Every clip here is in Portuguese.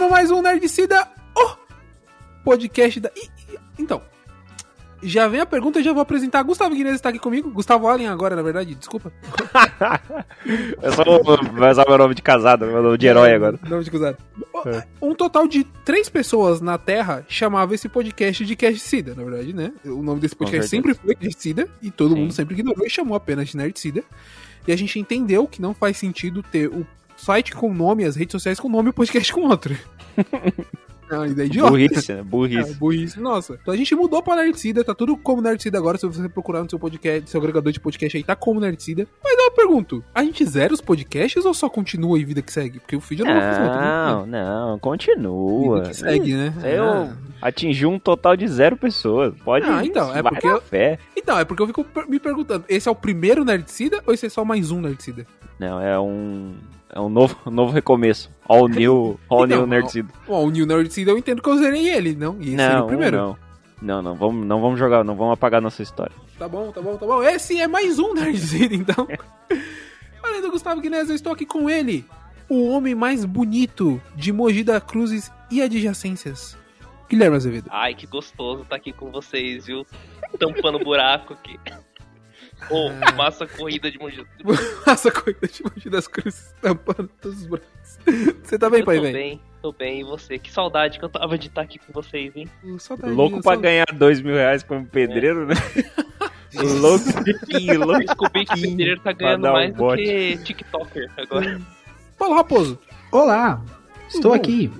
começando mais um Nerdicida, o podcast da. Então, já vem a pergunta, eu já vou apresentar. Gustavo Guinness está aqui comigo. Gustavo Allen agora, na verdade, desculpa. Eu só vou usar meu nome de casado, meu nome de herói agora. Nome de cruzado. É. Um total de três pessoas na Terra chamava esse podcast de Cast na verdade, né? O nome desse podcast sempre foi Cast e todo Sim. mundo sempre ignorou e chamou apenas de Nerdcida. E a gente entendeu que não faz sentido ter o site com nome, as redes sociais com nome e o podcast com outro. É uma ideia idiota. Burrice, né? É, Burrice. burrice, nossa. Então a gente mudou pra Nerdcida, tá tudo como Nerdcida agora. Se você procurar no seu podcast, seu agregador de podcast aí, tá como Nerdcida. Mas eu pergunto: a gente zera os podcasts ou só continua e vida que segue? Porque o feed eu não vou fazer outro. Não, não, continua. Vida que segue, né? Eu Ah. atingiu um total de zero pessoas. Pode Ah, então, é porque eu- fé. Então, é porque eu fico me perguntando: esse é o primeiro Nerdcida ou esse é só mais um Nerdcida? Não, é um. É um novo, um novo recomeço. All new, all Então, new Nerdcida. Bom, o New Nerdcida eu entendo que eu zerei ele, não? E esse seria Não, o primeiro. não. Não, não vamos, não vamos jogar, não vamos apagar nossa história. Tá bom, tá bom, tá bom. Esse é mais um Nerdcida, então. Além do Gustavo Guinness, eu estou aqui com ele, o homem mais bonito de Mogi da Cruzes e adjacências. Guilherme Azevedo. Ai, que gostoso estar aqui com vocês, viu? Tampando buraco aqui. Ô, massa corrida de Mogi. Essa coisa de Mogi das Cruzes tampando todos os buracos. Você tá bem, Eu pai, tô velho? bem, tô bem. E você? Que saudade que eu tava de estar aqui com vocês, hein? Saudade, Louco pra saudade. ganhar dois mil reais como pedreiro, né? Louco, Eu louco. descobri que o Pedreiro tá ganhando um mais do que TikToker agora. Paulo Raposo. Olá, estou Bom. aqui.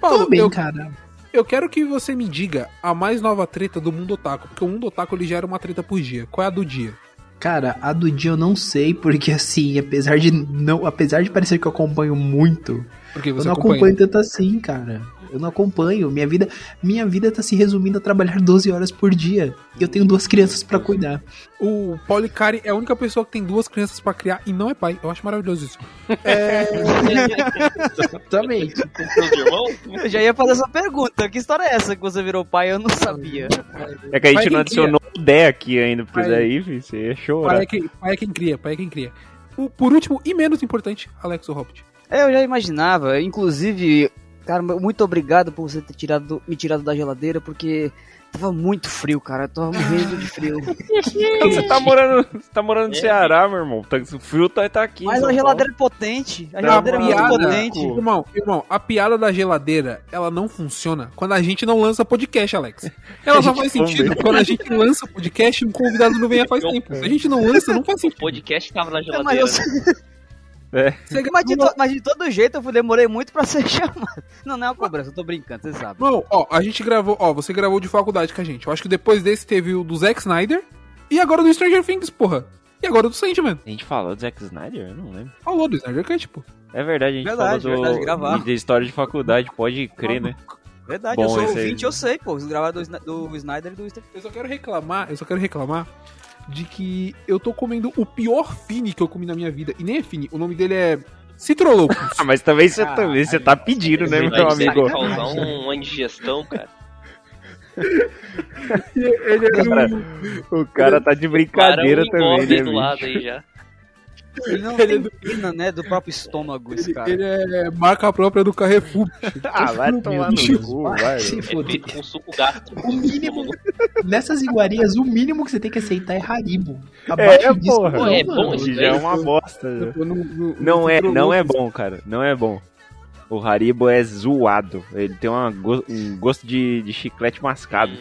Paulo, Tudo bem, eu, cara. Eu quero que você me diga a mais nova treta do mundo otaku, porque o mundo otaku ele gera uma treta por dia. Qual é a do dia? Cara, a do dia eu não sei, porque assim, apesar de não, apesar de parecer que eu acompanho muito, Porque eu você não acompanha. acompanho tanto assim, cara. Eu não acompanho. Minha vida, minha vida tá se resumindo a trabalhar 12 horas por dia. E eu tenho duas crianças pra cuidar. O Paulo Icari é a única pessoa que tem duas crianças pra criar e não é pai. Eu acho maravilhoso isso. É... Exatamente. Eu já ia fazer essa pergunta. Que história é essa que você virou pai? Eu não sabia. É que a gente quem não adicionou o Dé aqui ainda, porque Pai. daí, filho, você ia pai, é quem, pai é quem cria, pai é quem cria. O, por último e menos importante, Alex Hobbit. É, Eu já imaginava. Inclusive, cara, muito obrigado por você ter tirado, me tirado da geladeira, porque tava muito frio, cara. Eu tava morrendo de frio. Você tá morando, você tá morando no É. Ceará, meu irmão. Tá- O frio tá, tá aqui. Mas a geladeira é potente. A Tá geladeira é muito piada, potente. Irmão, irmão, a piada da geladeira, ela não funciona quando a gente não lança podcast, Alex. Ela só faz sentido quando a gente lança podcast e um convidado não vem há faz tempo. Se a gente não lança, não faz O sentido. podcast tava na É, geladeira. mas, eu, É. Mas, de to- mas de todo jeito eu demorei muito pra ser chamado. Não, não é uma cobrança, eu tô brincando, você sabe. Não, ó, a gente gravou, ó, você gravou de faculdade com a gente. Eu acho que depois desse teve o do Zack Snyder e agora o do Stranger Things, porra. E agora o do Sandman. A gente falou do Zack Snyder? Eu não lembro. Falou do Snyder Cut, pô. É verdade, a gente Verdade, falou verdade, do, de história de faculdade, pode crer, né? Verdade, Bom eu sou esse aí. ouvinte, eu sei, pô. Os gravados do, do Snyder e do Stephen Eu só quero reclamar, eu só quero reclamar de que eu tô comendo o pior fine que eu comi na minha vida. E nem é fine, o nome dele é Citrolocos. Ah, mas também você também, você tá pedindo, né, meu amigo? causar um, uma indigestão, cara. Ele é do- Cara, O cara tá de brincadeira Para um também, né, do lado aí já. Ele não Ele é tem pena, né, do próprio estômago, esse cara. Ele é marca própria do Carrefour. Ah, vai tomar no cu, vai. Se É foder. suco gasto. O mínimo, nessas iguarias, o mínimo que você tem que aceitar é Haribo. É, Abaixo disso, porra. não, É bom Já é uma bosta. já. Eu não- não- Não é, não é bom, cara. Não é bom. O Haribo é zoado. Ele tem uma go- um gosto de, de chiclete mascado.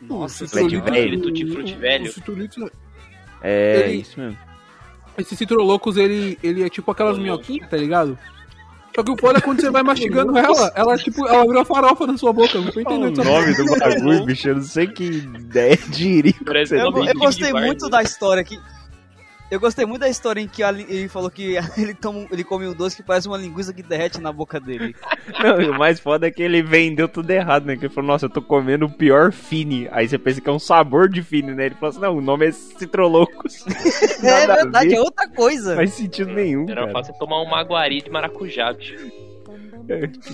Nossa, Citrolito Citrolito- velho. Tutti frutti velho. É, Ele- isso mesmo. Esse Citrolocos, ele, ele é tipo aquelas minhoquinhas, tá ligado? Só que o foda é quando você vai mastigando ela, ela tipo, ela vira farofa na sua boca. eu Não tô o entendendo essa nome do bagulho, bicho? Eu não sei que ideia de nome Eu, eu gostei muito da história que. Eu gostei muito da história em que ele falou que ele, toma, um- ele come um doce que parece uma linguiça que derrete na boca dele. Não, e o mais foda é que ele vendeu tudo errado, né? Que ele falou, nossa, eu tô comendo o pior fine. Aí você pensa que é um sabor de fine, né? Ele falou assim, não, o nome é Citrolocos. é verdade, ver. é outra coisa. Não faz sentido nenhum, Era cara. fácil tomar um maguari de maracujá, bicho.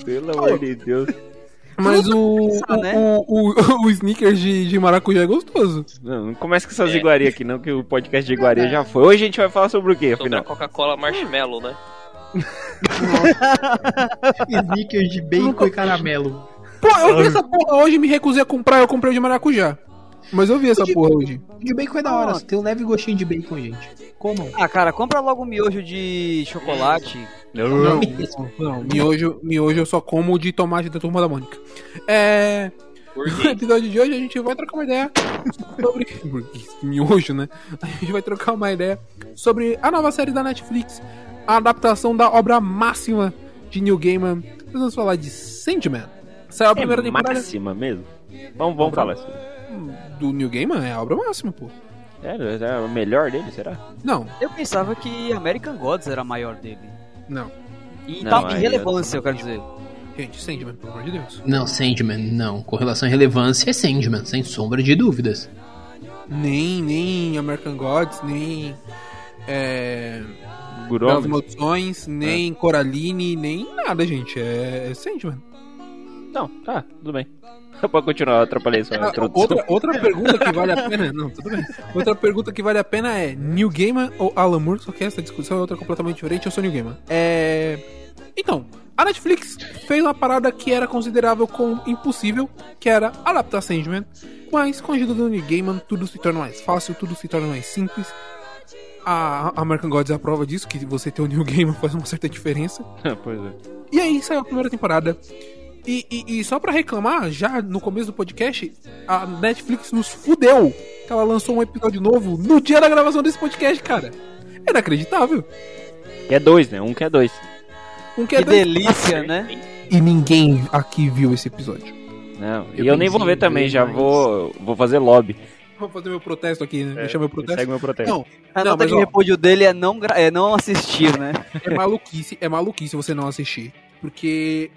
Pelo amor de Deus. Mas o, Pensar, né? o, o, o sneakers de, de maracujá é gostoso. Não, não começa com essas É. iguarias aqui não, que o podcast de iguaria já foi. Hoje a gente vai falar sobre o quê, Sobre a afinal? Coca-Cola Marshmallow, né? Snickers de bacon e caramelo. Pô, eu vi essa porra hoje e me recusei a comprar, eu comprei o de maracujá. Mas eu vi essa porra hoje. O de bacon é da hora, tem um leve gostinho de bacon, gente. Comam. Ah, cara, compra logo um miojo de chocolate. Não, não, miojo, miojo eu só como o de tomate da turma da Mônica. É. No episódio de hoje a gente vai trocar uma ideia sobre. Miojo, né? A gente vai trocar uma ideia sobre a nova série da Netflix, a adaptação da obra máxima de Neil Gaiman. Nós vamos falar de Sandman. Saiu a primeira é temporada máxima mesmo? Vamos, vamos falar assim. Do Neil Gaiman, é a obra máxima, pô. Sério? É o melhor dele, será? Não, Eu pensava que American Gods era a maior dele. não. E Não, tal, aí em eu relevância, eu quero dizer. Gente, Sandman, pelo amor de Deus. Não, Sandman, não. Com relação à relevância, é Sandman, sem sombra de dúvidas. Nem, nem American Gods, nem. É. Belas Gurome? Maldições, nem Coraline, nem nada, gente. É, é Sandman. Não, tá, tudo bem. Pode continuar, eu atrapalhei sua Ah, introdução. outra, outra pergunta que vale a pena. Não, tudo bem. Outra pergunta que vale a pena é: New Gaiman ou Alan Moore? Só que essa discussão é outra completamente diferente. Eu sou New Gaiman. É. Então, a Netflix fez uma parada que era considerável como impossível, que era adaptar Sandman. Mas com a ajuda do New Gaiman, tudo se torna mais fácil, tudo se torna mais simples. A a American Gods é a prova disso, que você ter o New Gaiman faz uma certa diferença. pois é. E aí saiu a primeira temporada. E, e, e só pra reclamar, já no começo do podcast, a Netflix nos fudeu. Que ela lançou um episódio novo no dia da gravação desse podcast, cara. É inacreditável. Que é dois, né? Um que é dois. Um que Que é dois- delícia, né? E ninguém aqui viu esse episódio. Não, Eu e eu nem vou ver também, já mas- vou, vou fazer lobby. Vou fazer meu protesto aqui, né? É, Deixar meu protesto. Segue meu protesto. Não, A Não, nota mas, de ó. repúdio dele é não, é não assistir, né? é maluquice, é maluquice você não assistir. Porque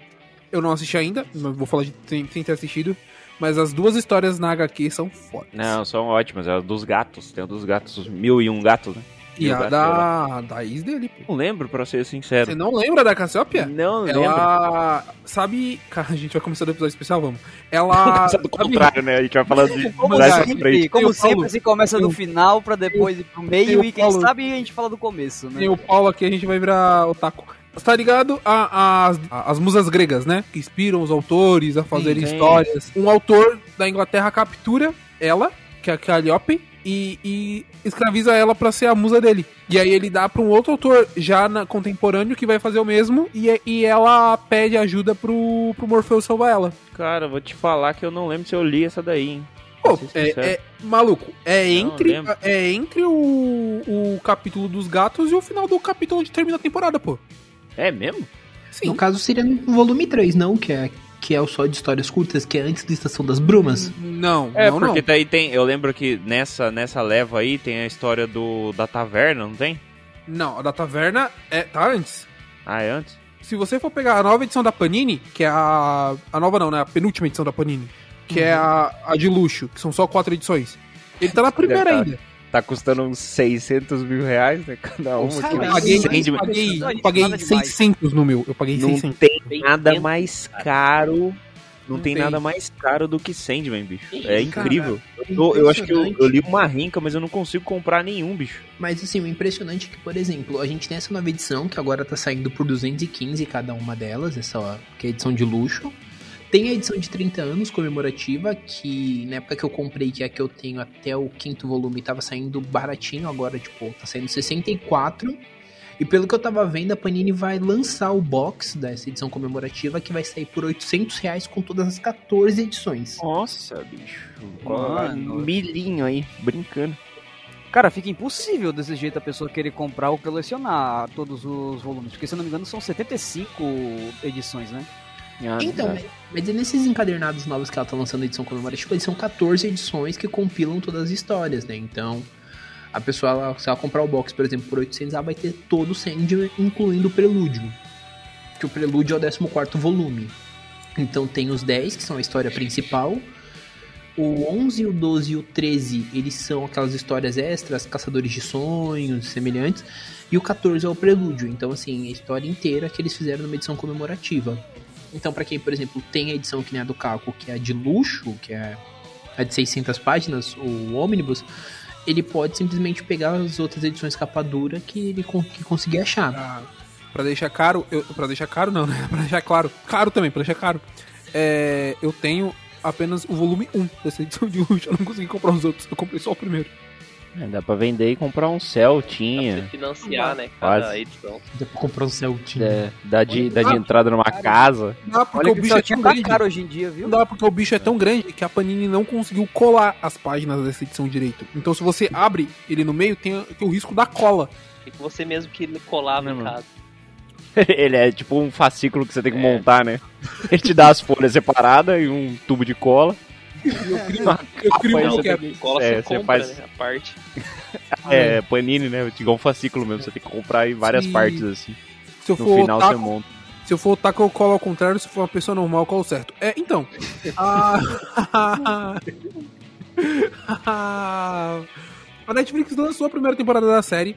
eu não assisti ainda, vou falar de sem, sem ter assistido. Mas as duas histórias na HQ são fodas. Não, são ótimas. É a dos gatos. Tem a dos gatos, os mil e um gatos, né? E Mil a gatos, da, da dele, pô. Não lembro, pra ser sincero. Você não lembra da Cassiopia? Não lembro. Ela. Sabe. Cara, a gente vai começar do episódio especial, vamos. Ela. Começa do sabe- contrário, né? A gente vai falando de Como trás sempre, frente. como sempre Paulo. se começa do final pra depois ir pro meio e quem Paulo. sabe a gente fala do começo, né? Tem o Paulo aqui, a gente vai virar otaku. Tá ligado a- as, as musas gregas, né? Que inspiram os autores a fazerem Sim, histórias. Um autor da Inglaterra captura ela, que é a Calliope, e, e escraviza ela pra ser a musa dele. E aí ele dá pra um outro autor já na, contemporâneo que vai fazer o mesmo, e, e ela pede ajuda pro, pro Morpheus salvar ela. Cara, vou te falar que eu não lembro se eu li essa daí, hein? Pô, é, é- maluco, é entre, é entre o, o capítulo dos gatos e o final do capítulo onde termina a temporada, pô. É mesmo? Sim. No caso, seria no volume 3, não? Que é, que é o só de histórias curtas, que é antes da Estação das Brumas. Não, É, não, porque não. daí tem. Eu lembro que nessa, nessa leva aí tem a história do da taverna, não tem? Não, a da Taverna é, tá antes. Ah, é antes? Se você for pegar a nova edição da Panini, que é a. A nova não, né? A penúltima edição da Panini. Que é a, a de luxo, que são só quatro edições. Ele tá na primeira ainda. Tá custando uns 600 mil reais, né? Cada uma. Sabe, que Eu Mas paguei, isso paguei, Não, eu paguei nada demais. 600 no meu. Eu paguei Não 600. tem nada mais caro. Não, Não tem, tem. nada mais caro do que Sandman, bicho. É cara, incrível. Eu, tô- eu acho que eu, eu li uma rinca, mas eu não consigo comprar nenhum, bicho. Mas assim, o impressionante é que, por exemplo, a gente tem essa nova edição, que agora tá saindo por 215 cada uma delas, essa ó, que é a edição de luxo. Tem a edição de 30 anos comemorativa, que na época que eu comprei, que é a que eu tenho até o quinto volume, tava saindo baratinho, agora, tipo, tá saindo 64. E pelo que eu tava vendo, a Panini vai lançar o box dessa edição comemorativa, que vai sair por 800 reais com todas as 14 edições. Nossa, bicho. Mano. Milinho aí, brincando. Cara, fica impossível desse jeito a pessoa querer comprar ou colecionar todos os volumes. Porque se eu não me engano são 75 edições, né? Ah, Então, tá. Mas, é nesses encadernados novos que ela tá lançando a edição comemorativa, eles são 14 edições que compilam todas as histórias, né? Então, a pessoa, se ela comprar o box, por exemplo, por 800, ela vai ter todo o Sandman, incluindo o Prelúdio. Que o Prelúdio é o 14º volume. Então tem os 10, que são a história principal. O 11, o 12 e o 13, eles são aquelas histórias extras, caçadores de sonhos, semelhantes. E o 14 é o prelúdio. Então, assim, a história inteira que eles fizeram numa edição comemorativa. Então, pra quem, por exemplo, tem a edição que nem a do Caco, que é a de luxo, que é a de 600 páginas, o Omnibus, ele pode simplesmente pegar as outras edições capa dura que ele que conseguir achar. Ah, Pra deixar caro, eu, pra deixar caro não, né? Pra deixar claro, caro também, pra deixar caro. É, eu tenho apenas o volume 1 dessa edição de luxo, eu não consegui comprar os outros, eu comprei só o primeiro. É, dá pra vender e comprar um Pra você Celtinha. financiar, né? Cada Quase. edição. Dá pra comprar um Celtinho. É, dá, de, dá de entrada numa casa. Não dá porque Olha o bicho é Celtinha tão tá grande. caro hoje em dia, viu? Não dá porque o bicho é tão grande que a Panini não conseguiu colar as páginas dessa edição direito. Então se você abre ele no meio, tem, tem o risco da cola. E que você mesmo que colava Não, em mano. casa. Ele é tipo um fascículo que você tem que É. montar, né? Ele te dá as folhas separadas e um tubo de cola. Eu crio um você quero. tem que- Cola é, você você compra, faz- né? A parte. É, panini, né? Igual um fascículo mesmo. Você tem que comprar em várias Sim. partes, assim. Se eu No for final você otaku, monta. se eu for otaku, eu colo ao contrário. Se for uma pessoa normal, eu colo certo. É, então. a... a Netflix lançou a primeira temporada da série.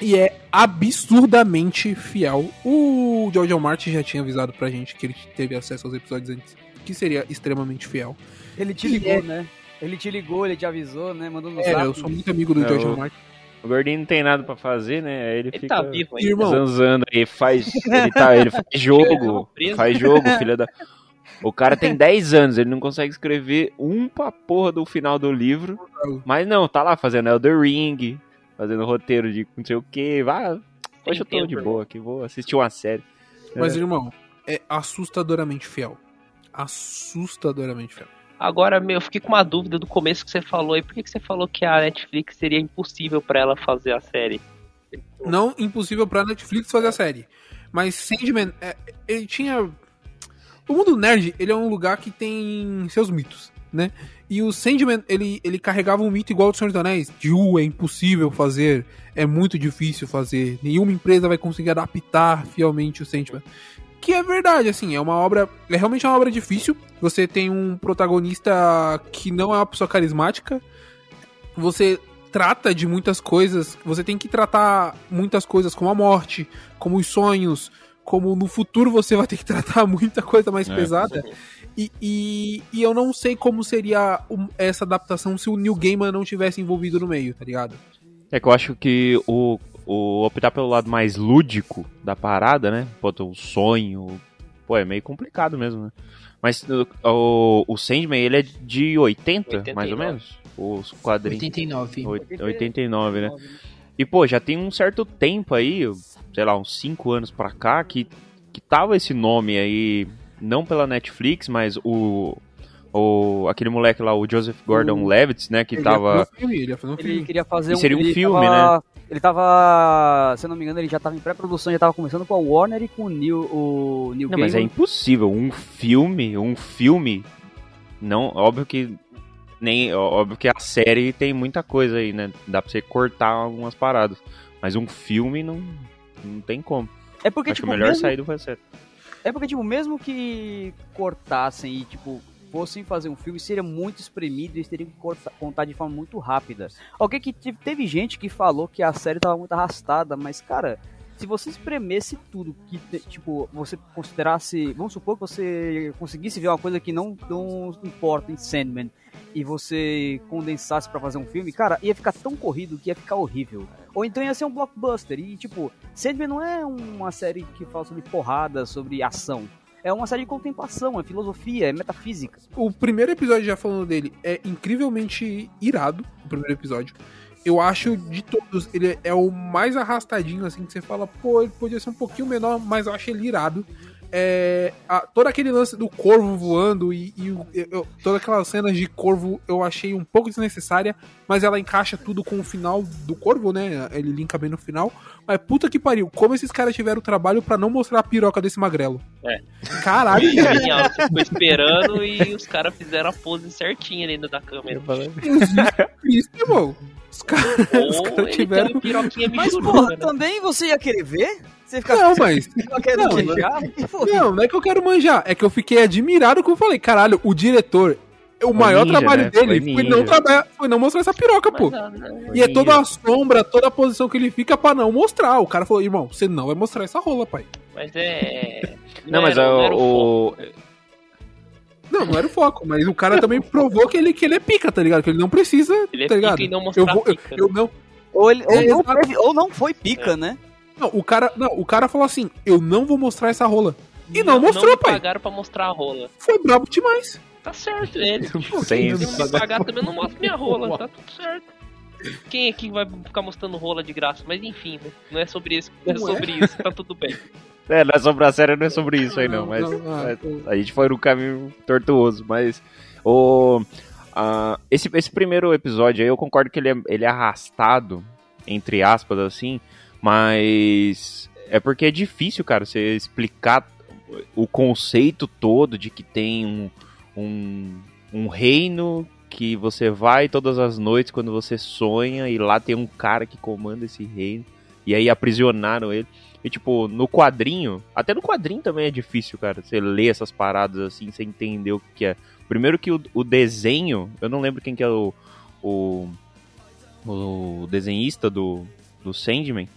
E é absurdamente fiel. O George. Martin já tinha avisado pra gente que ele teve acesso aos episódios antes. Que seria extremamente fiel. Ele te ligou, é- né? Ele te ligou, ele te avisou, né? Mandou no É, zap. eu sou muito amigo do É, George R. Martin. O gordinho não tem nada pra fazer, né? Aí ele, Ele fica tá vivo. Irmão, zanzando aí, faz. Ele, tá, ele faz jogo. preso. faz jogo, filha da. O cara tem 10 anos, ele não consegue escrever um pra porra do final do livro. Mas não, tá lá fazendo Elder Ring, fazendo roteiro de não sei o que. Vai, hoje eu tô de boa aqui, vou assistir uma série. Mas, irmão, é assustadoramente fiel. Assustadoramente fiel. Agora, meu, eu fiquei com uma dúvida do começo que você falou aí. Por que, que você falou que a Netflix seria impossível pra ela fazer a série? Não impossível pra Netflix fazer a série. Mas Sandman, é, ele tinha. O mundo nerd, ele é um lugar que tem seus mitos, né? E o Sandman, ele, ele carregava um mito igual ao do Senhor dos Anéis. De, uh, é impossível fazer, é muito difícil fazer. Nenhuma empresa vai conseguir adaptar fielmente o Sandman. Que é verdade, assim, é uma obra. É realmente uma obra difícil. Você tem um protagonista que não é uma pessoa carismática. Você trata de muitas coisas. Você tem que tratar muitas coisas como a morte, como os sonhos, como no futuro você vai ter que tratar muita coisa mais É. pesada. E, e, e eu não sei como seria essa adaptação se o Neil Gaiman não tivesse envolvido no meio, tá ligado? É que eu acho que o, o optar pelo lado mais lúdico da parada, né? Bota o sonho. Pô, é meio complicado mesmo, né? Mas o, o, Sandman, ele é de 80, mais ou 89. menos? Os quadrinhos. 89. Oit- 89, né? E, pô, já tem um certo tempo aí, sei lá, uns 5 anos pra cá, que, que tava esse nome aí, não pela Netflix, mas o. o aquele moleque lá, o Joseph Gordon-Levitt, né? Que Ele tava. ia fazer um filme, ele ia fazer um Ele filme. queria fazer E seria um ele filme, tava- Ele tava, se eu não me engano, ele já tava em pré-produção, já tava começando com a Warner e com o Neil, o Neil Não, mas é impossível. Um filme, um filme. Não, óbvio que. Nem, óbvio que a série tem muita coisa aí, né? Dá pra você cortar algumas paradas. Mas um filme não, não tem como. É porque, Acho tipo, que o melhor mesmo, sair do série. é porque, tipo, mesmo que cortassem e, tipo, fossem fazer um filme, seria muito espremido e eles teriam que contar de forma muito rápida. Ok, que te- teve gente que falou que a série tava muito arrastada, mas, cara, se você espremesse tudo, que, tipo, você considerasse. Vamos supor que você conseguisse ver uma coisa que não, não importa em Sandman e você condensasse pra fazer um filme, cara, ia ficar tão corrido que ia ficar horrível. Ou então ia ser um blockbuster. E, tipo, Sandman não é uma série que fala sobre porrada, sobre ação. É uma série de contemplação, é filosofia, é metafísica. O primeiro episódio, já falando dele, é incrivelmente irado. O primeiro episódio. Eu acho de todos, ele é o mais arrastadinho, assim, que você fala, pô, ele podia ser um pouquinho menor, mas eu acho ele irado. É, a- todo aquele lance do corvo voando e, e eu- todas aquelas cenas de corvo eu achei um pouco desnecessária, mas ela encaixa tudo com o final do corvo, né? Ele linka bem no final. Mas puta que pariu, como esses caras tiveram trabalho pra não mostrar a piroca desse magrelo. É. Caralho, Genial, ficou esperando e os caras fizeram a pose certinha dentro da câmera. isso, irmão. Os caras ele tiveram. Mas, porra, né? também você ia querer ver? Você fica Não, mas. não não, manjar? Não, não é que eu quero manjar. É que eu fiquei admirado com eu falei, caralho, o diretor. O maior ninja, trabalho né? dele Foi foi, não trabalhar, foi não mostrar essa piroca, pô. Mas, ah, não, E é toda a sombra, toda a posição que ele fica pra não mostrar. O cara falou, irmão, você não vai mostrar essa rola, pai. mas é. Não, mas era- é não era o. Não, não era o foco, mas o cara também provou que ele, que ele é pica, tá ligado? Que ele não precisa, Ele é tá ligado? pica e não mostrar eu, vou, eu, pica, eu não. Ou, ele, ou, É, não exato. teve- ou não foi pica, né? Não, o cara, não, o cara falou assim: eu não vou mostrar essa rola. E não, mostrou, não me pai. pagaram pra mostrar a rola. Foi brabo demais. Tá certo, ele. Sem Se não me pagar também, eu não mostro minha rola. Tá tudo certo. Quem aqui vai ficar mostrando rola de graça? Mas enfim, né? Não é sobre isso. Não é Não é? sobre isso. Tá tudo bem. É, não é sobre a série, não é sobre isso aí não, mas mas a gente foi num caminho tortuoso, mas o esse, esse primeiro episódio aí eu concordo que ele é, ele é arrastado, entre aspas, assim, mas é porque é difícil, cara, você explicar o conceito todo de que tem um, um, um reino que você vai todas as noites quando você sonha e lá tem um cara que comanda esse reino e aí aprisionaram ele. E, tipo, no quadrinho, até no quadrinho também é difícil, cara, você ler essas paradas assim, você entender o que é. Primeiro que o, o desenho, eu não lembro quem que é o, o, o desenhista do, do Sandman,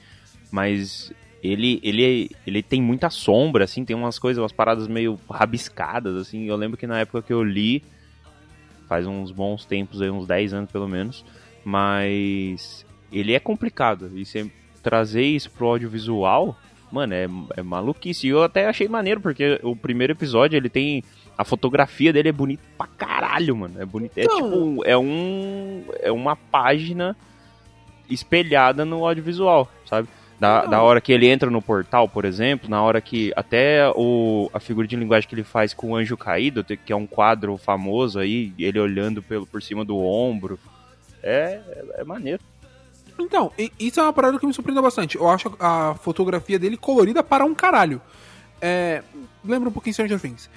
mas ele, ele, ele tem muita sombra, assim, tem umas coisas, umas paradas meio rabiscadas, assim. Eu lembro que na época que eu li, faz uns bons tempos aí, uns 10 anos pelo menos, mas ele é complicado. E você trazer isso pro audiovisual, mano, é, é maluquice. E eu até achei maneiro, porque o primeiro episódio ele tem. A fotografia dele é bonita pra caralho, mano. É bonito. É Não. tipo. É um. É uma página espelhada no audiovisual, sabe? Da, Não. da hora que ele entra no portal, por exemplo, na hora que até o, a figura de linguagem que ele faz com o Anjo Caído, que é um quadro famoso aí, ele olhando pelo, por cima do ombro. É, é, é maneiro. Então, isso é uma parada que me surpreendeu bastante. Eu acho a fotografia dele colorida para um caralho. É, lembra um pouquinho Stranger Things.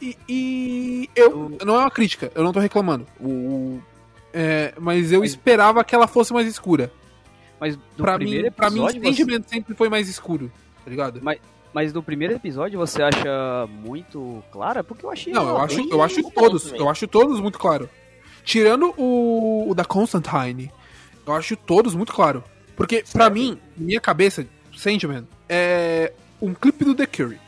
E, e eu. Não é uma crítica, eu não tô reclamando. O, o- é, mas eu esperava que ela fosse mais escura. Mas do Pra primeiro mim, pra mim, episódio, você... Sandman sempre foi mais escuro, tá ligado? Mas do primeiro episódio você acha muito clara? Porque eu achei. Não, eu acho, eu acho todos. também. Eu acho todos muito claro. Tirando o, o da Constantine, eu acho todos muito claro. Porque, pra mim, minha cabeça, Sandman, é um clipe do The Curry.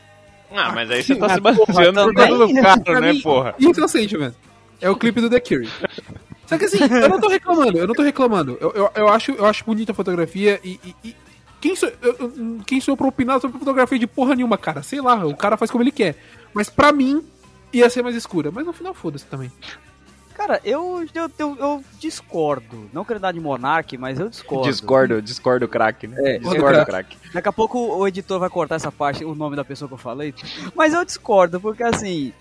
Ah, mas aí você tá mas se baseando por também, causa do cara, né, mim, porra? Isso é o Sandman. É o clipe do The Curry. Só que assim, eu não tô reclamando, eu não tô reclamando. Eu, eu, eu acho, eu acho bonita a fotografia e. e- e- quem, sou, eu- quem sou eu pra opinar sobre fotografia de porra nenhuma, cara? Sei lá, o cara faz como ele quer. Mas pra mim, ia ser mais escura. Mas no final, foda-se também. Cara, eu, eu, eu, eu discordo. Não quero dar de Monark, mas eu discordo. Discordo, discordo, craque, né? É, discordo, craque. Daqui a pouco o editor vai cortar essa parte, o nome da pessoa que eu falei. Mas eu discordo, porque assim,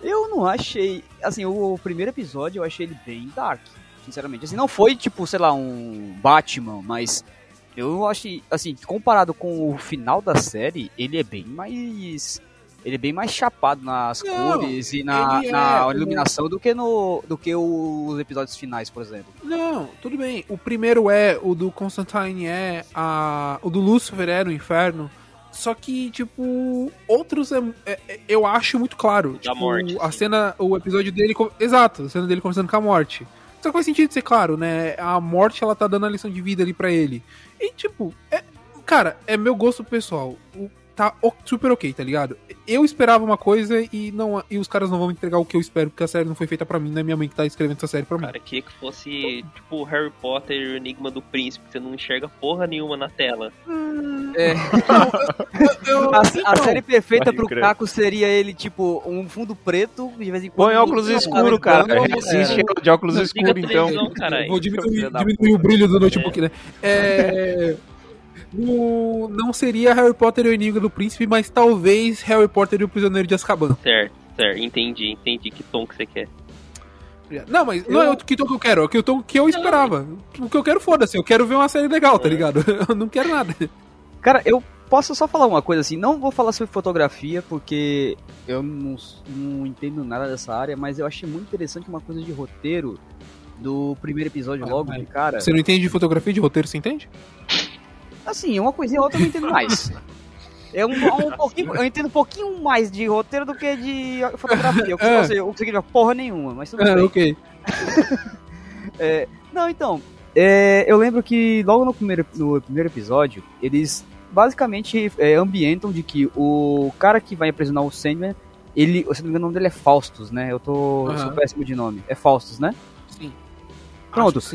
eu não achei. Assim, o, o primeiro episódio eu achei ele bem dark, sinceramente. Assim, não foi tipo, sei lá, um Batman, mas eu achei, assim, comparado com o final da série, ele é bem mais. Ele é bem mais chapado nas Não, cores e na, é na o- iluminação do que no do que os episódios finais, por exemplo. Não, tudo bem. O primeiro é, o do Constantine é, a, o do Lucifer é no inferno. Só que, tipo, outros é, é- é- eu acho muito claro. Da tipo, morte, A sim. cena, o episódio dele. Exato, a cena dele conversando com a morte. Só que faz sentido ser claro, né? A morte, ela tá dando a lição de vida ali pra ele. E, tipo, é, cara, é meu gosto pessoal. O- tá super ok, tá ligado? Eu esperava uma coisa e não e os caras não vão me entregar o que eu espero, porque a série não foi feita pra mim, não é minha mãe que tá escrevendo essa série pra mim. Cara, queria que fosse tipo Harry Potter e o Enigma do Príncipe, que você não enxerga porra nenhuma na tela. É. Eu- A, a então, série perfeita pro crer. Caco seria ele, tipo, um fundo preto, de vez em quando. Põe óculos um escuro, cara. andando, Assiste é. de óculos a então. Vou diminuir, diminuir o brilho do notebook, né? É, no- não seria Harry Potter e o Enigma do Príncipe, mas talvez Harry Potter e o Prisioneiro de Azkaban. Certo, certo, entendi, entendi que tom que você quer. Não, mas não é o que tom que eu quero, é o que tom que eu esperava. O que eu quero, foda-se, eu quero ver uma série legal, tá ligado? Eu não quero nada. Cara, eu posso só falar uma coisa assim, não vou falar sobre fotografia, porque eu não, não entendo nada dessa área, mas eu achei muito interessante uma coisa de roteiro do primeiro episódio Ah, logo, de cara. Você não entende de fotografia de roteiro, você entende? Assim, uma coisinha ou outra eu não entendo mais. É um, pouquinho, eu entendo um pouquinho mais de roteiro do que de fotografia. Eu, É. Eu consegui ver porra nenhuma, mas tudo É, bem. ok. Não, então, é, eu lembro que logo no primeiro, no primeiro episódio, eles basicamente é, ambientam de que o cara que vai aprisionar o Sandman, ele, se não me engano, o nome dele é Faustus, né? Eu tô eu sou péssimo de nome. É Faustus, né? Sim. Pronto. Acho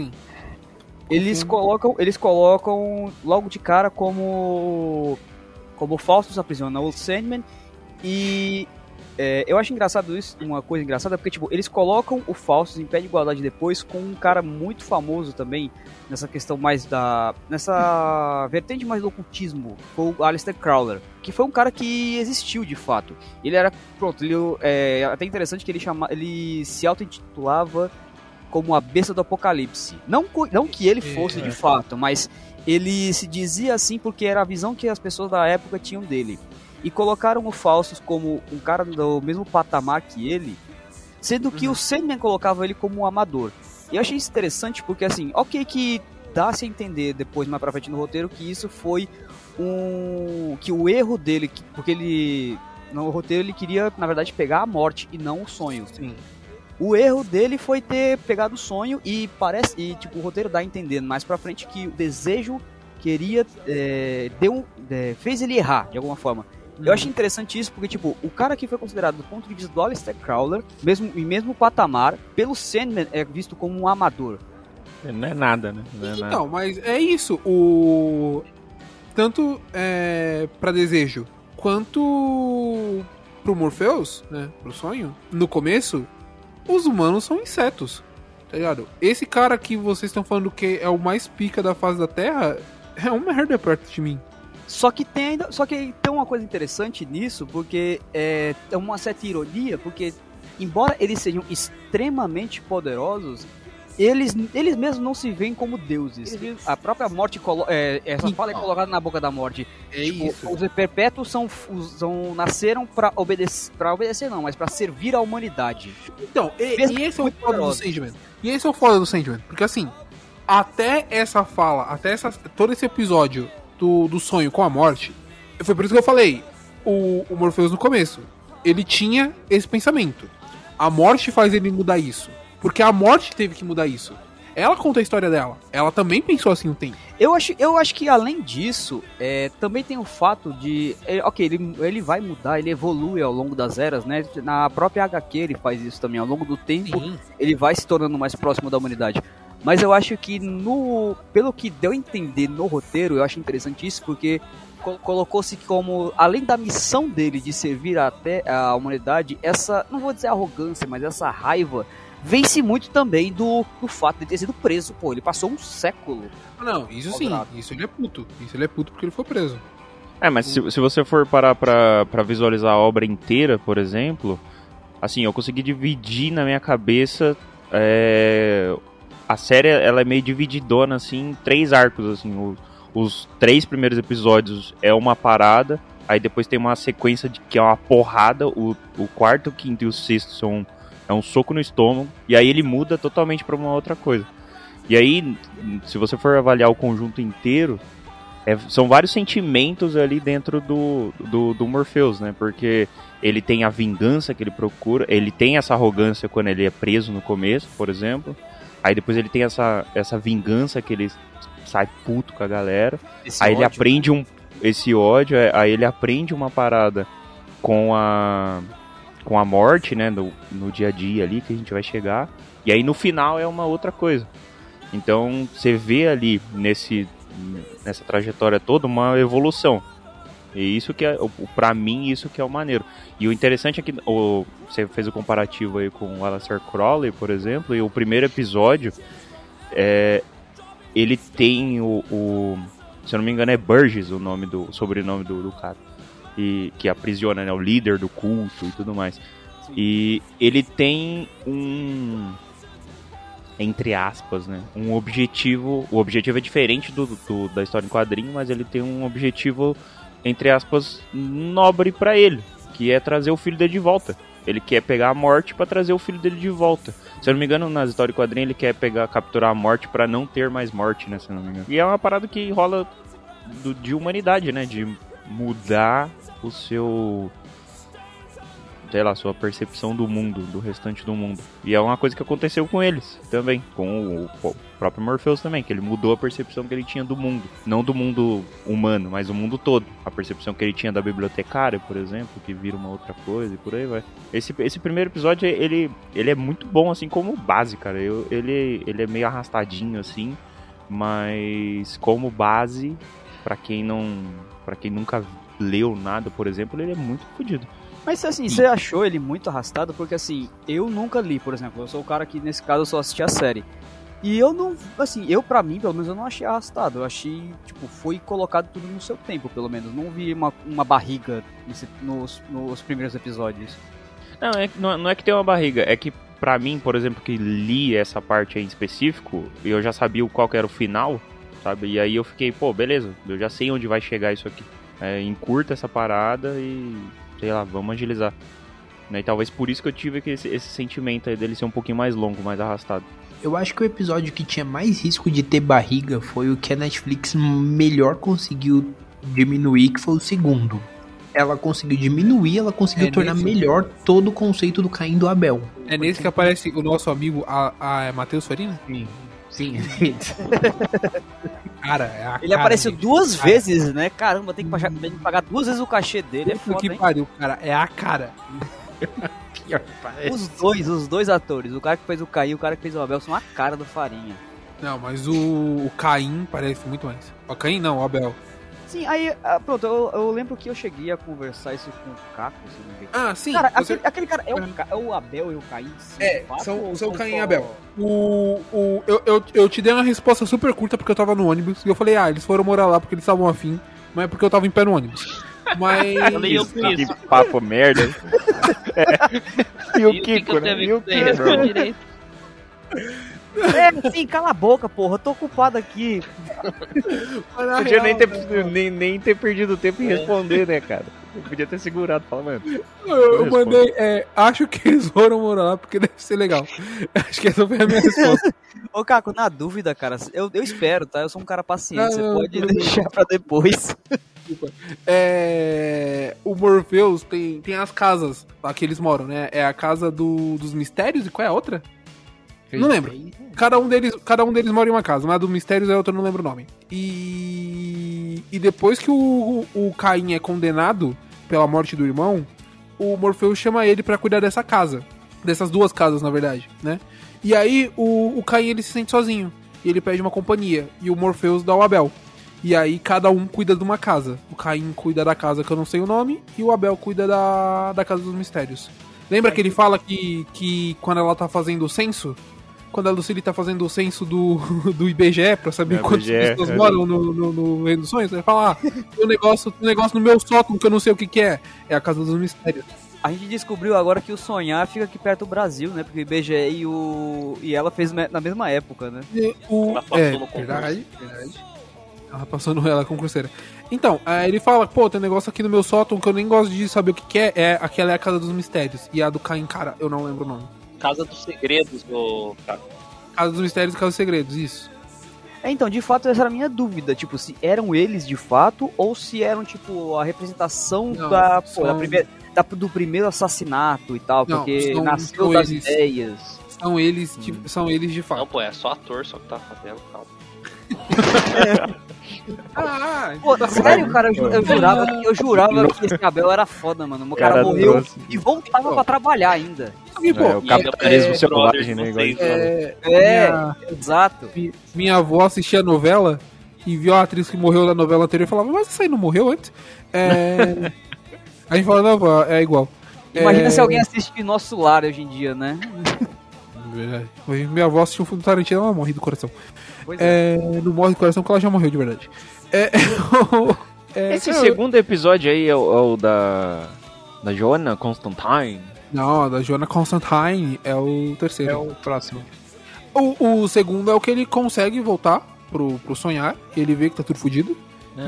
sim. Eles colocam, eles colocam logo de cara como como Faustus aprisiona o Sandman e é, eu acho engraçado isso, uma coisa engraçada, porque tipo, eles colocam o Faustus em pé de igualdade depois com um cara muito famoso também, nessa questão mais da. nessa vertente mais do ocultismo, foi o Aleister Crowler, que foi um cara que existiu de fato. Ele era. Pronto, ele é até interessante que ele chama. ele se auto-intitulava como a besta do apocalipse. Não, não que ele fosse É. de fato, mas ele se dizia assim porque era a visão que as pessoas da época tinham dele. E colocaram o Faustus como um cara do mesmo patamar que ele, sendo que o Sandman colocava ele como um amador. E eu achei isso interessante porque, assim, ok que dá-se a entender depois, mais pra frente no roteiro, que isso foi um... que o erro dele, que- porque ele... No roteiro ele queria, na verdade, pegar a morte e não o sonho. Sim. O erro dele foi ter pegado o sonho e parece. E tipo, o roteiro dá a entender mais pra frente que o desejo queria. É, deu, é, fez ele errar, de alguma forma. Eu achei interessante isso porque, tipo, o cara que foi considerado do ponto de vista do Aleister Crowler, mesmo, em mesmo patamar, pelo Sandman é visto como um amador. Não é nada, né? Não é nada. Então, mas é isso. O. Tanto é, para desejo quanto pro Morpheus, né? Pro sonho, no começo, os humanos são insetos. Tá ligado? Esse cara que vocês estão falando que é o mais pica da face da Terra é um merda perto de mim. Só que tem ainda, só que tem uma coisa interessante nisso, porque é, é uma certa ironia, porque embora eles sejam extremamente poderosos, eles, eles mesmos não se veem como deuses. A própria morte, é, essa fala é Então. colocada na boca da morte. É Tipo, Os perpétuos são, são nasceram pra obedecer, para obedecer não, mas pra servir à humanidade. Então, e, e esse é o foda do. Sandman. E esse é o foda do Sandman. Porque assim, até essa fala, até essa, todo esse episódio do, do sonho com a morte, foi por isso que eu falei, o, o Morpheus no começo, ele tinha esse pensamento. A morte faz ele mudar isso. Porque a morte teve que mudar isso. Ela conta a história dela. Ela também pensou assim um tempo. Eu acho, eu acho que além disso, é, também tem o fato de. é, ok, ele, ele vai mudar, ele evolui ao longo das eras, né? Na própria HQ ele faz isso também. Ao longo do tempo, ele vai se tornando mais próximo da humanidade. Mas eu acho que no. Pelo que deu a entender no roteiro, eu acho interessante isso, porque co- colocou-se como, além da missão dele de servir até a humanidade, essa, não vou dizer arrogância, mas essa raiva vence muito também do, do fato de ter sido preso. Pô, ele passou um século. Ah, Não, isso sim. Isso ele é puto. Isso ele é puto porque ele foi preso. É, mas se, se você for parar pra, pra visualizar a obra inteira, por exemplo, assim, eu consegui dividir na minha cabeça. é, a série ela é meio divididona, assim, em três arcos, assim. o- os três primeiros episódios é uma parada, aí depois tem uma sequência de que é uma porrada. O, o quarto, o quinto e o sexto são é um soco no estômago, e aí ele muda totalmente pra uma outra coisa. E aí, se você for avaliar o conjunto inteiro, é, são vários sentimentos ali dentro do, do, do Morpheus, né? Porque ele tem a vingança que ele procura, ele tem essa arrogância quando ele é preso no começo, por exemplo. Aí depois ele tem essa, essa vingança que ele sai puto com a galera. Esse aí ele ódio. aprende um, esse ódio, é, aí ele aprende uma parada com a com a morte, né, no, no dia a dia ali que a gente vai chegar. E aí no final é uma outra coisa. Então você vê ali nesse nessa trajetória toda uma evolução. E isso que é, pra mim, isso que é o maneiro. E o interessante é que o, você fez o comparativo aí com o Aleister Crowley, por exemplo, e o primeiro episódio, é, ele tem o, o- se eu não me engano é Burgess o nome do o sobrenome do, do cara, e que aprisiona, né, o líder do culto e tudo mais. E ele tem um entre aspas, né? Um objetivo. O objetivo é diferente do, do- da história em quadrinho, mas ele tem um objetivo, entre aspas, nobre pra ele, que é trazer o filho dele de volta. Ele quer pegar a morte pra trazer o filho dele de volta. Se eu não me engano, nas histórias em quadrinho ele quer pegar, capturar a morte pra não ter mais morte, né? Se eu não me engano. E é uma parada que rola do- de humanidade, né? De mudar o seu sei lá, sua percepção do mundo, do restante do mundo. E é uma coisa que aconteceu com eles também, com o, o próprio Morpheus também, que ele mudou a percepção que ele tinha do mundo. Não do mundo humano, mas do mundo todo. A percepção que ele tinha da bibliotecária, por exemplo, que vira uma outra coisa e por aí vai. Esse, esse primeiro episódio, ele, ele é muito bom, assim, como base, cara. Eu, ele, ele é meio arrastadinho, assim, Mas como base, pra quem não. para quem nunca leu nada, por exemplo, ele é muito fodido. Mas assim, você achou ele muito arrastado? Porque assim, eu nunca li, por exemplo. Eu sou o cara que nesse caso eu só assisti a série. E eu não, assim, eu pra mim, pelo menos, eu não achei arrastado. Eu achei, tipo, foi colocado tudo no seu tempo, pelo menos. Não vi uma, uma barriga nesse- nos, nos primeiros episódios. Não, é, que- não, é- não é que tem uma barriga, é que pra mim, por exemplo, que li essa parte aí em específico, e eu já sabia o qual que era o final, sabe? E aí eu fiquei, pô, beleza, eu já sei onde vai chegar isso aqui. É, encurta essa parada e, sei lá, vamos agilizar. Né? E talvez por isso que eu tive que esse, esse sentimento aí dele ser um pouquinho mais longo, mais arrastado. Eu acho que o episódio que tinha mais risco de ter barriga foi o que a Netflix melhor conseguiu diminuir, que foi o segundo. Ela conseguiu diminuir, ela conseguiu É tornar nesse- melhor todo o conceito do Caim do Abel. É nesse que aparece o nosso amigo a, a Matheus Farina? Sim. Sim. Cara, é Ele cara apareceu dele. duas Cara, vezes, né? Caramba, tem que pagar, tem que pagar duas vezes o cachê dele. É foda, que hein? pariu, cara. É a cara. Os dois, os dois atores, o cara que fez o Caim e o cara que fez o Abel, são a cara do Farinha. Não, mas o, o Caim parece muito mais. O Caim não, o Abel. Sim, aí, ah, pronto, eu, eu lembro que eu cheguei a conversar isso com o Caco, se não me engano. Ah, sim. Cara, você- aquele, aquele cara é o, Ca- é o Abel e o Caim? sim, É, fato, são- são Caim e Abel. O, o, eu, eu, eu te dei uma resposta super curta porque eu tava no ônibus. E eu falei, ah, eles foram morar lá porque eles estavam afim. Mas é porque eu tava em pé no ônibus. Mas. Eu que papo merda. É. E o E o Kiko, né? E o? Kiko. É, sim, cala a boca, porra, eu tô ocupado aqui. Podia nem real, ter, nem, nem ter perdido tempo em responder, né, cara? Eu podia ter segurado, fala, mano. Eu, eu mandei, é, acho que eles foram morar lá porque deve ser legal. Acho que essa foi a minha resposta. Ô, Caco, na dúvida, cara, eu, eu espero, tá? Eu sou um cara paciente, você Não, não, pode bem. deixar pra depois. É, o Morpheus tem, tem as casas lá que eles moram, né? É a casa do, dos mistérios e qual é a outra? Não lembro. Cada um deles, cada um deles mora em uma casa, uma do Mistérios e a outra não lembro o nome. E, e depois que o, o Caim é condenado pela morte do irmão, o Morpheus chama ele pra cuidar dessa casa. Dessas duas casas, na verdade, né? E aí o, o Caim ele se sente sozinho. E ele pede uma companhia. E o Morpheus dá o Abel. E aí cada um cuida de uma casa. O Caim cuida da casa que eu não sei o nome. E o Abel cuida da, da casa dos mistérios. Lembra que ele fala que, que quando ela tá fazendo o censo, quando a Lucille tá fazendo o censo do, do IBGE pra saber É, quantas IBGE, pessoas é. moram no, no, no Reino dos Sonhos, ele fala, ah, tem um negócio, tem um negócio no meu sótão que eu não sei o que que é. É a Casa dos Mistérios. A gente descobriu agora que o sonhar fica aqui perto do Brasil, né? Porque o IBGE e, o... e ela fez na mesma época, né? E o... Ela passou é, no concurso. verdade, verdade. Ela passou no ela concurseira. Então, aí ele fala, pô, tem um negócio aqui no meu sótão que eu nem gosto de saber o que que é. é aquela é a Casa dos Mistérios. E a do Caim, cara, eu não lembro o nome. Casa dos Segredos do. Casa dos Mistérios e Casa dos Segredos, isso. É, então, de fato, essa era a minha dúvida. Tipo, se eram eles de fato ou se eram, tipo, a representação Não, da, pô, são- da primeira, da- do primeiro assassinato e tal, Não, porque são- nasceu são das eles. ideias. São eles, de, são eles de Não, fato. pô, é só ator só que tá fazendo, calma. Ah, Pô, sério, cara, eu, eu jurava, que- eu jurava que esse Abel era foda, mano. O cara, Cara morreu trouxe. e voltava pra trabalhar ainda. E, pô, É, o capitalismo é, selvagem, né? brothers, Igual falou. É, minha, exato. mi- minha avó assistia a novela e viu a atriz que morreu da novela anterior e falava, mas essa aí não morreu antes? É... a gente fala, não, é igual. Imagina É, se alguém assiste Nosso Lar hoje em dia, né? Verdade. Minha avó assistiu um filme do Tarantino ela morre do coração. É. É, não morre do coração porque ela já morreu de verdade. É, é, Esse cara, segundo episódio aí é o, é o da. Da Joana Constantine. Não, a da Joana Constantine é o terceiro. É o próximo. O, o segundo é o que ele consegue voltar pro, pro sonhar. E ele vê que tá tudo fudido.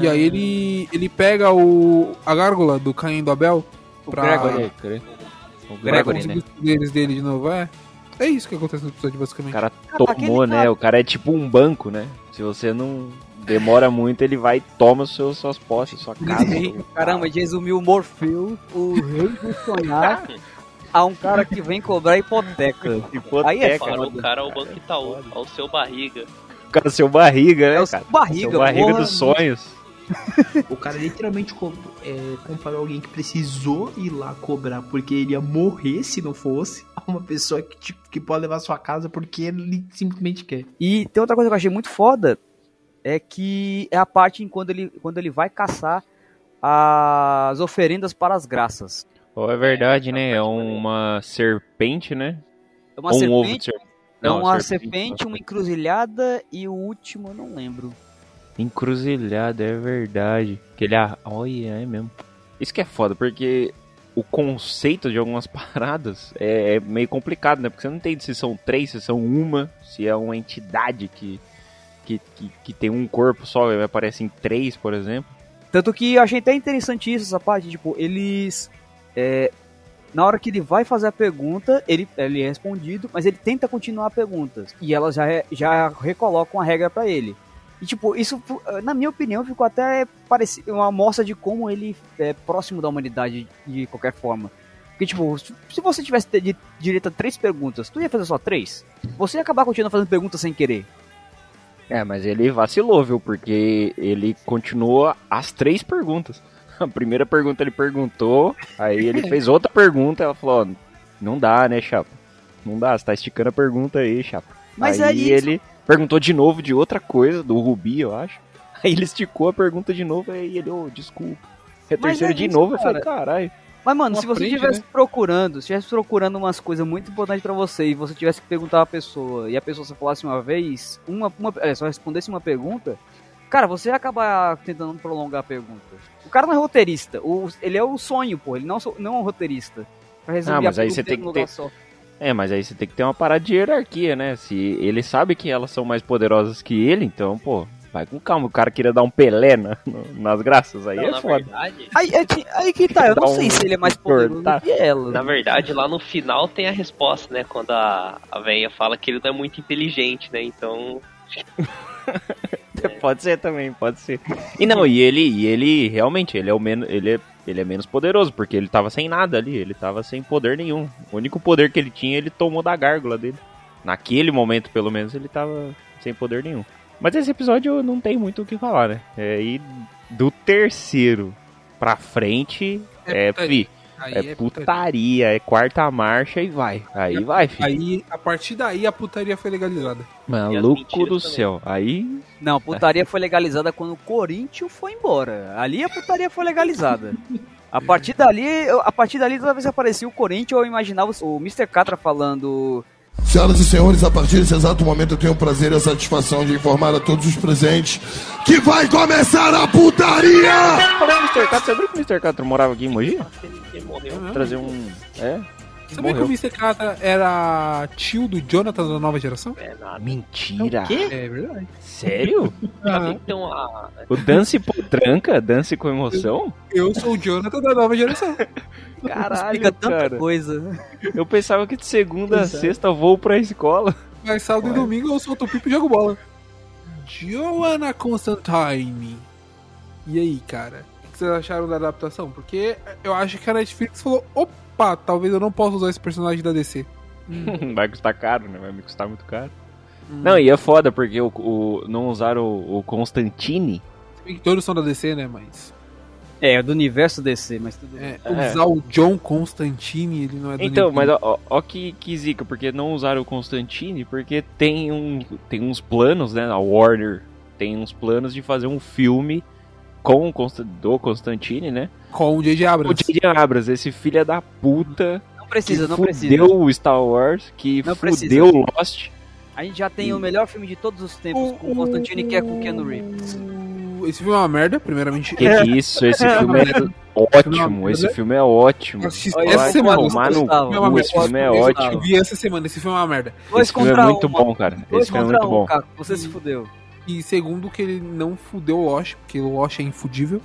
E aí ele, ele pega o, a gárgula do Caim do Abel O pra, Gregory. O pra Gregory, conseguir né? os poderes dele de novo. É, é isso que acontece no episódio, O basicamente. cara Cara, tomou, né? cara- O cara é tipo um banco, né? Se você não demora muito, ele vai e toma os seus, suas posses, sua casa. Caramba, resumiu o Morpheus, o rei do sonhar, a um cara que vem cobrar hipoteca. Hipoteca, Aí é Para foda. o cara é o Banco Itaú, ao seu barriga. O cara, seu barriga, né, É o cara? barriga, seu barriga porra. dos sonhos. O cara literalmente co- é, comparou alguém que precisou ir lá cobrar porque ele ia morrer se não fosse a uma pessoa que, tipo, que pode levar sua casa porque ele simplesmente quer. E tem outra coisa que eu achei muito foda, é que é a parte em quando ele, quando ele vai caçar as oferendas para as graças. Oh, é verdade, né? É uma serpente, né? É uma Ou um ovo de serpente, serpente. é Não, uma serpente. serpente, uma encruzilhada e o último eu não lembro. Encruzilhada, é verdade. Que ele. ah, Olha, é mesmo. Isso que é foda, porque o conceito de algumas paradas é, é meio complicado, né? Porque você não entende se são três, se são uma, se é uma entidade que, que, que, que tem um corpo só e aparece em três, por exemplo. Tanto que eu achei até interessante isso, essa parte, tipo, eles. é, na hora que ele vai fazer a pergunta, ele, ele é respondido, mas ele tenta continuar a pergunta. E elas já, já recolocam a regra pra ele. E, tipo, isso, na minha opinião, ficou até parecido, uma amostra de como ele é próximo da humanidade de qualquer forma. Porque, tipo, se você tivesse direito a três perguntas, tu ia fazer só três? Você ia acabar continuando fazendo perguntas sem querer. É, mas ele vacilou, viu? Porque ele continua as três perguntas. A primeira pergunta ele perguntou, aí ele fez outra pergunta, ela falou, não dá, né, chapa? Não dá, você tá esticando a pergunta aí, chapa. Mas aí é isso. Perguntou de novo de outra coisa, do Rubi, eu acho. Aí ele esticou a pergunta de novo, aí ele, ô, desculpa. É terceiro é de isso, novo, eu cara. falei, caralho. Mas, mano, se você estivesse né? procurando, se estivesse procurando umas coisas muito importantes pra você e você tivesse que perguntar a pessoa e a pessoa só falasse uma vez, uma, uma, é, só respondesse uma pergunta, cara, você ia acabar tentando prolongar a pergunta. O cara não é roteirista, o, ele é o sonho, pô, ele não, so- não é um roteirista. Pra resolver Ah, mas aí você tem que lugar ter- só. É, mas aí você tem que ter uma parada de hierarquia, né? Se ele sabe que elas são mais poderosas que ele, então, pô, vai com calma. O cara queria dar um Pelé na- no- nas graças, aí Não, é na foda. verdade, Aí, é que- aí que tá, eu não um sei se ele é mais poderoso que ela. na verdade, lá no final tem a resposta, né? Quando a, a velha fala que ele não é muito inteligente, né? Então, Pode ser também, pode ser. E não, e ele, e ele realmente, ele é o menos, ele é, ele é menos poderoso, porque ele tava sem nada ali, ele tava sem poder nenhum. O único poder que ele tinha, ele tomou da gárgula dele. Naquele momento, pelo menos, ele tava sem poder nenhum. Mas esse episódio não tem muito o que falar, né? É, e do terceiro pra frente É é. É é putaria. putaria, é quarta marcha e vai. Aí vai, filho. Aí, a partir daí, a putaria foi legalizada. Maluco do também. céu. Aí Não, putaria foi legalizada quando o Corinthians foi embora. Ali a putaria foi legalizada. A partir dali, a partir dali, toda vez que aparecia o Corinthians, eu imaginava o Mr. Catra falando. Senhoras e senhores, a partir desse exato momento eu tenho o prazer e a satisfação de informar a todos os presentes que vai começar a putaria! Do Mr. Catra, você viu que o Mr. Catra morava aqui em Mogi? ele, ele morreu. Trazer um. É? Sabia que o. Mr. Catra era tio do Jonathan da nova geração? É nada. Mentira! É verdade. Sério? Já Aham. tem que ter uma. O Dance Potranca? Dance com emoção? Eu sou o Jonathan da nova geração. Caralho, Explica tanta cara. coisa. Eu pensava que de segunda a sexta voo pra escola. Mas sábado e domingo eu solto o pipo e jogo bola. Joanna Constantine. E aí, cara? O que vocês acharam da adaptação? Porque eu acho que a Netflix falou: opa, talvez eu não possa usar esse personagem da DC. Vai custar caro, né? Vai me custar muito caro. Não, e é foda porque o, o- não usaram o, o Constantine. Se bem que Todos são da DC, né? Mas. É, do universo DC, mas tudo bem. é, É. usar o John Constantine, ele não é do Então, New mas ó, ó que, que zica, porque não usaram o Constantine, porque tem, um, tem uns planos, né? A Warner tem uns planos de fazer um filme com o Constan- do Constantine, né? Com o J.J. O Abrams. J.J. Abrams, esse filho da puta Não precisa, que não fudeu precisa. o Star Wars, que Não fudeu o Lost. A gente já tem o melhor filme de todos os tempos com o Constantine, que é com o Keanu Reeves. Esse filme é uma merda, primeiramente. Que que isso? Esse filme é ótimo, esse filme é ótimo. Eu assisti Olha, essa semana. concordo, Tomar no Gustavo. cu, É uma merda. esse filme é ótimo. Eu vi essa semana, esse filme é uma merda. Dois Esse filme é muito um, bom, cara. Dois Esse filme é muito um, bom. Caco. Você se fudeu. E segundo, que ele não fudeu o Lost, porque o Lost é infudível.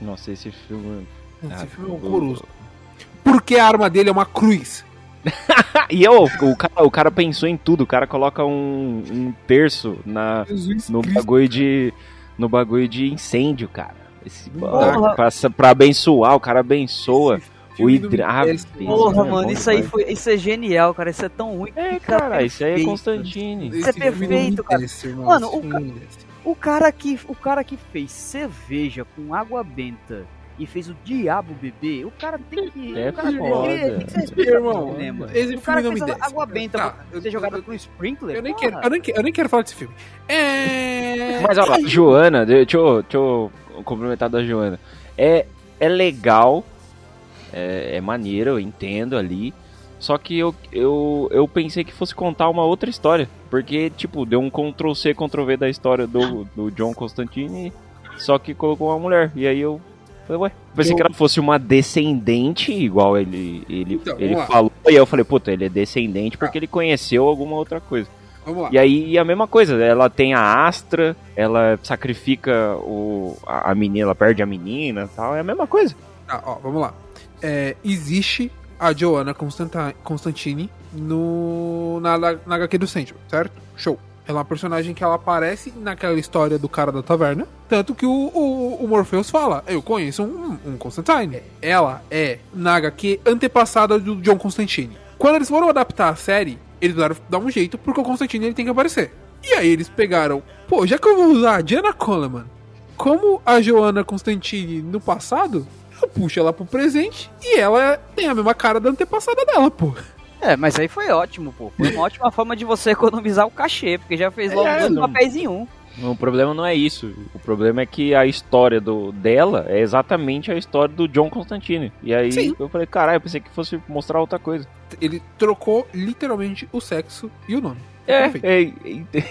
Nossa, esse filme. Esse Ah, filme é horroroso. Porque a arma dele é uma cruz. E eu, o cara, o cara pensou em tudo. O cara coloca um, um terço na, Jesus no Cristo. bagulho de. No bagulho de incêndio, cara. Esse, pra, pra abençoar, o cara abençoa. O Filme do hidra... Ah, Porra, é mano, isso aí foi. Isso é genial, cara. Isso é tão ruim. É, cara, isso aí é. Constantine. Isso é perfeito, cara. Mano, o ca-. O cara que, o cara que fez cerveja com água benta e fez o Diabo Bebê, o cara tem que. É o cara foda. tem que ser respeitado Irmão, cinema. esse o cara filme não fez me desce. água benta Tá, pra eu- ser jogada com um sprinkler. Eu nem, quero, eu, nem quero, eu nem quero falar desse filme. É. Mas olha lá, Joana, deixa eu, deixa eu complementar da Joana. É, é legal, é, é maneiro, eu entendo ali. Só que eu, eu, eu pensei que fosse contar uma outra história. Porque, tipo, deu um Ctrl-C, Ctrl-V da história do, do John Constantine, só que colocou uma mulher. E aí eu falei, ué. Pensei Eu- que ela fosse uma descendente, igual ele, ele, Então, ele falou. E aí eu falei, puta, ele é descendente porque ele conheceu alguma outra coisa. E aí a mesma coisa, ela tem a Astra, ela sacrifica o, a, a menina, ela perde a menina e tal, é a mesma coisa. Tá, ó, vamos lá. É, existe a Joanna Constantine no, na, na, HQ do Sandman, certo? Show. Ela é uma personagem que ela aparece naquela história do cara da taverna. Tanto que o, o, o Morpheus fala: Eu conheço um, um Constantine. Ela é, na HQ, antepassada do John Constantine. Quando eles foram adaptar a série, eles precisaram dar um jeito, porque o Constantine ele tem que aparecer. E aí eles pegaram: Pô, já que eu vou usar a Diana Coleman como a Joana Constantine no passado, eu puxo ela pro presente e ela tem a mesma cara da antepassada dela, pô. É, mas aí foi ótimo, pô. Foi uma ótima forma de você economizar o cachê, porque já fez logo É, dois não- papéis em um. O problema não é isso. O problema é que a história do, dela é exatamente a história do John Constantine. E aí Sim. eu falei, caralho, eu pensei que fosse mostrar outra coisa. Ele trocou literalmente o sexo e o nome. É, é, é,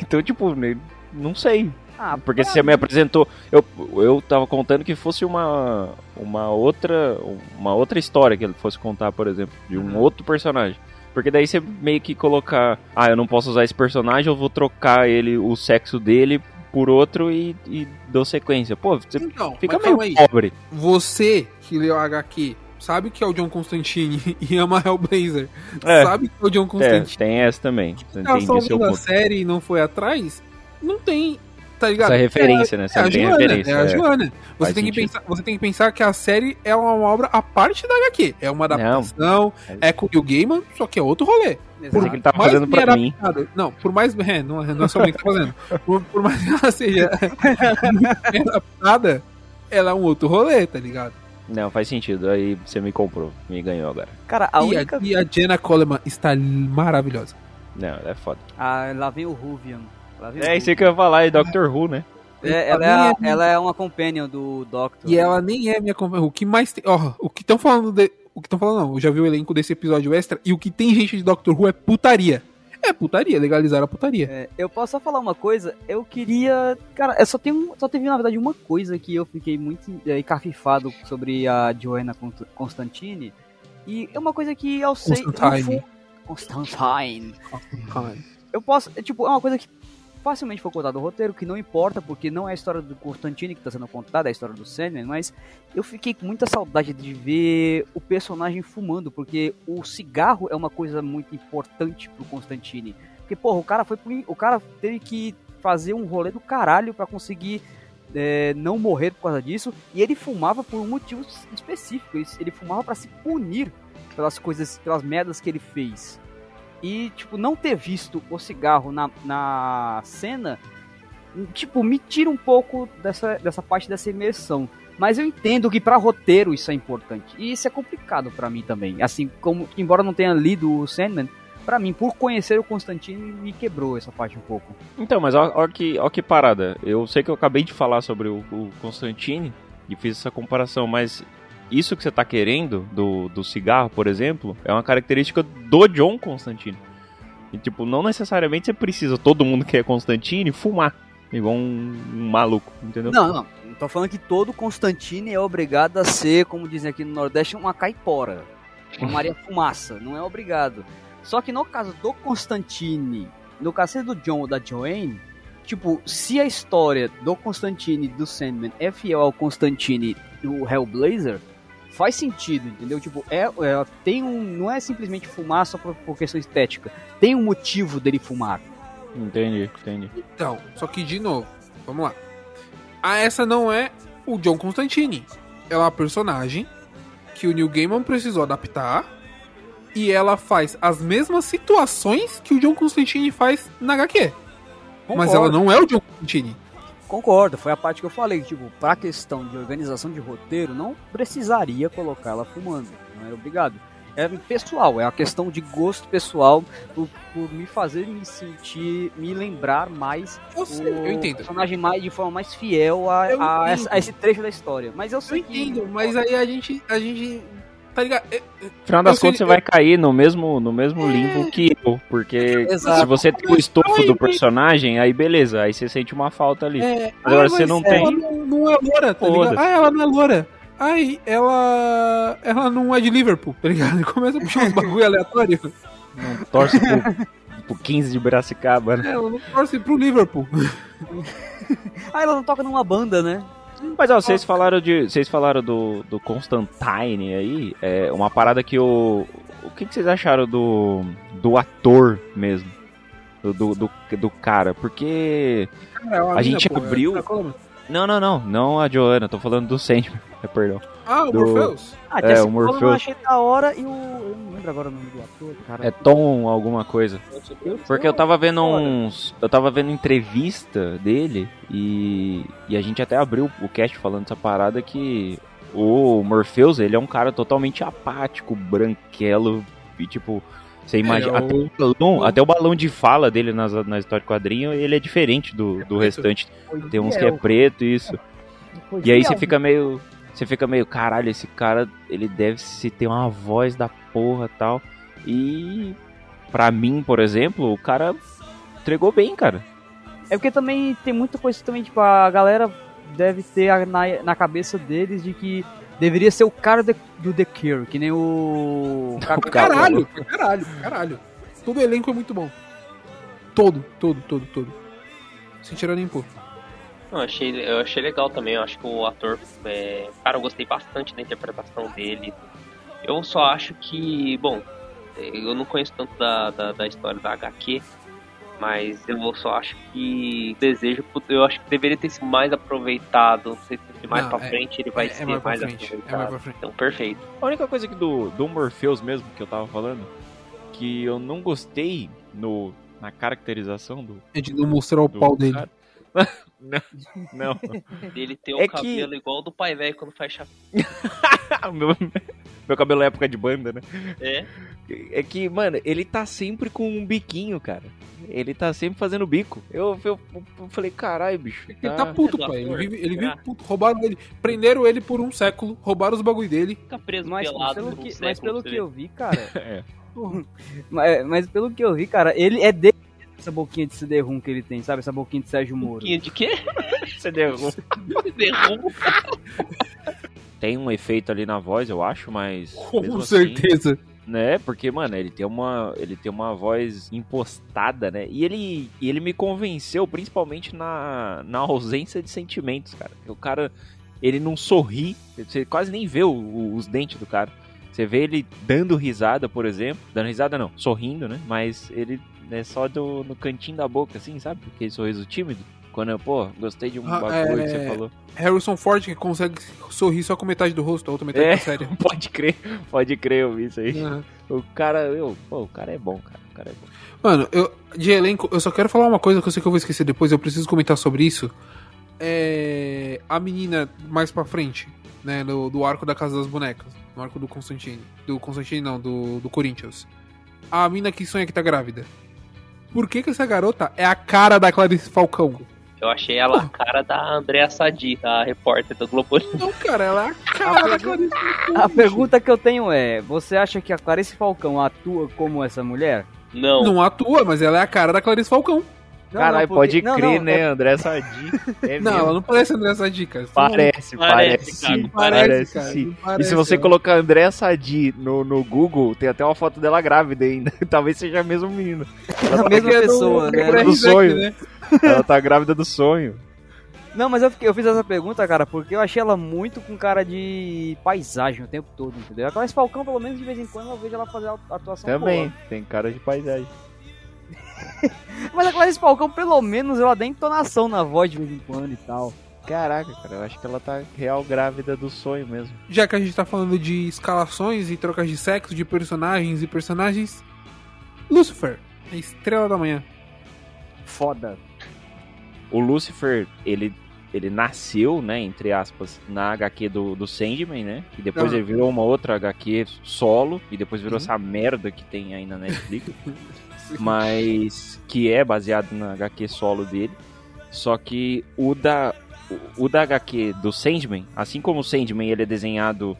então, tipo, né, não sei. Ah, Porque pra você me apresentou. Eu, eu tava contando que fosse uma, uma outra uma outra história que ele fosse contar, por exemplo, de um Uhum. outro personagem. Porque daí você meio que colocar, ah, eu não posso usar esse personagem, eu vou trocar ele, o sexo dele por outro e, e dou sequência. Pô, você Então, fica meio aí. pobre. Você que leu HQ sabe que é o John Constantine e ama Hellblazer. É. Sabe que é o John É, Constantine. tem essa também. Você tá vendo a ponto. série e não foi atrás, não tem. Tá ligado? Essa referência, né? Você É a não tem Joana, referência. é a é. Joana. Você Faz tem, que pensar, você tem que pensar que a série é uma obra à parte da HQ. É uma adaptação, é com o Neil Gaiman, só que é outro rolê. Pensei que ele tava mais fazendo bem pra mim. adaptado- Não, por mais. É, não, é- não é só bem que tá fazendo. Por, por mais que ela seja adaptada, ela é um outro rolê, tá ligado? Não, faz sentido. Aí você me comprou. Me ganhou agora. Cara, a e, única. a, e a Jenna Coleman está maravilhosa. Não, é foda. Ah, lá vem o Ruvian. É isso que eu ia falar, é Doctor Who, né? É, ela, é a- ela é uma companion do Doctor. E ela nem é minha conver- O que mais tem. Ó, o que estão falando. De... O que estão falando, não. Eu já vi o elenco desse episódio extra. E o que tem gente de Doctor Who é putaria. É putaria, legalizar a putaria. É, eu posso só falar uma coisa? Eu queria. Cara, eu só, tenho, só teve na verdade uma coisa que eu fiquei muito é, encafifado sobre a Joanna Const- Constantine. E é uma coisa que eu sei. Constantine. fundo- Constantine. Ai. Eu posso. é, Tipo, é uma coisa que facilmente foi contada no roteiro, que não importa, porque não é a história do Constantine que está sendo contada, é a história do Sandman, mas eu fiquei com muita saudade de ver o personagem fumando, porque o cigarro é uma coisa muito importante pro Constantine. Porque, porra, o cara foi pro- O cara teve que fazer um rolê do caralho pra conseguir é, não morrer por causa disso. E ele fumava por um motivo específico. Ele, fumava pra se punir pelas coisas, pelas merdas que ele fez. E, tipo, não ter visto o cigarro na, na cena, tipo, me tira um pouco dessa, dessa parte dessa imersão. Mas eu entendo que pra roteiro isso é importante. E isso é complicado pra mim também. Assim, como embora não tenha lido o Sandman, pra mim, por conhecer o Constantine, me quebrou essa parte um pouco. Então, mas ó que, que parada. Eu sei que eu acabei de falar sobre o, o Constantine e fiz essa comparação, mas isso que você tá querendo do, do cigarro, por exemplo, é uma característica do John Constantine. E, tipo, não necessariamente você precisa, todo mundo que é Constantine, fumar. Igual um, um maluco, entendeu? Não, não. Tô falando que todo Constantine é obrigado a ser, como dizem aqui no Nordeste, uma caipora. Uma Maria Fumaça. Não é obrigado. Só que no caso do Constantine, no caso do John ou da Joanne, tipo, se a história do Constantine do Sandman é fiel ao Constantine do Hellblazer, faz sentido, entendeu? Tipo, é, é- tem um. Não é simplesmente fumar só por, por questão estética. Tem um motivo dele fumar. Entendi, entendi. Então, só que de novo, vamos lá. Ah, essa não é o John Constantine. Ela é uma personagem que o Neil Gaiman precisou adaptar. E ela faz as mesmas situações que o John Constantine faz na HQ. Mas ela não é o John Constantine. Concordo, foi a parte que eu falei, tipo, pra questão de organização de roteiro, não precisaria colocar ela fumando, não era obrigado. É pessoal, é uma questão de gosto pessoal, por, por me fazer me sentir, me lembrar mais Eu sei, o eu entendo. personagem mais, de forma mais fiel a, a entendo. a esse trecho da história. Mas eu Eu sei que- entendo, mas aí a gente. A gente. Tá ligado? É- Afinal das contas, você vai cair no mesmo, no mesmo limbo que eu. Porque Exato. se você tem o estofo do personagem, aí beleza, aí você sente uma falta ali. É, Agora, ah, você não ela tem- Não, não é loura, tá ligado? Ah, ela não é loura. Ai, ela. Ela não é de Liverpool, tá ligado? Começa a puxar uns bagulho aleatório. Não torce pro, pro 15 de Bracicaba, né? É, ela não torce pro Liverpool. Ah, ela não toca numa banda, né? Mas ó, vocês falaram de. Vocês falaram do, do Constantine aí. É uma parada que o. O que, que vocês acharam do. do ator mesmo? Do, do, do, do cara? Porque. Cara, é A gente abriu- é- Não, não, não. Não a Joana, tô falando do Sandman. É, perdão. Ah, o Do- Morpheus. Ah, É, o Morpheus. eu achei da hora e o. Eu não lembro agora o nome do ator, cara. É Tom alguma coisa. Porque eu tava vendo uns. Eu tava vendo entrevista dele e. E a gente até abriu o cast falando dessa parada que o Morpheus, ele é um cara totalmente apático, branquelo e tipo. Você imagina. é até, o- balão, até o balão de fala dele nas, na história de quadrinho, ele é diferente do, do preto. restante. Tem uns que é preto, isso. E aí você fica meio. Você fica meio, caralho, esse cara, ele deve se ter uma voz da porra tal. E pra mim, por exemplo, o cara entregou bem, cara. É porque também tem muita coisa também, tipo, a galera deve ter na, na cabeça deles de que deveria ser o cara de- do The Cure, que nem o. Pra caralho, pra caralho, caralho. Todo o elenco é muito bom. Todo, todo, todo, todo. Sem tirar nem pôr. Eu achei, eu achei legal também, eu acho que o ator. é, Cara, eu gostei bastante da interpretação dele. Eu só acho que. Bom, eu não conheço tanto da, da, da história da HQ, mas eu só acho que desejo. Eu acho que deveria ter sido mais aproveitado. Não sei se mais Não, pra é- frente ele vai é- é ser mais pra mais, frente, é aproveitado. mais pra frente. Então, perfeito. A única coisa que do, do Morpheus mesmo, que eu tava falando, que eu não gostei no, na caracterização do, É de não mostrar o pau dele. não, não. Ele tem o É que- cabelo igual do pai velho quando faz chapéu. meu, cabelo é época de banda, né? É, É que, mano, ele tá sempre com um biquinho, cara. Ele tá sempre fazendo bico. Eu, eu, eu falei, caralho, bicho. Ele tá tá- puto, pai. Ele vive, ele vive puto. Roubaram ele. Prenderam ele por um século. Roubaram os bagulho dele. fica preso Mas pelado pelo por um que, mas pelo que eu vi, cara. É. mas, mas pelo que eu vi, cara, ele é dele essa boquinha de CD-ROM que ele tem, sabe? Essa boquinha de Sérgio Moro. Pouquinho de quê? Você derrubou. Tem um efeito ali na voz, eu acho, mas. Com assim, certeza. né? Porque, mano, ele tem uma, ele tem uma voz impostada, né? E ele, ele me convenceu, principalmente na, na ausência de sentimentos, cara. O cara, ele não sorri, você quase nem vê o- o- os dentes do cara. Você vê ele dando risada, por exemplo. Dando risada não, sorrindo, né? Mas ele é só do, no cantinho da boca, assim, sabe? Aquele sorriso tímido. Quando eu, pô, gostei de um Ah, bagulho que é. você falou. Harrison Ford que consegue sorrir só com metade do rosto, a outra metade É. tá séria. Pode crer, pode crer, eu vi isso aí. Aham. O cara, eu, pô, o cara é bom, cara. O cara é bom. Mano, eu, de elenco, eu só quero falar uma coisa que eu sei que eu vou esquecer depois, eu preciso comentar sobre isso. É. A menina mais pra frente, né? Do, do arco da Casa das Bonecas. No arco do Constantine. Do Constantine, não, do, do Corinthians. A mina que sonha que tá grávida. Por que que essa garota é a cara da Clarice Falcão? Eu achei ela a cara da Andrea Sadi, a repórter do Globo. Não, cara, ela é a cara da Clarice Falcão. A pergunta que eu tenho é: você acha que a Clarice Falcão atua como essa mulher? Não, Não atua, mas ela é a cara da Clarice Falcão. Caralho, porque- pode não, crer, não, né, é- André Sadi. É Não, ela não parece André Sadi, cara. Parece, Parece, parece, cara, sim, parece, parece, cara, E se você colocar André Sadi no, no Google, tem até uma foto dela grávida ainda. Talvez seja a mesma menina. a mesma Porque é do- pessoa, do né? do sonho. né? Ela tá grávida do sonho. Não, mas eu, fiquei- eu fiz essa pergunta, cara, porque eu achei ela muito com cara de paisagem o tempo todo, entendeu? A Clarice Falcão, pelo menos de vez em quando, eu vejo ela fazer a atuação Também, boa. tem cara de paisagem. Mas a Clarice Falcão, pelo menos, ela dá entonação na voz de vez em quando e tal. Caraca, cara, eu acho que ela tá real grávida do sonho mesmo. Já que a gente tá falando de escalações e trocas de sexo, de personagens e personagens. Lucifer, a estrela da manhã. Foda. O Lucifer, ele ele nasceu, né, entre aspas, na HQ do, do Sandman, né? E depois Não. ele virou uma outra HQ solo, e depois virou Sim. essa merda que tem aí na Netflix. mas que é baseado na HQ solo dele. Só que o da o, o da HQ do Sandman, assim como o Sandman ele é desenhado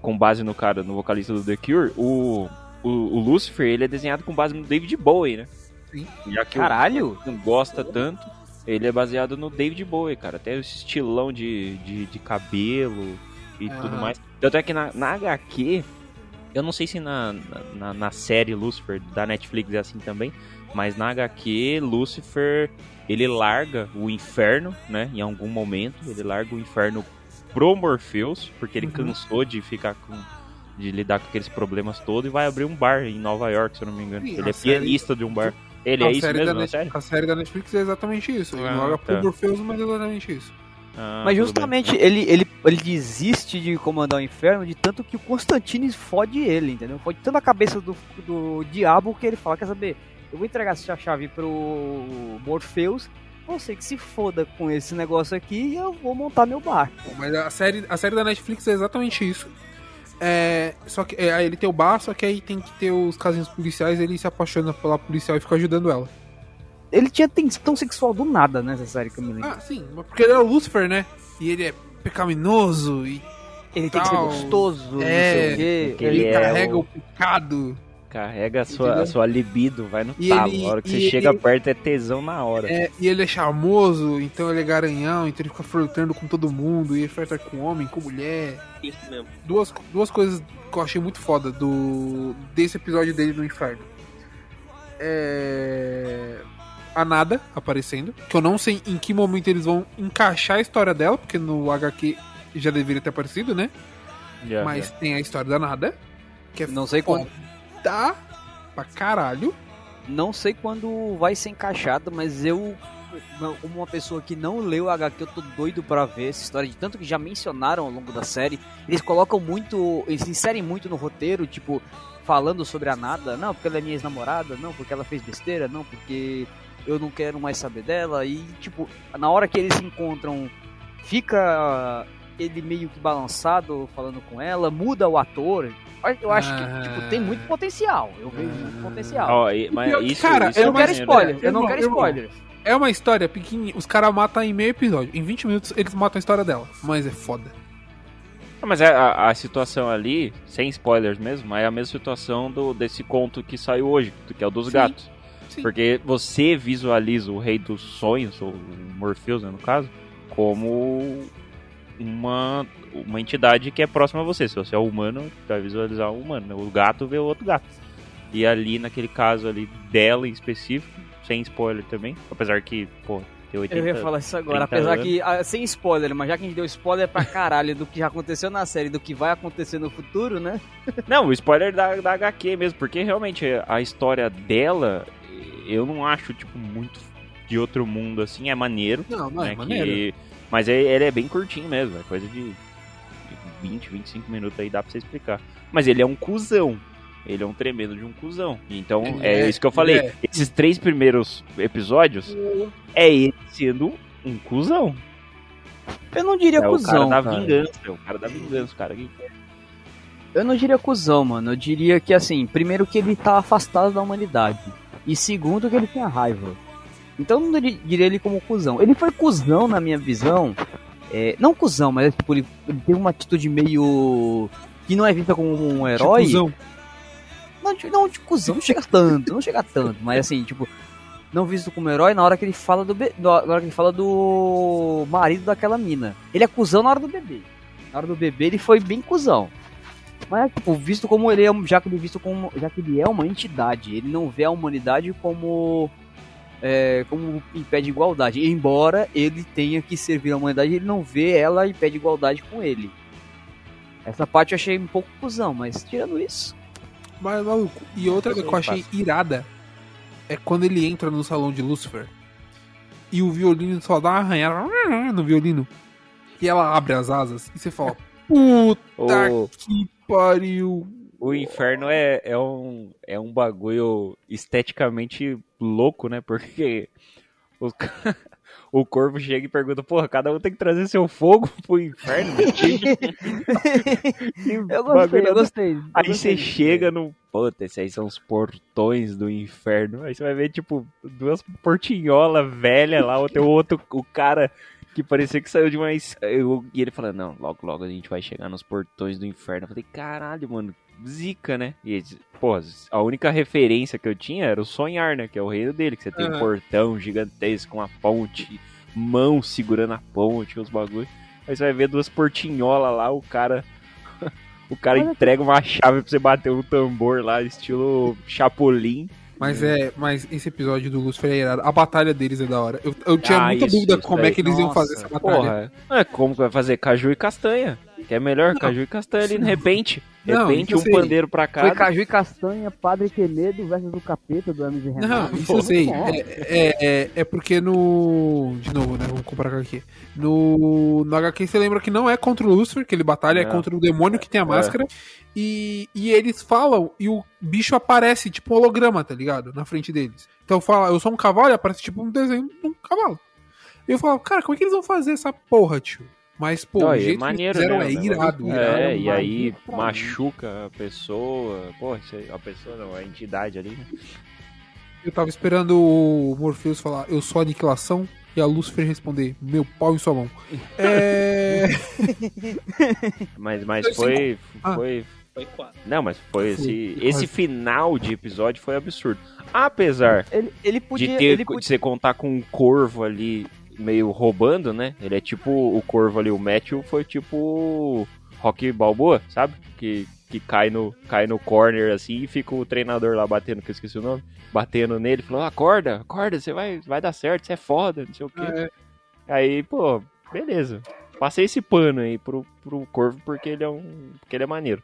com base no cara, no vocalista do The Cure, o, o, o Lucifer ele é desenhado com base no David Bowie, né? Sim. Já que Caralho! não gosta tanto, ele é baseado no David Bowie, cara. Até esse estilão de, de, de cabelo e Aham. tudo mais. Tanto é que na, na HQ, eu não sei se na, na, na série Lucifer da Netflix é assim também, mas na HQ, Lucifer, ele larga o inferno, né? Em algum momento, ele larga o inferno pro Morpheus, porque ele Uhum. cansou de ficar com. de lidar com aqueles problemas todos e vai abrir um bar em Nova York, se eu não me engano. Ele é série- pianista de um bar. Ele a é isso série mesmo, da na série? Net- A série da Netflix é exatamente isso. Ele Ah, joga tá. pro Morpheus, mas é exatamente isso. Ah, Mas justamente ele, ele, ele desiste de comandar o inferno de tanto que o Constantine fode ele, entendeu? Fode tanto a cabeça do, do diabo que ele fala, quer saber, eu vou entregar essa chave pro Morpheus, você que se foda com esse negócio aqui e eu vou montar meu bar. Mas a série, a série da Netflix é exatamente isso. É, só que é, aí ele tem o bar, só que aí tem que ter os casinhos policiais, ele se apaixona pela policial e fica ajudando ela. Ele tinha tensão sexual do nada nessa série que eu me lembro. Ah, sim, porque ele é o Lucifer, né? E ele é pecaminoso e ele tem que ser tal. gostoso, É, não sei o quê. ele, Ele é carrega o- o pecado. Carrega a sua, Entendeu? a sua libido, vai no E talo. ele- a hora que você chega ele- perto é tesão na hora. É, e ele é charmoso, então ele é garanhão, então ele fica flertando com todo mundo, e ele flerta com homem, com mulher. Isso mesmo. Duas, duas coisas que eu achei muito foda do desse episódio dele no inferno. É. A nada aparecendo. Que eu não sei em que momento eles vão encaixar a história dela, porque no HQ já deveria ter aparecido, né? Já, Mas já. tem a história da nada. Que é Não sei quando, foda pra caralho. não sei quando vai ser encaixado, mas eu, uma pessoa que não leu o HQ, eu tô doido pra ver essa história de tanto que já mencionaram ao longo da série. Eles colocam muito, eles inserem muito no roteiro, tipo, falando sobre a nada. Não, porque ela é minha ex-namorada, não, porque ela fez besteira, não, porque eu não quero mais saber dela. E, tipo, na hora que eles se encontram, fica ele meio que balançado falando com ela, muda o ator. Eu acho que, Ah. tipo, tem muito potencial. Eu vejo muito potencial. Ó, e- mas isso, cara, isso Eu é não quero spoiler, eu não quero spoiler. É uma história pequenininha. Os caras matam em meio episódio. Em 20 minutos eles matam a história dela. Mas é foda. Ah, Mas a, a- a situação ali, sem spoilers mesmo, é a mesma situação do, desse conto que saiu hoje, que é o dos Sim. gatos. Sim. Porque você visualiza o rei dos sonhos, ou o Morpheus, né, no caso, como uma, uma entidade que é próxima a você. Se você é humano, vai visualizar o humano. né? O gato vê o outro gato. E ali, naquele caso ali dela em específico, sem spoiler também, apesar que, pô, tem 80 Eu ia falar isso agora, 30 apesar anos. que, ah, sem spoiler, mas já que a gente deu spoiler pra caralho do que já aconteceu na série e do que vai acontecer no futuro, né? Não, o spoiler da, da HQ mesmo, porque realmente a história dela, eu não acho, tipo, muito de outro mundo, assim, é maneiro, Não, não né, é maneiro. que- mas é- ele é bem curtinho mesmo, é coisa de 20, 25 minutos aí, dá pra você explicar. Mas ele é um cuzão, ele é um tremendo de um cuzão, então é, é, isso que eu falei, é. esses três primeiros episódios, é ele sendo um cuzão, Eu não diria é o cuzão, cara da cara. vingança, é o cara da vingança, o cara que... Eu não diria cuzão, mano. Eu diria que, assim, primeiro que ele tá afastado da humanidade. E segundo que ele tinha raiva. Então eu não diri- diria ele como cuzão. Ele foi cuzão na minha visão. É, não cuzão, mas tipo, ele, ele teve uma atitude meio. que não é vista como um herói. Tipo, Não, de, não, de cuzão, não chega tanto, não chega tanto, mas assim, tipo, não visto como herói na hora que ele fala do be- na hora que ele fala do marido daquela mina. Ele é cuzão na hora do bebê. Na hora do bebê ele foi bem cuzão. Mas, tipo, visto como ele é, já que ele é visto como, já que ele é uma entidade, ele não vê a humanidade como é, como em pé de igualdade. Embora ele tenha que servir a humanidade, ele não vê ela em pé de igualdade com ele. Essa parte eu achei um pouco cuzão, mas tirando isso, Mas, maluco, e outra coisa que eu achei irada é quando ele entra no salão de Lucifer e o violino só dá uma arranhada no violino e ela abre as asas e você fala: Puta O- que pariu! O inferno é, é, um, é um bagulho esteticamente louco, né? Porque os, o corvo chega e pergunta, porra, cada um tem que trazer seu fogo pro inferno. Eu gostei, eu gostei. eu Aí gostei você chega no. Puta, esses aí são os portões do inferno. Aí você vai ver, tipo, duas portinholas velhas lá, tem o outro, o cara que parecia que saiu de uma. eu- E ele falando, não, logo, logo a gente vai chegar nos portões do inferno. Eu falei, caralho, mano, zica, né? E, eles- pô, a única referência que eu tinha era o sonhar, né? Que é o reino dele, que você tem um Aham. portão gigantesco, uma ponte, mão segurando a ponte, os bagulhos. Aí você vai ver duas portinholas lá, o cara. O cara Olha entrega uma chave pra você bater um tambor lá, estilo Chapolin. Mas é, mas esse episódio do Lucifer é irado. A batalha deles é da hora. Eu, eu tinha Ah, muita isso, dúvida isso como é daí. que eles iam Nossa, fazer essa batalha. Porra, é como que vai fazer caju e castanha? Que é melhor, Não. caju e castanha ali, de repente. De repente, um sei. pandeiro pra Foi cada. Caju e Castanha, Padre Quemedo versus o Capeta do e Renato. Não, isso eu sei. É, é, é, é porque no. De novo, né? Vamos comparar com aqui. No, no HQ você lembra que não é contra o Lucifer, que ele batalha, é Não. contra o demônio que tem a máscara. E, e eles falam e o bicho aparece, tipo um holograma, tá ligado? Na frente deles. Então fala, eu sou um cavalo e aparece tipo um desenho de um cavalo. E eu falo, cara, como é que eles vão fazer essa porra, tio? Mas, pô, Não, o é jeito maneiro, que eles fizeram né, é o negócio. irado, irado. É, e aí machuca a pessoa. Pô, a pessoa não, a entidade ali, né? Eu tava esperando o Morpheus falar, eu sou aniquilação, e a Lucifer responder, meu pau em sua mão. É. Mas, mas Foi foi. Ah. Foi. Foi quase. Não, mas foi Foi, esse. Esse final de episódio foi absurdo. Apesar Ele, ele podia. de ter ele de podia... você contar com um corvo ali meio roubando, né? Ele é tipo o corvo ali, o Matthew foi tipo o Rock Balboa, sabe? Que, que cai no cai no corner assim e fica o treinador lá batendo, que eu esqueci o nome, batendo nele, falou: "Acorda, acorda, você vai vai dar certo, você é foda, não sei o quê". É, Aí, pô, beleza. Passei esse pano aí pro, pro corvo porque ele é um porque ele é maneiro.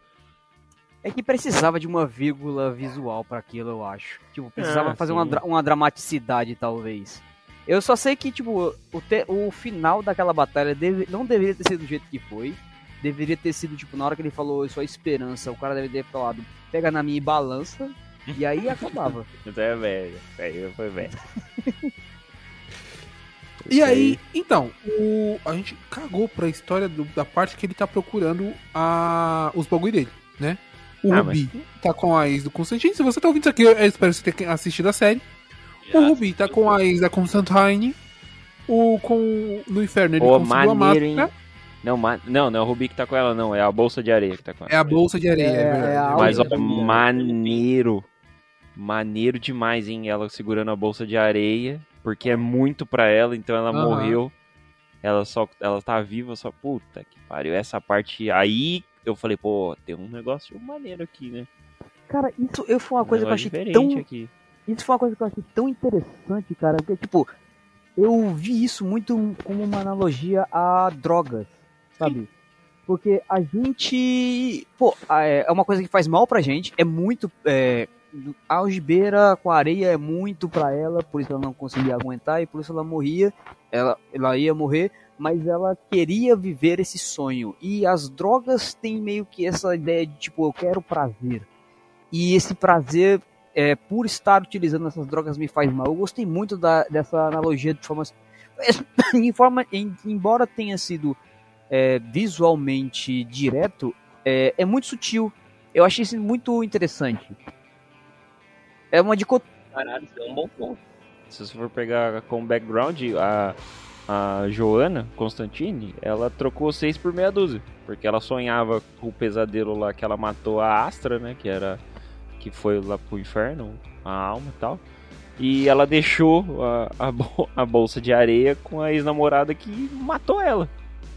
É que precisava de uma vírgula visual pra aquilo, eu acho. Tipo, precisava Ah, fazer uma, uma dramaticidade, talvez. Eu só sei que, tipo, o, te- o final daquela batalha deve- não deveria ter sido do jeito que foi. Deveria ter sido, tipo, na hora que ele falou eu sou a esperança, o cara deveria ter falado, pega na minha e balança. E aí acabava. Mas é velho, aí foi velho. E aí, então, o, a gente cagou pra história do- da parte que ele tá procurando a, os bagulho dele, né? O Ah, Rubi tá com a ex do Constantine. Se você tá ouvindo isso aqui, eu espero que você tenha assistido a série. O Rubi tá com a ex da Constantine. O com no inferno ele Pô, conseguiu a maneiro, máscara. Não, ma- não, não é o Rubi que tá com ela, não. É a bolsa de areia que tá com ela. É a bolsa de areia, é, É, verdade. é a Mas, ó, maneiro. Maneiro demais, hein? Ela segurando a bolsa de areia. Porque é muito pra ela, então ela morreu. Ela só. Ela tá viva, só. Puta que pariu. Essa parte aí. Eu falei, pô, tem um negócio maneiro aqui, né? Cara, isso eu, foi uma Um coisa que eu achei diferente tão aqui. Isso foi uma coisa que eu achei tão interessante, cara, porque, tipo, eu vi isso muito como uma analogia a drogas, sabe? Porque a gente. Pô, é é uma coisa que faz mal pra gente, é muito. É, a algibeira com a areia é muito pra ela, por isso ela não conseguia aguentar e por isso ela morria. Ela, ela ia morrer, mas ela queria viver esse sonho. E as drogas têm meio que essa ideia de, tipo, eu quero prazer. E esse prazer é, por estar utilizando essas drogas me faz mal. Eu gostei muito da, dessa analogia de forma, em forma, em- embora tenha sido é, visualmente direto, é, é muito sutil. Eu achei isso muito interessante. É uma dicotomia. Caralho, isso é um bom ponto. Se você for pegar como background, a, a Joana Constantine, ela trocou seis por meia dúzia. Porque ela sonhava com o pesadelo lá que ela matou a Astra, né? Que era. Que foi lá pro inferno, a alma e tal. E ela deixou a, a, bol- a bolsa de areia com a ex-namorada que matou ela.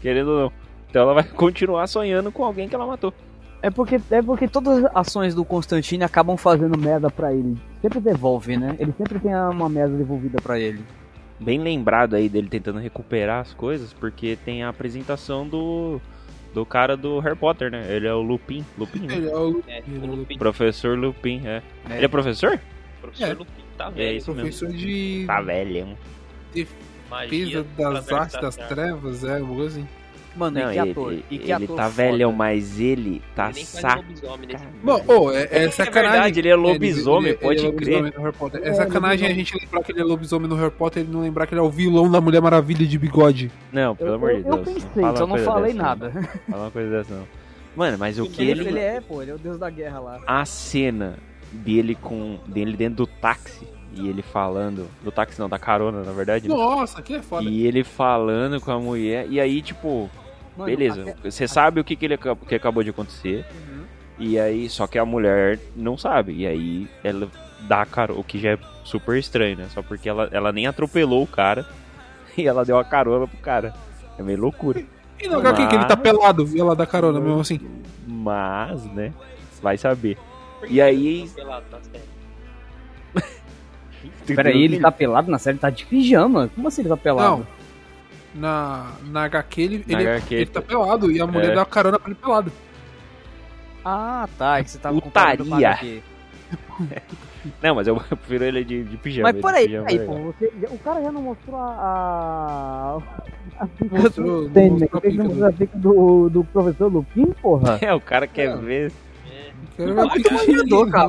Querendo ou não. Então ela vai continuar sonhando com alguém que ela matou. É porque, é porque todas as ações do Constantine acabam fazendo merda pra ele. Sempre devolve, né? Ele sempre tem uma merda devolvida pra ele. bem lembrado aí dele tentando recuperar as coisas, porque tem a apresentação do do cara do Harry Potter, né? Ele é o Lupin, Lupin, né? Ele é o É, ele é o Lupin, Professor Lupin, é. É. Ele é professor? professor É. Lupin, tá É velho. isso mesmo. professor de Tá velho. defesa Magia das artes das trevas, é, algo assim. Mano, Não, e que ele, ator? ele- E que ele ator tá foda. velhão, mas ele tá Ele nesse filme. Bom, ô, é, é sacanagem. verdade, ele é lobisomem, pode é crer. lobisomem no Harry Potter. É sacanagem a gente lembrar que ele é lobisomem no Harry Potter e não lembrar que ele é o vilão da Mulher Maravilha de bigode. Não, pelo Eu, amor de eu, Deus. eu pensei, fala só não falei dessa, nada. Não. Fala uma coisa dessa, não. Mano, mas o que Ele, ele... ele é, pô, ele é o deus da guerra lá. A cena dele com... dele dentro do táxi e ele falando... Do táxi não, da carona, na verdade. né? Nossa, que é foda. E ele falando com a mulher. E aí, tipo, Mano, beleza. até- Você sabe o que, que, ele, que acabou de acontecer. Uhum. E aí, só que a mulher não sabe. E aí ela dá a carona, o que já é super estranho, né? Só porque ela, ela nem atropelou o cara e ela deu a carona pro cara. É meio loucura. E no HQ que ele tá Mas- pelado e ela dá carona mesmo assim. Mas, né? Vai saber. E aí. Pelado na série. Peraí, ele tá pelado na série? Tá de pijama? Como assim ele tá pelado? Não. Na, na HQ ele, Na ele, HQ, ele tá pelado e a mulher é. dá carona pra ele pelado. Ah, tá. É que você tava Putaria. Não, mas eu prefiro ele de, de pijama. Mas peraí, pijama peraí, pô. Você, o cara já não mostrou a. a... a pica Mostrou- do não do- mostrou a pica do, do professor Lupin, porra? É, o cara quer É. ver. Quero ver a pica de ninguém, cara.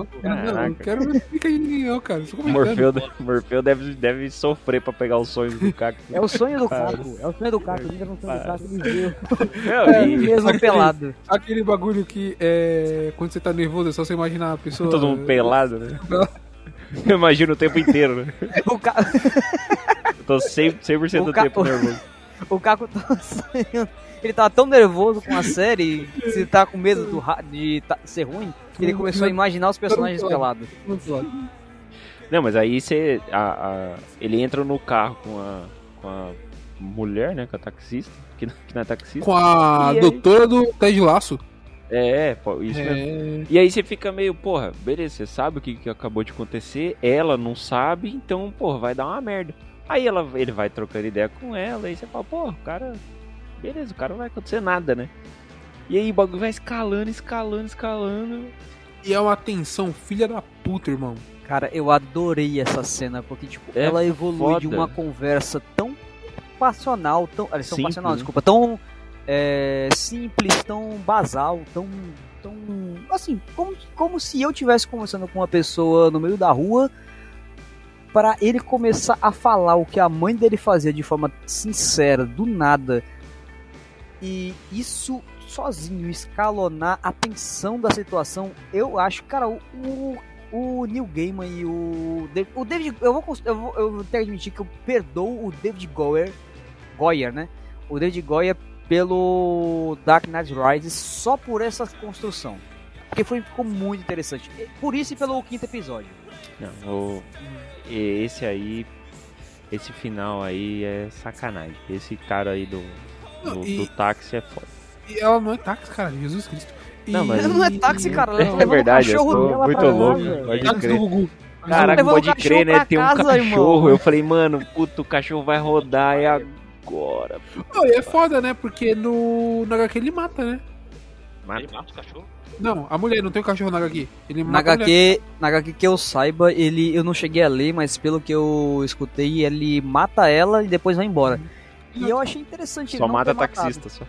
não. Quero ver pica de ninguém, não, cara. O. Morfeu, Morfeu deve, deve sofrer pra pegar os sonhos do Caco. É o sonho do Caco. É o sonho do Caco. Ele não sonho do Caco, ele viu. Não, Ele mesmo aquele- pelado. Aquele bagulho que é. Quando você tá nervoso é só você imaginar a pessoa. todo mundo pelado, né? Eu imagino o tempo inteiro, né? O, Ca... Eu tô 100%, 100 O do Ca- tempo nervoso. o Caco tava sonhando. Ele tava tão nervoso com a série, se tá com medo do de tá- ser ruim, que ele começou a imaginar os personagens pelados. Não, mas aí você. a- a- ele entra no carro com a, com a mulher, né? Com a taxista. Que, não- que não é taxista. Com a E aí? doutora do Ted Laço. É, pô, isso mesmo. É. E aí você fica meio, porra, beleza, você sabe o que, que acabou de acontecer, ela não sabe, então, porra, vai dar uma merda. Aí ela, ele vai trocando ideia com ela, aí você fala, porra, o cara. Beleza, o cara não vai acontecer nada, né? E aí o bagulho vai escalando, escalando, escalando. E é uma tensão, filha da puta, irmão. Cara, eu adorei essa cena, porque, tipo, É ela evolui de foda. uma conversa tão passional, tão. Tão Simples, passional, desculpa, tão é, simples, tão basal, tão. tão. Assim, como, como se eu tivesse conversando com uma pessoa no meio da rua para ele começar a falar o que a mãe dele fazia de forma sincera, do nada. E isso sozinho, escalonar a tensão da situação, eu acho, cara, o, o, o Neil Gaiman e o David, o David eu vou, eu vou eu vou ter que admitir que eu perdoo o David Goyer, Goyer, né? O David Goyer pelo Dark Knight Rises só por essa construção. Porque foi, ficou muito interessante. Por isso e pelo quinto episódio. Não, o, esse aí. Esse final aí é sacanagem. Esse cara aí do, do, e- do táxi é foda. E ela não é táxi, cara, Jesus Cristo. E... Não, mas- Ela não é táxi, cara. Ela É levou verdade, o eu cachorro tô muito louco. Pode Táxi crer. do Gugu. Caraca, pode crer, né? Tem um casa, cachorro. irmão. Eu falei, mano, puto, o cachorro vai rodar é agora. Não, e é foda, né? Porque no, no HQ ele mata, né? Mata. Ele mata o cachorro? Não, a mulher não tem o cachorro na HQ. Ele Na. HQ, na HQ que eu saiba, ele eu não cheguei a ler, mas pelo que eu escutei, ele mata ela e depois vai embora. E eu achei interessante ele Só não mata ter matado. taxista, só.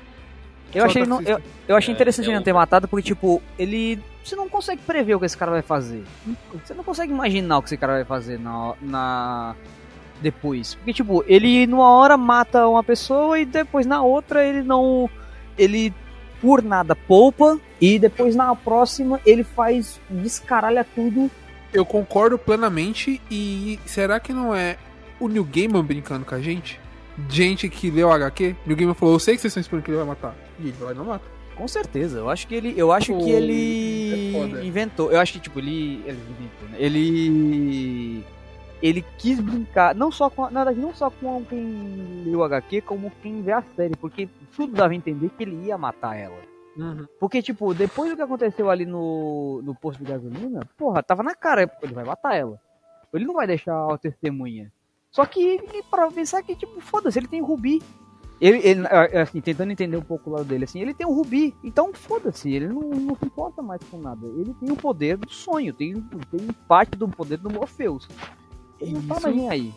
Eu Só achei, não, taxista. eu, eu achei É, interessante é ele não ter matado, porque, tipo, ele. Você não consegue prever o que esse cara vai fazer. Você não consegue imaginar o que esse cara vai fazer na. na... Depois. Porque, tipo, ele numa hora mata uma pessoa e depois na outra ele não. Ele por nada poupa e depois na próxima ele faz. descaralha tudo. Eu concordo plenamente e será que não é o New Gaiman brincando com a gente? Gente que leu o HQ, New Gaiman falou, eu sei que vocês estão esperando que ele vai matar. E ele vai lá e não mata. Com certeza, eu acho que ele. Eu acho Pô, que ele é inventou. Eu acho que, tipo, ele. Ele inventou, né? Ele. Ele quis brincar, não só com. a- Na verdade, não só com quem leu o HQ, como quem vê a série, porque tudo dava a entender que ele ia matar ela. Porque, tipo, depois do que aconteceu ali no, no posto de gasolina, porra, tava na cara, ele vai matar ela. Ele não vai deixar a testemunha. Só que ele, pra pensar que, tipo, foda-se, ele tem o Rubi. Ele, ele, assim, tentando entender um pouco o lado dele, assim, ele tem o Rubi, então foda-se, ele não, não se importa mais com nada. Ele tem o poder do sonho, tem, tem parte do poder do Morpheus. Ele não tá Isso. mais nem aí.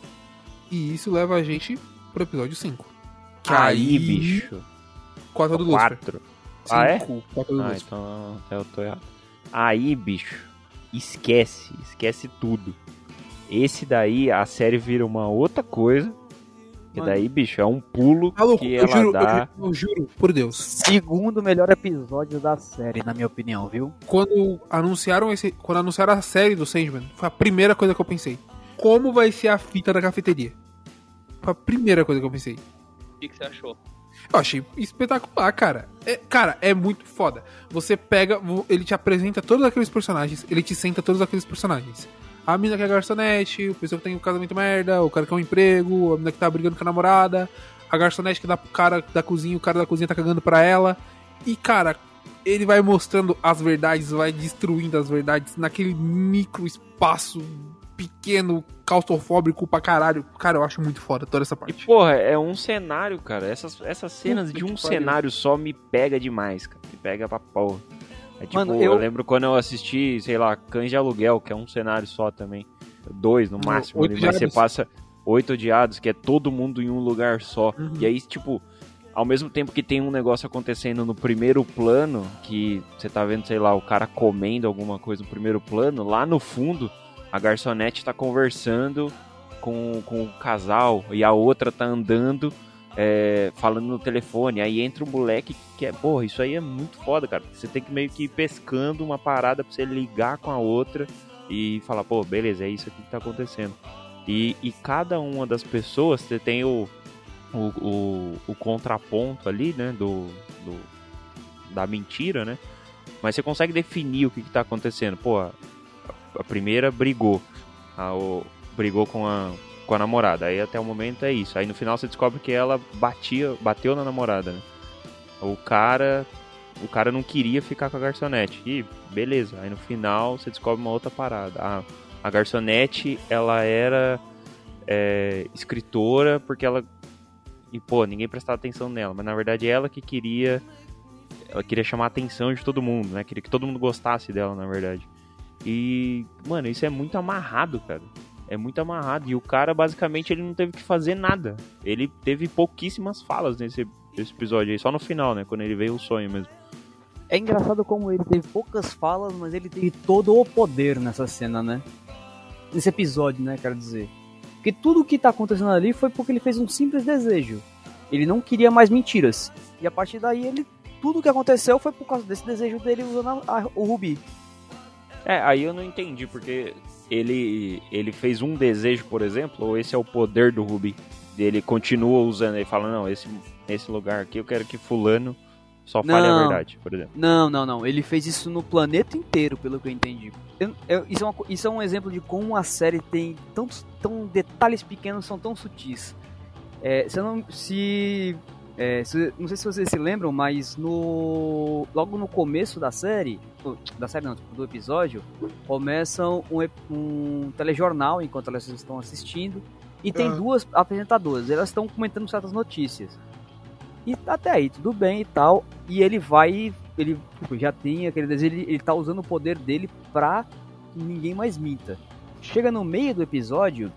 E isso leva a gente pro episódio 5. Que Aí, bicho. 4 é do. Quatro. Ah, é? Cinco, quatro do Ah, Lucifer. então eu tô errado. Aí, bicho, esquece, esquece tudo. Esse daí, a série vira uma outra coisa. Que Mano. daí, bicho, é um pulo Maluco, que eu ela juro, dá. eu, eu juro, por Deus. Segundo melhor episódio da série, na minha opinião, viu? Quando anunciaram esse. Quando anunciaram a série do Sandman, foi a primeira coisa que eu pensei. Como vai ser a fita da cafeteria? Foi a primeira coisa que eu pensei. O que, que você achou? Eu achei espetacular, cara. É, cara, é muito foda. Você pega, ele te apresenta todos aqueles personagens, ele te senta todos aqueles personagens. A mina que é garçonete, o pessoal que tem um casamento merda, o cara que é um emprego, a mina que tá brigando com a namorada, a garçonete que dá pro cara da cozinha, o cara da cozinha tá cagando pra ela. E, cara, ele vai mostrando as verdades, vai destruindo as verdades naquele micro espaço pequeno, claustrofóbico pra caralho. Cara, eu acho muito foda toda essa E, parte. porra, é um cenário, cara. Essas, essas cenas Puta de um cenário só me pega demais, cara. Me pega pra porra. É tipo, Mano, eu... eu- lembro quando eu assisti, sei lá, Cães de Aluguel, que é um cenário só também. Dois no máximo, Oito mas você passa oito odiados, que é todo mundo em um lugar só. Uhum. E aí, tipo, ao mesmo tempo que tem um negócio acontecendo no primeiro plano, que você tá vendo, sei lá, o cara comendo alguma coisa no primeiro plano, lá no fundo, a garçonete tá conversando com, com o casal e a outra tá andando. É, falando no telefone, aí entra um moleque que é, porra, isso aí é muito foda, cara. Você tem que meio que ir pescando uma parada pra você ligar com a outra e falar, pô, beleza, é isso aqui que tá acontecendo. E, e cada uma das pessoas, você tem o, o, o, o contraponto ali, né, do, do- da mentira, né? Mas você consegue definir o que, que tá acontecendo. Pô, a, a primeira brigou, a, o- brigou com a, com a namorada. Aí até o momento é isso. Aí no final você descobre que ela batia, bateu na namorada, né? O cara, o cara não queria ficar com a garçonete. E beleza. Aí no final você descobre uma outra parada. A, a garçonete, ela era é, escritora porque ela e pô, ninguém prestava atenção nela, mas na verdade é ela que queria ela queria chamar a atenção de todo mundo, né? Queria que todo mundo gostasse dela, na verdade. E, mano, isso é muito amarrado, cara. É muito amarrado. E o cara, basicamente, ele não teve que fazer nada. Ele teve pouquíssimas falas nesse, nesse episódio aí, só no final, né? Quando ele veio o sonho mesmo. É engraçado como ele teve poucas falas, mas ele teve todo o poder nessa cena, né? Nesse episódio, né, quero dizer. Porque tudo que tá acontecendo ali foi porque ele fez um simples desejo. Ele não queria mais mentiras. E a partir daí, ele tudo que aconteceu foi por causa desse desejo dele usando a- a- o Rubi. É, aí eu não entendi, porque ele, ele fez um desejo, por exemplo, ou esse é o poder do Rubi? Ele continua usando, ele fala, não, esse, nesse lugar aqui eu quero que fulano só fale a Não. verdade, por exemplo. Não, não, não. Ele fez isso no planeta inteiro, pelo que eu entendi. Eu- eu- isso, é uma isso é um exemplo de como a série tem tantos tão detalhes pequenos, são tão sutis. É, se eu não, se, é, se- não sei se vocês se lembram, mas no logo no começo da série, do- da série não, do episódio, começa um, um telejornal enquanto elas estão assistindo e tem Ah. duas apresentadoras. Elas estão comentando certas notícias. E até aí, tudo bem e tal. E ele vai. Ele tipo, já tem aquele desejo, ele, ele tá usando o poder dele pra que ninguém mais minta. Chega no meio do episódio,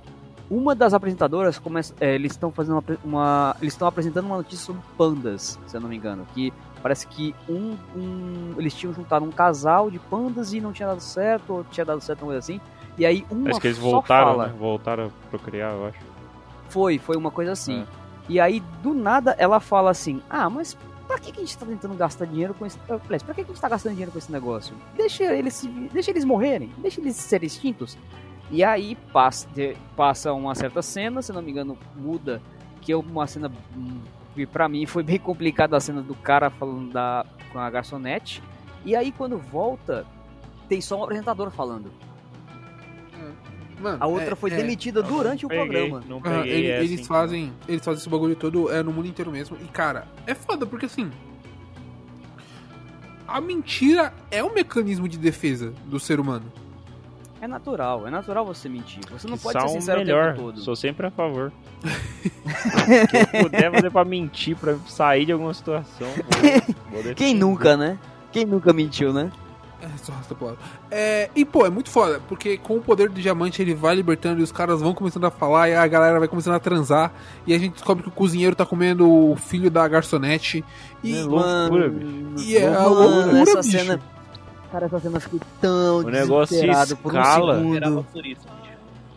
uma das apresentadoras começa. é, eles estão fazendo uma, uma- Eles estão apresentando uma notícia sobre pandas, se eu não me engano. Que parece que um, um- Eles tinham juntado um casal de pandas e não tinha dado certo, ou tinha dado certo, uma coisa assim. E aí uma Parece que eles voltaram, fala. né? Voltaram a procriar, eu acho. Foi, foi uma coisa assim. É. E aí, do nada, ela fala assim: Ah, mas pra que, que a gente tá tentando gastar dinheiro com esse. Falei, pra que, que a gente tá gastando dinheiro com esse negócio? Deixa eles, se... deixa eles morrerem, deixa eles serem extintos. E aí passa, passa uma certa cena, se não me engano, muda, que é uma cena que pra mim foi bem complicada a cena do cara falando da, com a garçonete. E aí quando volta, tem só um apresentador falando. Mano, A outra é- foi é- demitida durante o Peguei, programa. Não Aham, peguei ele- eles então. fazem. Eles fazem esse bagulho todo é, no mundo inteiro mesmo. E, cara, é foda, porque assim. A mentira é um mecanismo de defesa do ser humano. É natural, é natural você mentir. Você não Que pode ser sincero melhor. o tempo todo. Sou sempre a favor. o que eu puder fazer pra mentir, pra sair de alguma situação. Vou, vou Quem nunca, né? Quem nunca mentiu, né? É, só arrasta pro lado. É, e, pô, é muito foda, porque com o poder do diamante ele vai libertando e os caras vão começando a falar e a galera vai começando a transar. E a gente descobre que o cozinheiro tá comendo o filho da garçonete. E, É loucura, bicho. e é Mano, loucura, essa bicho. cena. Cara, essa cena eu fiquei tão O desesperado por um segundo. por isso.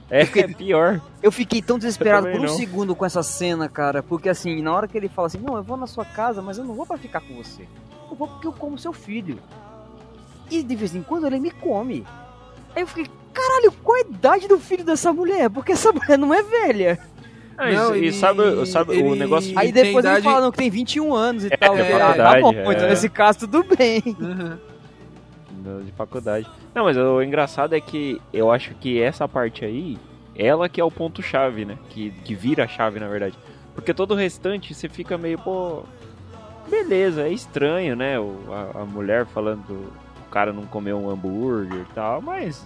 É, é pior. Eu fiquei tão desesperado por um não. segundo com essa cena, cara. Porque assim, na hora que ele fala assim, não, eu vou na sua casa, mas eu não vou pra ficar com você. Eu vou porque eu como seu filho. E de vez em quando ele me come. Aí eu fiquei, caralho, qual a idade do filho dessa mulher? Porque essa mulher não é velha. Ah, Não, e, e ele- sabe, sabe o ele- negócio. Aí depois idade- ele fala não, que tem 21 anos e tal. de Eu falei, ah, tá bom, é. então nesse caso tudo bem. Uhum. De faculdade. Não, mas o engraçado é que eu acho que essa parte aí, ela que é o ponto chave, né? Que, que vira a chave, na verdade. Porque todo o restante você fica meio, pô. Beleza, é estranho, né? O, a, a mulher falando o cara não comeu um hambúrguer e tal, mas.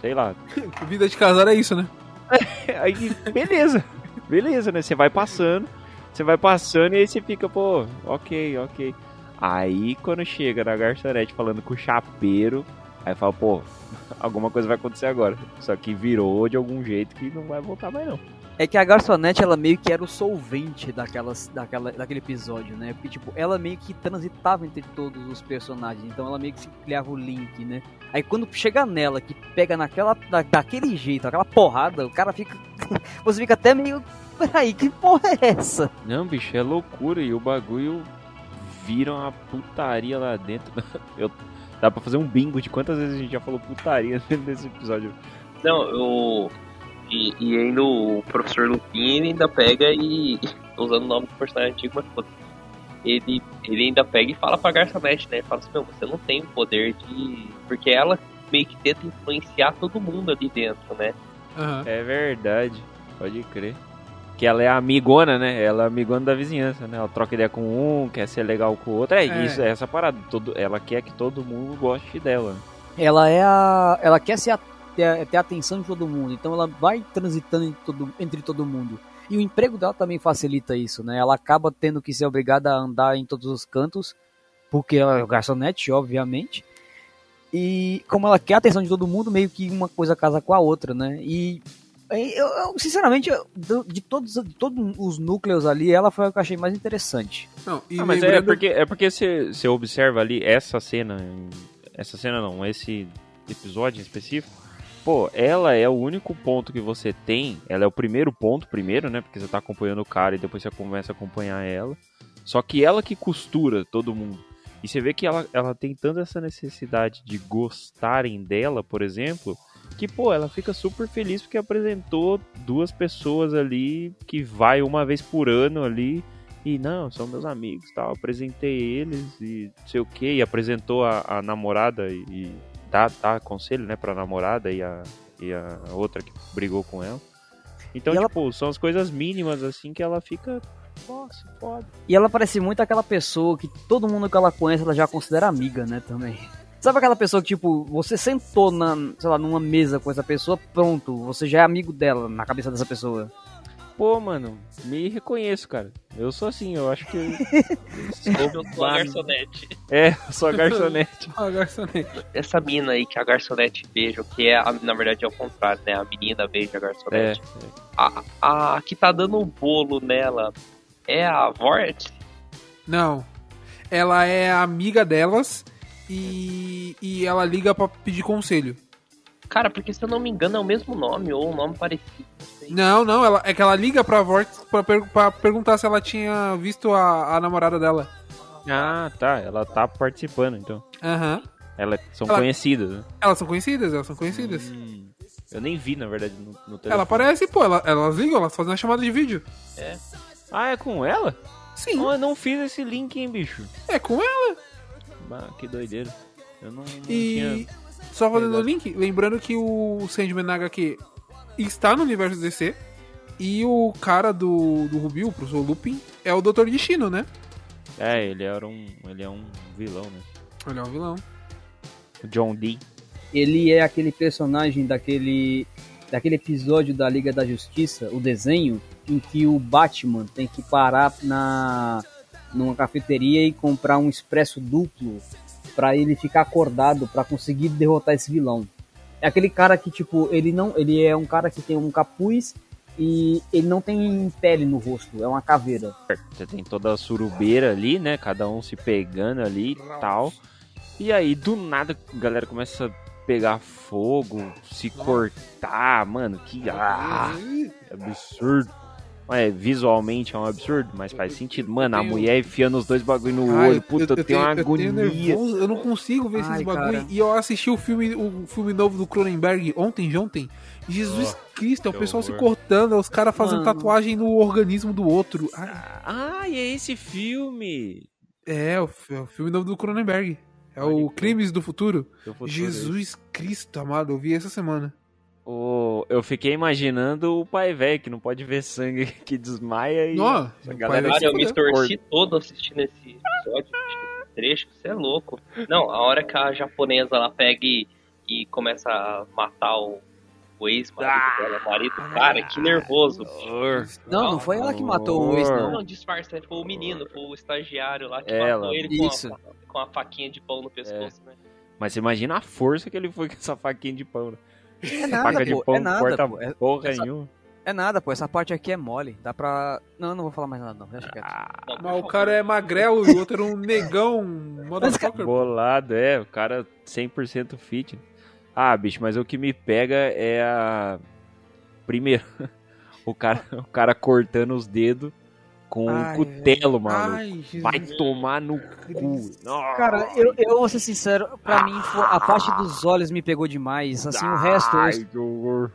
Sei lá. Vida de casar é isso, né? Aí, beleza. Beleza, né? Você vai passando, você vai passando e aí você fica, pô, ok, ok. Aí quando chega na garçonete falando com o chapeiro, aí fala, pô, alguma coisa vai acontecer agora. Só que virou de algum jeito que não vai voltar mais não. É que a garçonete, ela meio que era o solvente daquelas, daquela, daquele episódio, né? Porque, tipo, ela meio que transitava entre todos os personagens, então ela meio que se criava o link, né? Aí quando chega nela, que pega naquela, da, daquele jeito, aquela porrada, o cara fica... você fica até meio... Peraí, que porra é essa? Não, bicho, é loucura e o bagulho vira uma putaria lá dentro. Eu, dá pra fazer um bingo de quantas vezes a gente já falou putaria desse episódio. Não, eu. E, e ainda o professor Lupin ele ainda pega e. Usando o nome do personagem antigo, mas foda ele, ele ainda pega e fala pra garçonete, né? Fala assim, meu, você não tem o poder de. Porque ela meio que tenta influenciar todo mundo ali dentro, né? Aham. É verdade, pode crer. Que ela é amigona, né? Ela é amigona da vizinhança, né? Ela troca ideia com um, quer ser legal com o outro. É, É. isso, é essa parada. Todo, ela quer que todo mundo goste dela. Ela é a... Ela quer ser a, ter, ter a atenção de todo mundo, então ela vai transitando entre todo, entre todo mundo. E o emprego dela também facilita isso, né? Ela acaba tendo que ser obrigada a andar em todos os cantos, porque ela é garçonete, obviamente. E como ela quer a atenção de todo mundo, meio que uma coisa casa com a outra, né? E eu, eu, sinceramente, eu- de todos, de todos os núcleos ali, ela foi a que eu achei mais interessante. Não, e Ah, mas é lembrando- porque é porque você você observa ali essa cena, essa cena não, esse episódio em específico. Pô, ela é o único ponto que você tem. Ela é o primeiro ponto, primeiro, né? Porque você tá acompanhando o cara e depois você começa a acompanhar ela. Só que ela que costura todo mundo. E você vê que ela, ela tem tanta essa necessidade de gostarem dela, por exemplo, que, pô, ela fica super feliz porque apresentou duas pessoas ali que vai uma vez por ano ali e não, são meus amigos tal. Apresentei eles e não sei o que. E apresentou a, a namorada e, e dá, dá conselho, né, pra namorada e a, e a outra que brigou com ela. Então, E ela- tipo, são as coisas mínimas assim que ela fica. Nossa, foda. E ela parece muito aquela pessoa que todo mundo que ela conhece, ela já considera amiga, né, também. Sabe aquela pessoa que, tipo, você sentou na, sei lá, numa mesa com essa pessoa, pronto, você já é amigo dela, na cabeça dessa pessoa. Pô, mano, me reconheço, cara. Eu sou assim, eu acho que. Eu sou a garçonete. É, eu sou a garçonete. Ah, garçonete. Essa mina aí que a garçonete beija, que é, a- na verdade é o contrário, né? A menina beija a É, garçonete. A, a que tá dando o bolo nela é a Vort? Não. Ela é amiga delas e, e ela liga pra pedir conselho. Cara, porque se eu não me engano é o mesmo nome ou um nome parecido. não sei. Não, não, ela, é que ela liga pra Vortex pra, per- pra perguntar se ela tinha visto a, a namorada dela. Ah, tá. Ela tá participando, então. Aham. Elas são Ela- conhecidas, né? Elas são conhecidas, elas são conhecidas. Hum, eu nem vi, na verdade, no, no telefone. Ela aparece, pô, ela- elas ligam, elas fazem uma chamada de vídeo. Ah, é com ela? Sim, Não, eu não fiz esse link, hein, bicho. é com ela. Ah, que doideira. Eu não, não E tinha... só fazendo o link, lembrando que o Sandman na HQ está no universo DC e o cara do, do Rubi, o professor Lupin, é o Dr. Destino, né? É, ele era um... Ele é um vilão, né? Ele é um vilão. O John Dee. Ele é aquele personagem daquele, daquele episódio da Liga da Justiça, o desenho, em que o Batman tem que parar na numa cafeteria e comprar um expresso duplo pra ele ficar acordado pra conseguir derrotar esse vilão. É aquele cara que, tipo, ele não. Ele é um cara que tem um capuz e ele não tem pele no rosto, é uma caveira. Você tem toda a surubeira ali, né? Cada um se pegando ali e tal. E aí, do nada, a galera começa a pegar fogo, se cortar, mano, que ah, absurdo. É, visualmente é um absurdo, mas faz sentido. Mano, a tenho- mulher enfiando os dois bagulho no Ai, olho, puta, eu, tenho uma eu tenho agonia. nervoso, eu não consigo ver esses bagulho. cara. E eu assisti o filme, o filme novo do Cronenberg ontem, ontem. Jesus Cristo, é o pessoal se horror. cortando, é os caras fazendo Mano. tatuagem no organismo do outro. Ai, Ah, e é esse filme. é, o, é o filme novo do Cronenberg. É o. Crimes do Futuro. Do futuro. Jesus Cristo, amado, eu vi essa semana. Ô, eu fiquei imaginando o pai velho que não pode ver sangue que desmaia e. Ó, a o galera Cara, eu me torci todo assistindo esse episódio, esse trecho, você é louco. Não, a hora que a japonesa ela pega e, e começa a matar o, o ex-marido Ah, dela, o marido, cara, que nervoso. horror. Não, não foi ela que matou o ex, Não, não. disfarça, né? Foi o menino, foi o estagiário lá que Ela. matou ele com Isso. a, com a faquinha de pão no pescoço, né? Mas você imagina a força que ele foi com essa faquinha de pão. né? É nada, pô, pão é nada, corta pô. É, porra essa- nenhuma. é nada, pô. Essa parte aqui é mole. Dá pra. Não, não vou falar mais nada, não. Deixa quieto. Ah, Mas o cara é magrelo e o outro era um negão, um motherfucker. bolado, é. O cara 100% fit. Ah, bicho, mas o que me pega é a. Primeiro, o cara, o cara cortando os dedos com Ai, cutelo. Ai, Jesus. Vai tomar no cu. Nossa. Cara, eu, eu vou ser sincero, pra mim foi- a parte dos olhos me pegou demais. Assim, o resto, Ai, os- que horror.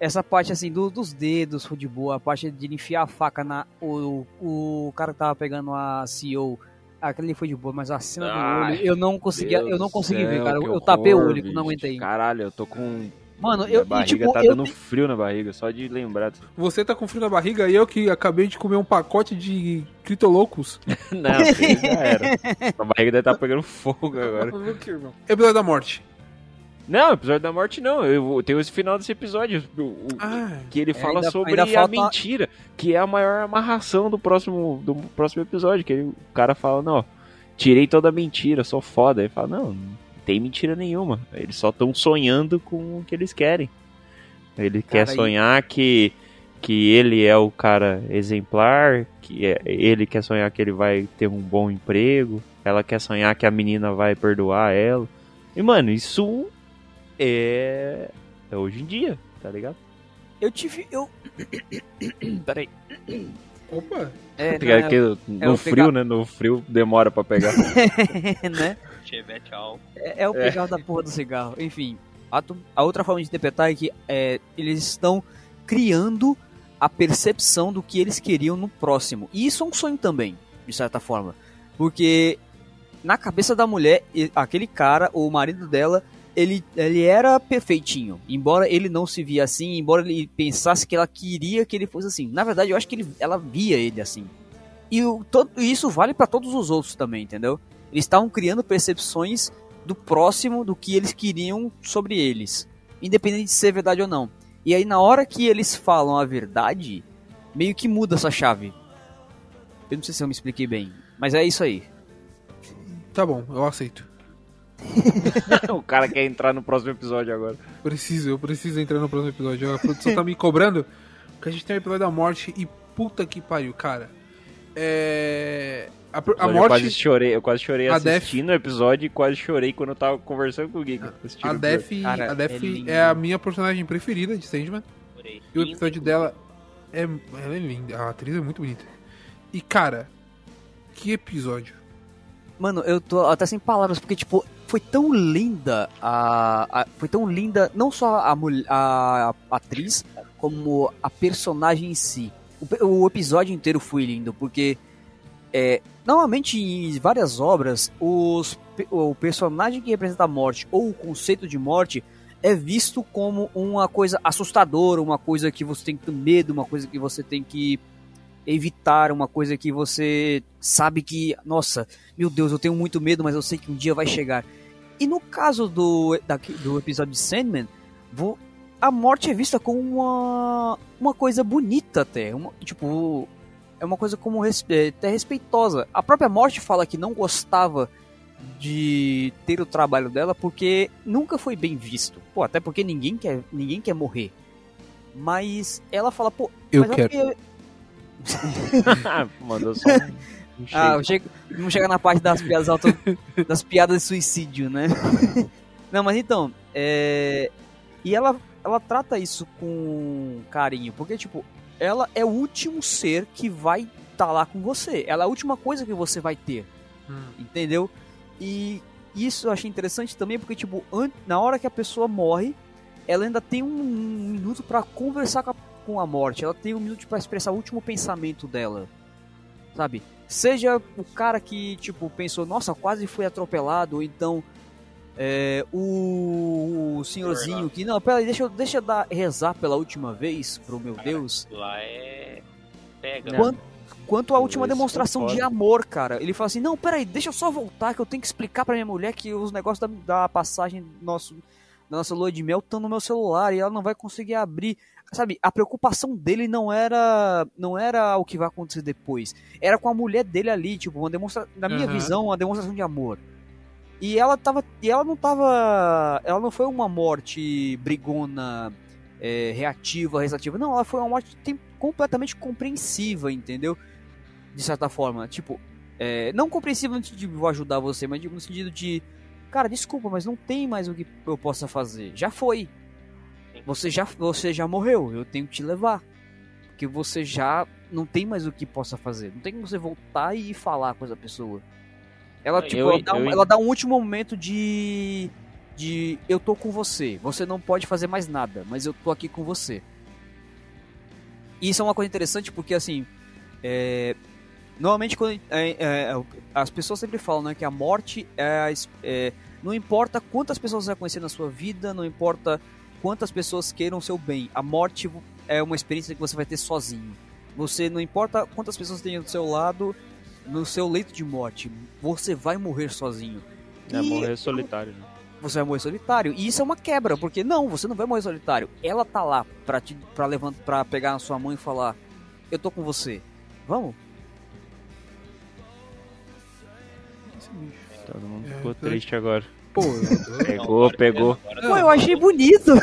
essa parte assim do- dos dedos foi de boa, a parte de enfiar a faca na. O, o cara que tava pegando a CEO, aquele foi de boa, mas a cena do olho eu não conseguia, Deus eu não consegui ver, céu, cara. que Eu, eu tapei o olho, eu não bicho. aguentei. Caralho, eu tô com. Mano, Minha eu, e, barriga tipo, tá eu dando frio na barriga, só de lembrar. Você tá com frio na barriga e eu que acabei de comer um pacote de Critolocos. Não, já era. A barriga deve estar pegando fogo agora. Episódio da morte. Não, episódio da morte não. Eu tenho esse final desse episódio. o- o- Ah, que ele fala ainda- sobre ainda a falta- mentira, que é a maior amarração do próximo, do próximo episódio. Que ele- o cara fala, não, ó, tirei toda a mentira, sou foda. Ele fala, não tem mentira nenhuma. Eles só estão sonhando com o que eles querem. Ele quer Cara, e- sonhar que, que ele é o cara exemplar, que é, ele quer sonhar que ele vai ter um bom emprego, ela quer sonhar que a menina vai perdoar ela. E, mano, isso é, é hoje em dia, tá ligado? eu tive. Eu. Peraí. opa. É, é não, que no frio, pegar- né? No frio demora pra pegar. né? Chevette. É, é o pegar da porra do cigarro. Enfim, a, tu- a outra forma de interpretar é que é, eles estão criando a percepção do que eles queriam no próximo. E isso é um sonho também, de certa forma. Porque na cabeça da mulher, aquele cara, o marido dela, ele, ele era perfeitinho. Embora ele não se via assim, embora ele pensasse que ela queria que ele fosse assim. Na verdade, eu acho que ele, ela via ele assim. E o, todo, e isso vale pra todos os outros também, entendeu? Eles estavam criando percepções do próximo, do que eles queriam sobre eles, independente de ser verdade ou não. E aí, na hora que eles falam a verdade, meio que muda essa chave. Eu não sei se eu me expliquei bem, mas é isso aí. Tá bom, eu aceito. o cara quer entrar no próximo episódio agora. Preciso, eu preciso entrar no próximo episódio. A produção tá me cobrando porque a gente tem o episódio da morte e puta que pariu, cara. É. A, a Eu quase morte. chorei, eu quase chorei A assistindo o episódio e quase chorei quando eu tava conversando com o Giga. A. Def, Cara, a Def é é, a minha personagem preferida de Sandman. E o episódio dela é. Ela é linda. A atriz é muito bonita. E cara, que episódio. Mano, eu tô até sem palavras, porque, tipo, foi tão linda a. a- foi tão linda, não só a, mulher, a, a atriz, como a personagem em si. O, o episódio inteiro foi lindo, porque. É, normalmente em várias obras, os, o personagem que representa a morte ou o conceito de morte é visto como uma coisa assustadora, uma coisa que você tem que ter medo, uma coisa que você tem que evitar, uma coisa que você sabe que, nossa, meu Deus, eu tenho muito medo, mas eu sei que um dia vai chegar. E no caso do, daqui- do episódio de Sandman, a morte é vista como uma, uma coisa bonita até. Uma, tipo, é uma coisa como é, até respeitosa. A própria morte fala que não gostava de ter o trabalho dela porque nunca foi bem visto. Pô, até porque ninguém quer, ninguém quer morrer. Mas ela fala, pô, Eu mas é quero. porque- Mandou só um, Ah, eu chego, vamos chegar na parte das piadas auto, das piadas de suicídio, né? Não, mas então, é... E ela, ela trata isso com carinho, porque, tipo, ela é o último ser que vai estar lá com você. Ela é a última coisa que você vai ter, entendeu? E isso eu achei interessante também, porque, tipo, na hora que a pessoa morre, ela ainda tem um, um minuto pra conversar com a, com a morte. Ela tem um minuto pra expressar o último pensamento dela, sabe? Seja o cara que, tipo, pensou, nossa, quase foi atropelado, ou então é, o, o senhorzinho que, não, peraí, deixa eu, deixa eu dar, rezar pela última vez pro meu Deus. Lá é. Pega. Quanto, quanto à última Esse demonstração de amor, cara. Ele fala assim, não, peraí, deixa eu só voltar que eu tenho que explicar pra minha mulher que os negócios da, da passagem do nosso, da nossa lua de mel estão no meu celular e ela não vai conseguir abrir. Sabe, a preocupação dele não era não era o que vai acontecer depois. Era com a mulher dele ali, tipo, uma demonstra na minha Aham. visão, uma demonstração de amor. E ela tava. E ela não tava. Ela não foi uma morte brigona, é, reativa, reativa. Não, ela foi uma morte completamente compreensiva, entendeu? De certa forma. Tipo, é, não compreensiva no sentido de vou ajudar você, mas no sentido de. Cara, desculpa, mas não tem mais o que eu possa fazer. Já foi. Você já, você já morreu, eu tenho que te levar. Porque você já não tem mais o que possa fazer. Não tem como você voltar e falar com essa pessoa. Ela, Eu- tipo, ela, dá um, eu- ela dá um último momento de. De eu tô com você. Você não pode fazer mais nada, mas eu tô aqui com você. E isso é uma coisa interessante porque assim. é, normalmente quando é, é, as pessoas sempre falam né, que a morte é, é, não importa quantas pessoas você vai conhecer na sua vida, não importa quantas pessoas queiram o seu bem. A morte é uma experiência que você vai ter sozinho. Você não importa quantas pessoas tenham do seu lado, no seu leito de morte, você vai morrer sozinho. É, E morrer solitário, né? você vai morrer solitário. E isso é uma quebra, porque não, você não vai morrer solitário. Ela tá lá pra, te, pra, levantar, pra pegar na sua mão e falar: Eu tô com você. Vamos? Todo mundo É, ficou triste agora. Pô, eu- Pegou, pegou. Pô, eu achei bonito.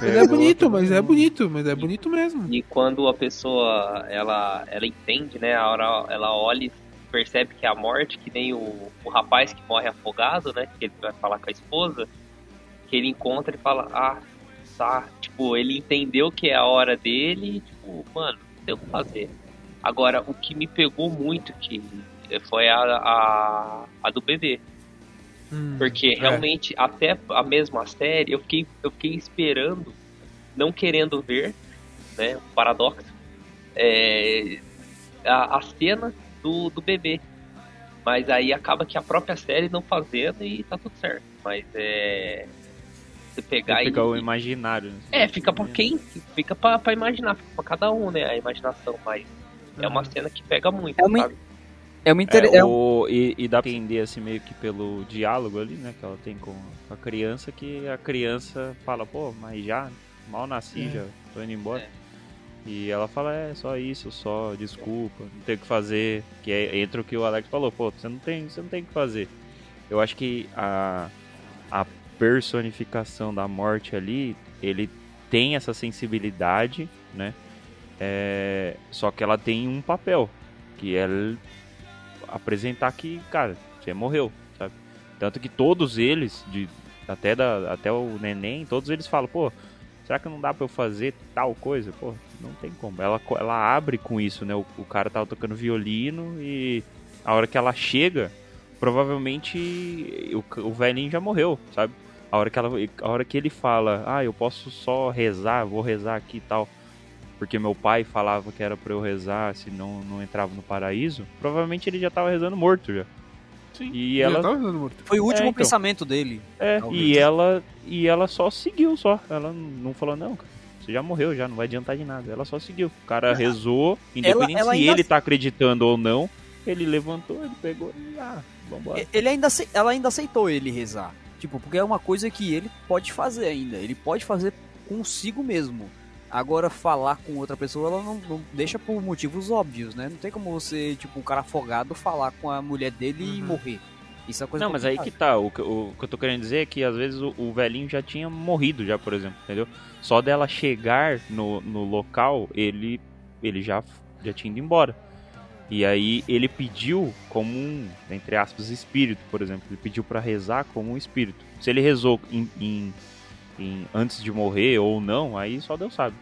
mas é bonito, mas é bonito, mas é bonito mesmo. E quando a pessoa ela, ela entende, né? A hora ela olha e percebe que é a morte, que nem o, o rapaz que morre afogado, né? Que ele vai falar com a esposa, que ele encontra e fala, ah, tá, tipo, ele entendeu que é a hora dele, e, tipo, mano, não tem o que fazer. Agora, o que me pegou muito que foi a, a, a do bebê. Hum, Porque realmente, até a mesma série, eu fiquei, eu fiquei esperando, não querendo ver, né? Um paradoxo. é, a, a cena do, do bebê. Mas aí acaba que a própria série não fazendo e tá tudo certo. Mas é. Você pegar Fica o e. imaginário. né? É, fica pra quem? Fica pra, pra imaginar, fica pra cada um, né? A imaginação, mas é uma cena que pega muito, É uma- sabe? É uma inter... É, é o, e, e dá pra entender assim meio que pelo diálogo ali, né, que ela tem com a criança, que a criança fala, pô, mas já, mal nasci, É. já tô indo embora. É. E ela fala, é só isso, só desculpa, não tem o que fazer. Que é, entra o que o Alex falou, pô, você não tem, você não tem o que fazer. Eu acho que a, a personificação da morte ali, ele tem essa sensibilidade, né? É, só que ela tem um papel, que é apresentar que, cara, você morreu, sabe? Tanto que todos eles, de, até, da, até o neném, todos eles falam, pô, será que não dá pra eu fazer tal coisa? Pô, não tem como. Ela, ela abre com isso, né? O, o cara tava tocando violino e a hora que ela chega, provavelmente o, o velhinho já morreu, sabe? A hora, que ela, a hora que ele fala, ah, eu posso só rezar, vou rezar aqui e tal, porque meu pai falava que era pra eu rezar se não, não entrava no paraíso, provavelmente ele já tava rezando morto já. Sim. E Já ela, tava dando morto. Foi o último É, então. pensamento dele. é, Talvez. e ela e ela só seguiu só. Ela não falou não, cara. Você já morreu já, não vai adiantar de nada. Ela só seguiu. O cara rezou, independente ela se ainda- ele tá acreditando ou não, ele levantou, ele pegou e ah, vambora. Ele ainda ela ainda aceitou ele rezar. Tipo, porque é uma coisa que ele pode fazer ainda. Ele pode fazer consigo mesmo. Agora, falar com outra pessoa, ela não, não deixa por motivos óbvios, né? Não tem como você, tipo, um cara afogado, falar com a mulher dele e Uhum. morrer. Isso é coisa Não, mas aí que tá. O, que- o que eu tô querendo dizer é que às vezes o, o velhinho já tinha morrido já, por exemplo, entendeu? Só dela chegar no, no local, ele, ele já, já tinha ido embora. E aí ele pediu como um, entre aspas, espírito, por exemplo. Ele pediu pra rezar como um espírito. Se ele rezou em, em- em- antes de morrer ou não, aí só Deus sabe.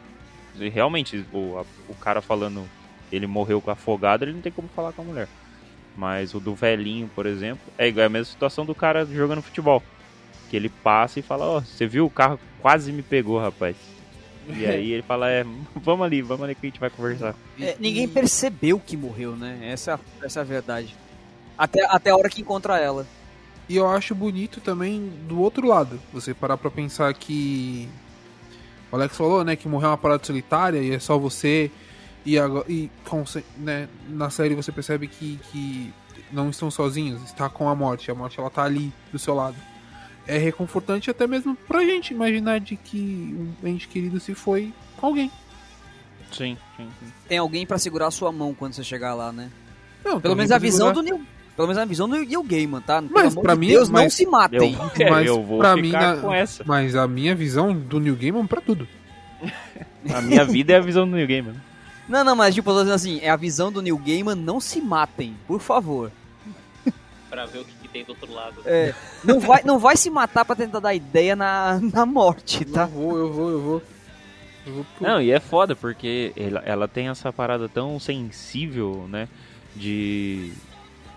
E realmente, o, a- o cara falando ele morreu afogado, ele não tem como falar com a mulher. Mas o do velhinho, por exemplo, é igual é a mesma situação do cara jogando futebol. Que ele passa e fala, ó, você viu o carro quase me pegou, rapaz. E aí ele fala, é, vamos ali, vamos ali que a gente vai conversar. É, ninguém percebeu que morreu, né? Essa, essa é a verdade. Até, até a hora que encontra ela. E eu acho bonito também do outro lado. Você parar pra pensar que. O Alex falou, né? Que morreu uma parada solitária e é só você. E, agora, e com- né, na série você percebe que, que não estão sozinhos, está com a morte. A morte ela tá ali do seu lado. É reconfortante até mesmo pra gente imaginar de que um ente querido se foi com alguém. Sim, sim, sim. Tem alguém pra segurar a sua mão quando você chegar lá, né? Não, Pelo menos a visão segurar- do Neil. Pelo menos a visão do Neil Gaiman, tá? Pelo Mas pra de mim- Deus, não mas se matem. Eu, é, Mas eu vou pra ficar mim, na- com essa. Mas a minha visão do New Gaiman pra tudo. A minha vida é a visão do New Game. Não, não, mas tipo, eu tô dizendo assim, é a visão do Neil Gaiman, não se matem, por favor. Pra ver o que, que tem do outro lado. É, não, vai, não vai se matar pra tentar dar ideia na, na morte, Eu tá? vou, eu vou, eu vou. Eu vou pro- Não, e é foda, porque ela, ela tem essa parada tão sensível, né? De.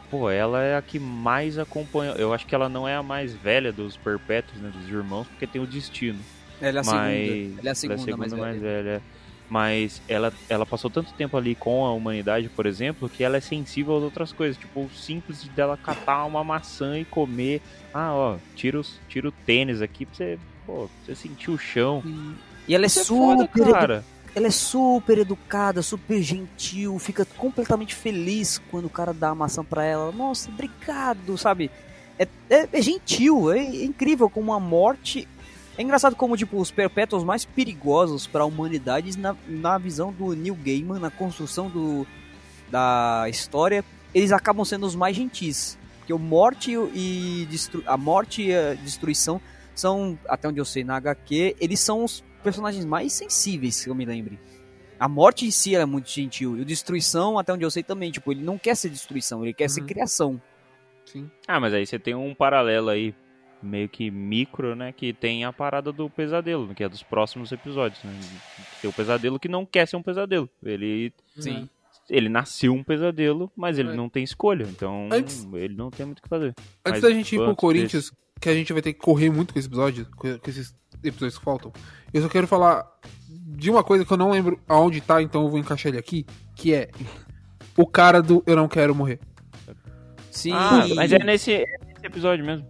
Pô, ela é a que mais acompanha. Eu acho que ela não é a mais velha dos perpétuos, né? Dos irmãos, porque tem o destino. Ela é a mas segunda. Ela é a segunda, mais velha. velha. Mas ela, ela passou tanto tempo ali com a humanidade, por exemplo, que ela é sensível a outras coisas. Tipo, o simples dela catar uma maçã e comer. Ah, ó, tira, os, tira o tênis aqui pra você, pô, pra você sentir o chão. E ela é Isso é foda, super edu- cara. ela é super educada, super gentil, fica completamente feliz quando o cara dá a maçã pra ela. Nossa, obrigado, sabe? É, é- é gentil, é, é incrível como a morte. É engraçado como, tipo, os perpétuos mais perigosos pra humanidade, na, na visão do Neil Gaiman, na construção do, da história, eles acabam sendo os mais gentis. Porque o morte e a morte e a destruição são, até onde eu sei, na HQ, eles são os personagens mais sensíveis, que eu me lembre. A morte em si ela é muito gentil. E o destruição, até onde eu sei também, tipo, ele não quer ser destruição, ele quer ser Uhum. criação. Sim. Ah, mas aí você tem um paralelo aí, meio que micro, né? Que tem a parada do pesadelo, que é dos próximos episódios, né? Tem o pesadelo que não quer ser um pesadelo. Ele, Sim. ele nasceu um pesadelo, mas ele É. não tem escolha. Então, Antes- ele não tem muito o que fazer. Antes Mas da gente ir pro Corinthians, que a gente vai ter que correr muito com esse episódio, com com esses episódios que faltam, eu só quero falar de uma coisa que eu não lembro aonde tá, então eu vou encaixar ele aqui, que é o cara do Eu Não Quero Morrer. Sim. Ah, mas é nesse, é nesse episódio mesmo.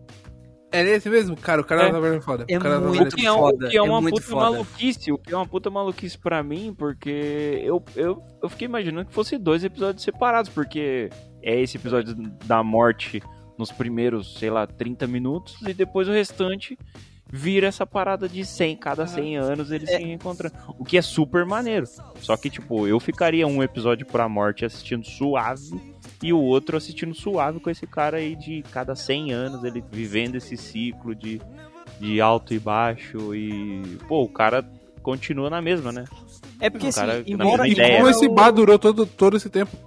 É esse mesmo? Cara, o cara É. da taverna é foda. É o cara da muito é, um- foda, o que é é uma muito puta foda. maluquice, o que é uma puta maluquice pra mim, porque eu, eu, eu fiquei imaginando que fosse dois episódios separados, porque é esse episódio da morte nos primeiros, sei lá, 30 minutos, e depois o restante vira essa parada de 100, cada 100 anos eles se reencontrando. O que é super maneiro. Só que, tipo, eu ficaria um episódio pra morte assistindo suave e o outro assistindo suave com esse cara aí de cada 100 anos, ele vivendo esse ciclo de, de alto e baixo e, pô, o cara continua na mesma, né? É porque, O assim, cara na embora, E ideia. esse bar durou todo, todo esse tempo?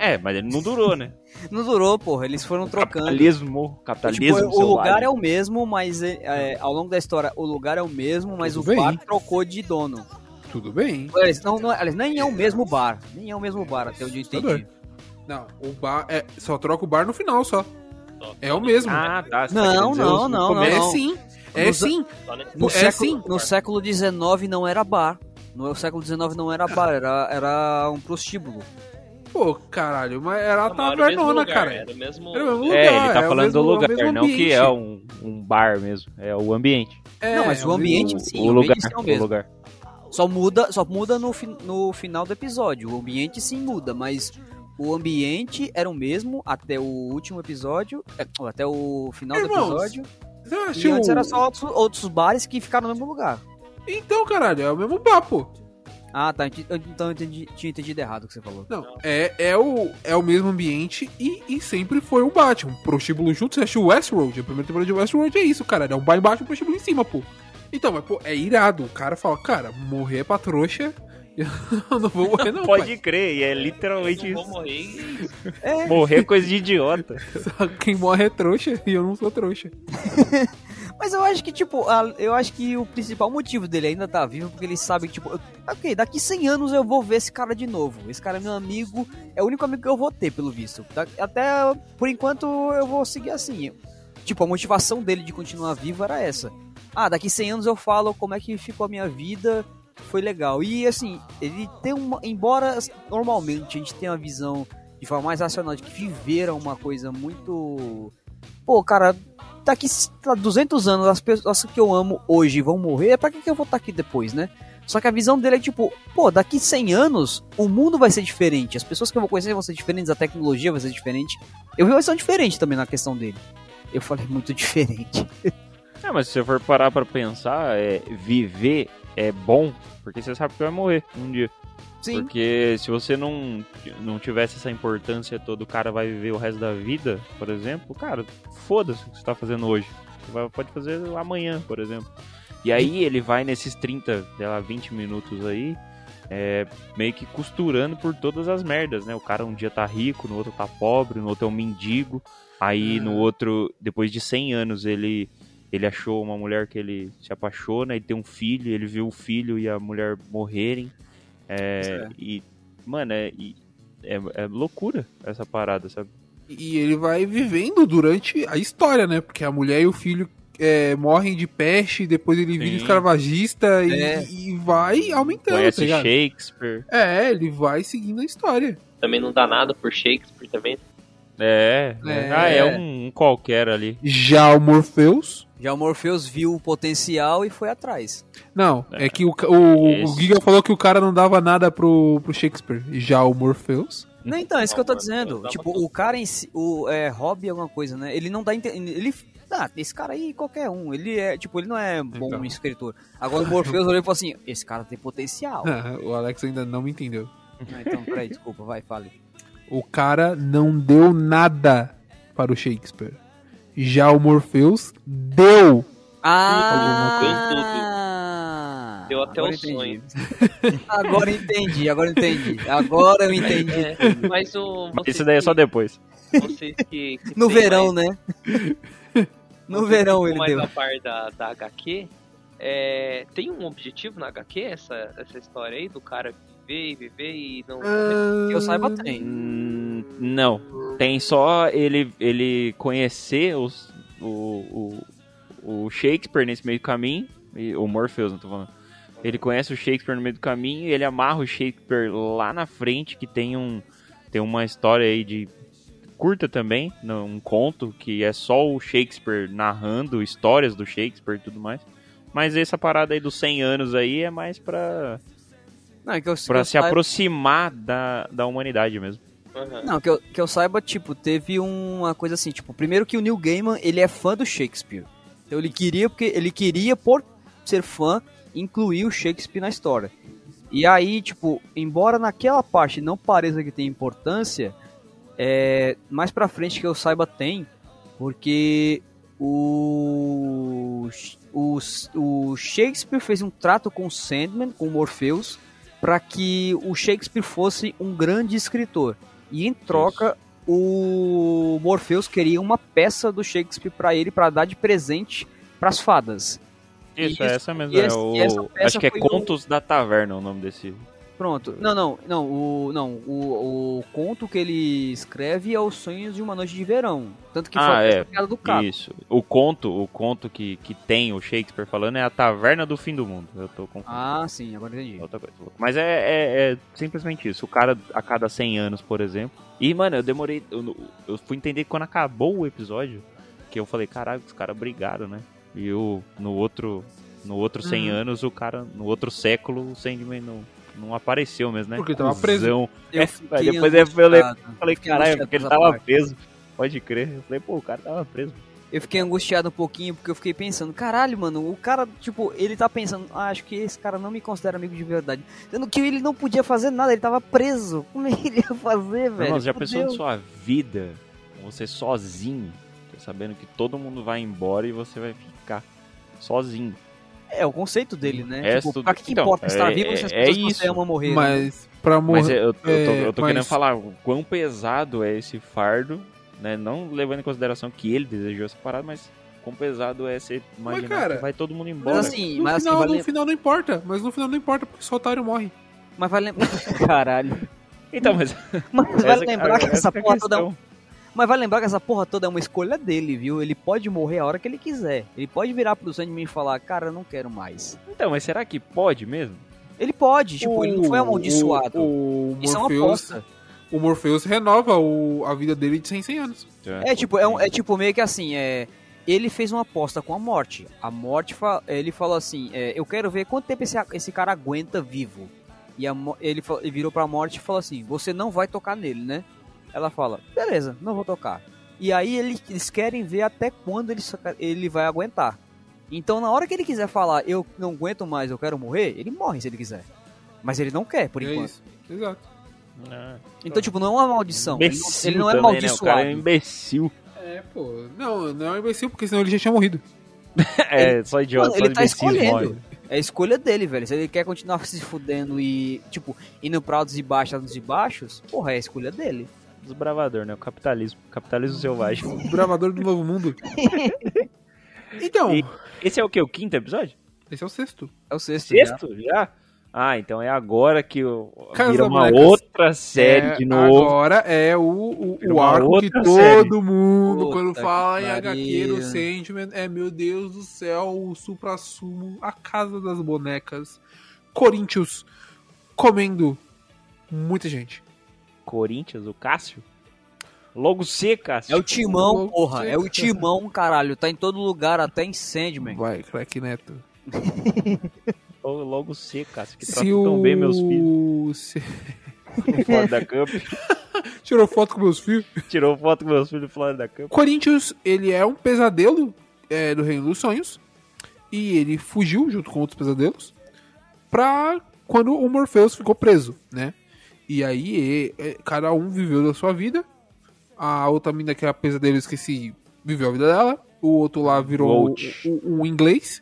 É, mas ele não durou, né? Não durou, porra, eles foram trocando. Capitalismo, Tipo, capitalismo o lugar é o mesmo, mas é, é, ao longo da história o lugar é o mesmo, mas Tudo o bem. bar trocou de dono. Tudo bem. Aliás, não, não, aliás, nem é o mesmo bar. Nem é o mesmo bar, até onde eu entendi. Não, o bar é. Só troca o bar no final só. É o mesmo. Ah, tá. você tá Não, dizer não, não, no não, é sim. É Nos- sim. No, É século, assim. no século XIX não era bar. No século XIX não era bar, era, era um prostíbulo. Pô, caralho, mas era a o tavernona, lugar, cara. Era o mesmo... Era o mesmo É, ele lugar, tá é o falando mesmo- do é o lugar, mesmo não que é um, um bar mesmo. É o ambiente. É, Não, mas é o ambiente mesmo- sim, o o lugar. ambiente é o o mesmo. lugar. Só muda, só muda no, fi- no final do episódio. O ambiente sim muda, mas o ambiente era o mesmo até o último episódio, é, até o final do Irmãos, episódio. Você E antes era só outros, outros bares que ficaram no mesmo lugar. Então, caralho, é o mesmo bar, pô. Ah, tá. Então eu entendi, tinha entendido errado o que você falou. Não, é, é, o, é o mesmo ambiente e, e sempre foi o Batman. Prostíbulo junto, você assistiu Westworld. A primeira temporada de Westworld é isso, cara. É um bar embaixo e um prostíbulo em cima, pô. Então, mas, pô, é irado. O cara fala, cara, morrer é pra trouxa. Eu não vou morrer, não, Pode pai. crer, e é Eu literalmente não vou isso. morrer e Morrer é coisa de idiota. Só Quem morre é trouxa e eu não sou trouxa. Mas eu acho que, tipo, a- eu acho que o principal motivo dele ainda tá vivo é porque ele sabe que, tipo, eu- ok, daqui 100 anos eu vou ver esse cara de novo. Esse cara é meu amigo, é o único amigo que eu vou ter, pelo visto. Da- Até, por enquanto, eu vou seguir assim. Tipo, a motivação dele de continuar vivo era essa. Ah, daqui 100 anos eu falo como é que ficou a minha vida, foi legal. E, assim, ele tem uma... Embora, normalmente, a gente tenha uma visão de forma mais racional de que viver é uma coisa muito... Pô, cara, daqui tá, 200 anos as pessoas que eu amo hoje vão morrer, pra que, eu vou estar aqui depois, né? Só que a visão dele é tipo, pô, daqui 100 anos o mundo vai ser diferente, as pessoas que eu vou conhecer vão ser diferentes, a tecnologia vai ser diferente. Eu vi uma visão diferente também na questão dele. Eu falei muito diferente. É, mas se você for parar pra pensar, é, viver é bom, porque você sabe que vai morrer um dia. Sim. Porque se você não, não tivesse essa importância toda, o cara vai viver o resto da vida, por exemplo, cara, foda-se o que você tá fazendo hoje. Você vai- pode fazer amanhã, por exemplo. E aí ele vai nesses 30, sei lá, 20 minutos aí, é, meio que costurando por todas as merdas, né? O cara um dia tá rico, no outro tá pobre, no outro é um mendigo. Aí no outro, depois de 100 anos, ele ele achou uma mulher que ele se apaixona e tem um filho, ele viu o filho e a mulher morrerem. É, Certo. e, mano, é, e- é, é loucura essa parada, sabe? E ele vai vivendo durante a história, né? Porque a mulher e o filho é, morrem de peste, depois ele vira escravagista e, É. e vai aumentando, tá Conhece ligado? Shakespeare. É, ele vai seguindo a história. também não dá nada por Shakespeare também. É, É. ah, é um, um qualquer ali. Já o Morpheus. Já o Morpheus viu o potencial e foi atrás. Não, é, que o, o, o. Giga falou que o cara não dava nada pro, pro Shakespeare. Já o Morpheus. Não, então, é isso que eu tô dizendo. Tipo, o cara em si, o é, hobby alguma coisa, né? Ele não dá ele ah, esse cara aí qualquer um, ele é, tipo, ele não é bom Então. escritor. Agora o Morpheus olhou e falou assim: "Esse cara tem potencial". o Alex ainda não me entendeu. Ah, então, peraí, desculpa, vai, fale. O cara não deu nada para o Shakespeare. Já o Morpheus deu. Ah! Deu até agora o sonho. entendi. agora entendi, agora entendi. Agora eu entendi. É, mas o. Mas isso daí é só depois. Vocês que. que No verão, mais- né? No vocês verão que ele mais deu. a par da, da HQ. é, tem um objetivo na HQ essa, essa história aí do cara viver e viver e não. Que eu saiba, tem. Hum, não. Tem só ele, ele conhecer os, o, o, o Shakespeare nesse meio do caminho. e- O Morpheus, não tô falando. Ele conhece o Shakespeare no meio do caminho e ele amarra o Shakespeare lá na frente, que tem um. Tem uma história aí de. Curta também, não, um conto, que é só o Shakespeare narrando histórias do Shakespeare e tudo mais. Mas essa parada aí dos 100 anos aí é mais pra, Não, é que eu, pra eu se saiba- aproximar da, da humanidade mesmo. Aham. Não, que eu, que eu saiba, tipo, teve uma coisa assim, tipo, primeiro que o Neil Gaiman, ele é fã do Shakespeare. Então ele queria, porque ele queria, por ser fã, incluir o Shakespeare na história. E aí, tipo, embora naquela parte não pareça que tem importância, é, mais pra frente que eu saiba tem, porque o, o, o Shakespeare fez um trato com Sandman, com Morpheus, para que o Shakespeare fosse um grande escritor. E em troca, o Morpheus queria uma peça do Shakespeare para ele para dar de presente para as fadas. Isso, Isso, é essa mesmo. e é o- e acho que é Contos da Taverna o nome desse. Pronto. Não, não, não, o não, o, o conto que ele escreve é Os Sonhos de uma Noite de Verão. Tanto que Ah, foi a é. piada do cara. Isso. O conto, o conto que, que tem o Shakespeare falando é a Taverna do Fim do Mundo. Eu tô confundindo. Ah, sim, agora entendi. É Outra coisa. Mas é, é- é simplesmente isso. O cara, a cada 100 anos, por exemplo. E, mano, eu demorei. Eu, eu fui entender quando acabou o episódio. Que eu falei, caralho, os caras brigaram, né? E eu, no outro. No outro 100 Uhum. anos, o cara. No outro século, o Sandman não, não apareceu mesmo, né? Porque tava preso. Eu É, depois eu falei, falei, caralho, porque ele tava parte. preso. Pode crer. Eu falei, pô, o cara tava preso. eu fiquei angustiado um pouquinho, porque eu fiquei pensando, caralho, mano, o cara, tipo, ele tá pensando, ah, acho que esse cara não me considera amigo de verdade. Sendo que ele não podia fazer nada, ele tava preso. Como é que ele ia fazer, velho? Nossa, já pensou na sua vida, você sozinho, sabendo que todo mundo vai embora e você vai ficar sozinho. É o conceito dele, né? É, tipo, pra que, que então, importa estar é- vivo se as é pessoas que isso. você ama morrer? né? Mas pra morrer. Mas eu, eu tô, é, eu tô mas- querendo falar o quão pesado é esse fardo, né? Não levando em consideração que ele desejou essa parada, mas quão pesado é você imaginar cara, que vai todo mundo embora. Mas assim, No, mas assim, final, vai no lem- final não importa, mas no final não importa, porque só otário morre. mas vai lembrar. Caralho. Então, mas Mas vai essa- lembrar que essa é a porra toda. Mas vai lembrar que essa porra toda é uma escolha dele, viu? Ele pode morrer a hora que ele quiser. Ele pode virar pro Sandman e falar, cara, eu não quero mais. Então, mas será que pode mesmo? Ele pode, tipo, ele não foi amaldiçoado. O, o Isso é uma Morpheus, aposta. o Morpheus renova o- a vida dele de 100 100 anos. É tipo, é, um- é tipo meio que assim, é. Ele fez uma aposta com a morte. A morte, fa- ele falou assim: é, Eu quero ver quanto tempo esse, esse cara aguenta vivo. E a ele, ele virou pra morte e falou assim: Você não vai tocar nele, né? Ela fala: Beleza, não vou tocar. E aí eles, querem ver até quando ele, ele vai aguentar. Então, na hora que ele quiser falar: Eu não aguento mais, eu quero morrer, ele morre se ele quiser. Mas ele não quer, por é enquanto. isso. Exato. Ah, Então, tipo, não é uma maldição. Ele não, imbecil ele não é também, né? O cara é um imbecil. É, pô. Não, não é um imbecil, porque senão ele já tinha morrido. É, só idiota, Mano, só ele tá escolhendo. morre. É a escolha dele, velho. Se ele quer continuar se fudendo e, tipo, indo pra altos e baixos, altos e baixos, porra, é a escolha dele. Desbravador, né? O capitalismo. Capitalismo selvagem. O bravador do novo mundo. Então, E- Esse é o que? O quinto episódio? esse é o sexto. É o sexto. já. Sexto? Já? Ah, então é agora que o... Casa vira uma Bonecas. outra série É, de novo. Agora é o, o, o arco que todo série. mundo, Puta quando fala em. HQ no Sandman, é meu Deus do céu, o supra-sumo, a casa das bonecas, Corinthians comendo muita gente. Corinthians, o Cássio? Logo C, Cássio. É o Timão, Louco, porra. É o. Timão, caralho. Tá em todo lugar, até em Sandman. Vai, craque Neto. Logo, logo C, Cássio, que Se trata o... tão bem meus filhos. se- Florida Cup. Tirou foto com meus filhos. Tirou foto com meus filhos no Florida Cup. Corinthians, ele é um pesadelo é, do Reino dos Sonhos. E ele fugiu junto com outros pesadelos pra quando o Morpheus ficou preso, né? E aí, é, é, cada um viveu da sua vida. A outra mina que é a pesadelo, eu esqueci, viveu a vida dela. O outro lá virou o, o- o inglês.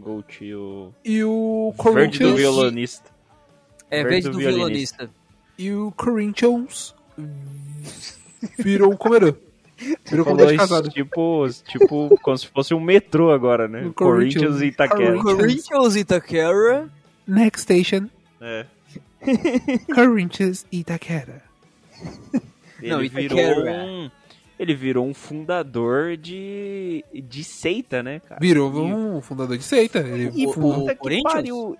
Gol tio. E o Verde do Corinthians... violonista. É Verde verde do do violonista. E o Corinthians virou um comerã. Virou Falou comida de isso, casado. tipo, tipo, como se fosse um metrô agora, né? O Corinthians, Corinthians. e Itaquera. Corinthians. Corinthians Itaquera. Next station, É. Corinthians Itaquera. Ele Não, virou Itaquera. um, ele virou um fundador de de seita, né, cara? Virou E- um fundador de seita. Ele E, fundou- o Puta que Corinthians? pariu.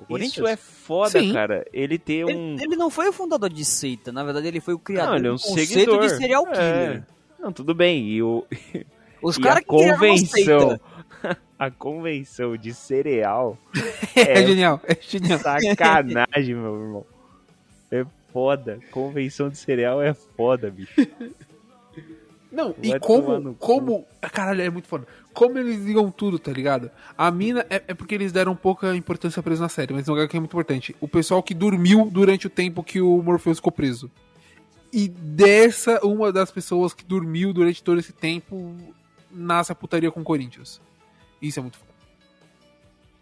O Corinthians? Isso é foda, Sim. cara. Ele ter um Ele, ele não foi o fundador de seita, na verdade ele foi o criador Não, ele é um do conceito seguidor. de serial killer. É. Não, tudo bem. E, o, Os caras que convenção. A convenção de cereal É, é genial, é genial. sacanagem, meu irmão. É foda. Convenção de cereal é foda, bicho. Não, e Vai tomar como, como. Caralho, é muito foda. Como eles ligam tudo, tá ligado? A mina é, é porque eles deram pouca importância preso na série, mas um lugar que é muito importante. O pessoal que dormiu durante o tempo que o Morpheus ficou preso. E dessa, uma das pessoas que dormiu durante todo esse tempo nasce a putaria com o Corinthians. Isso é muito foda.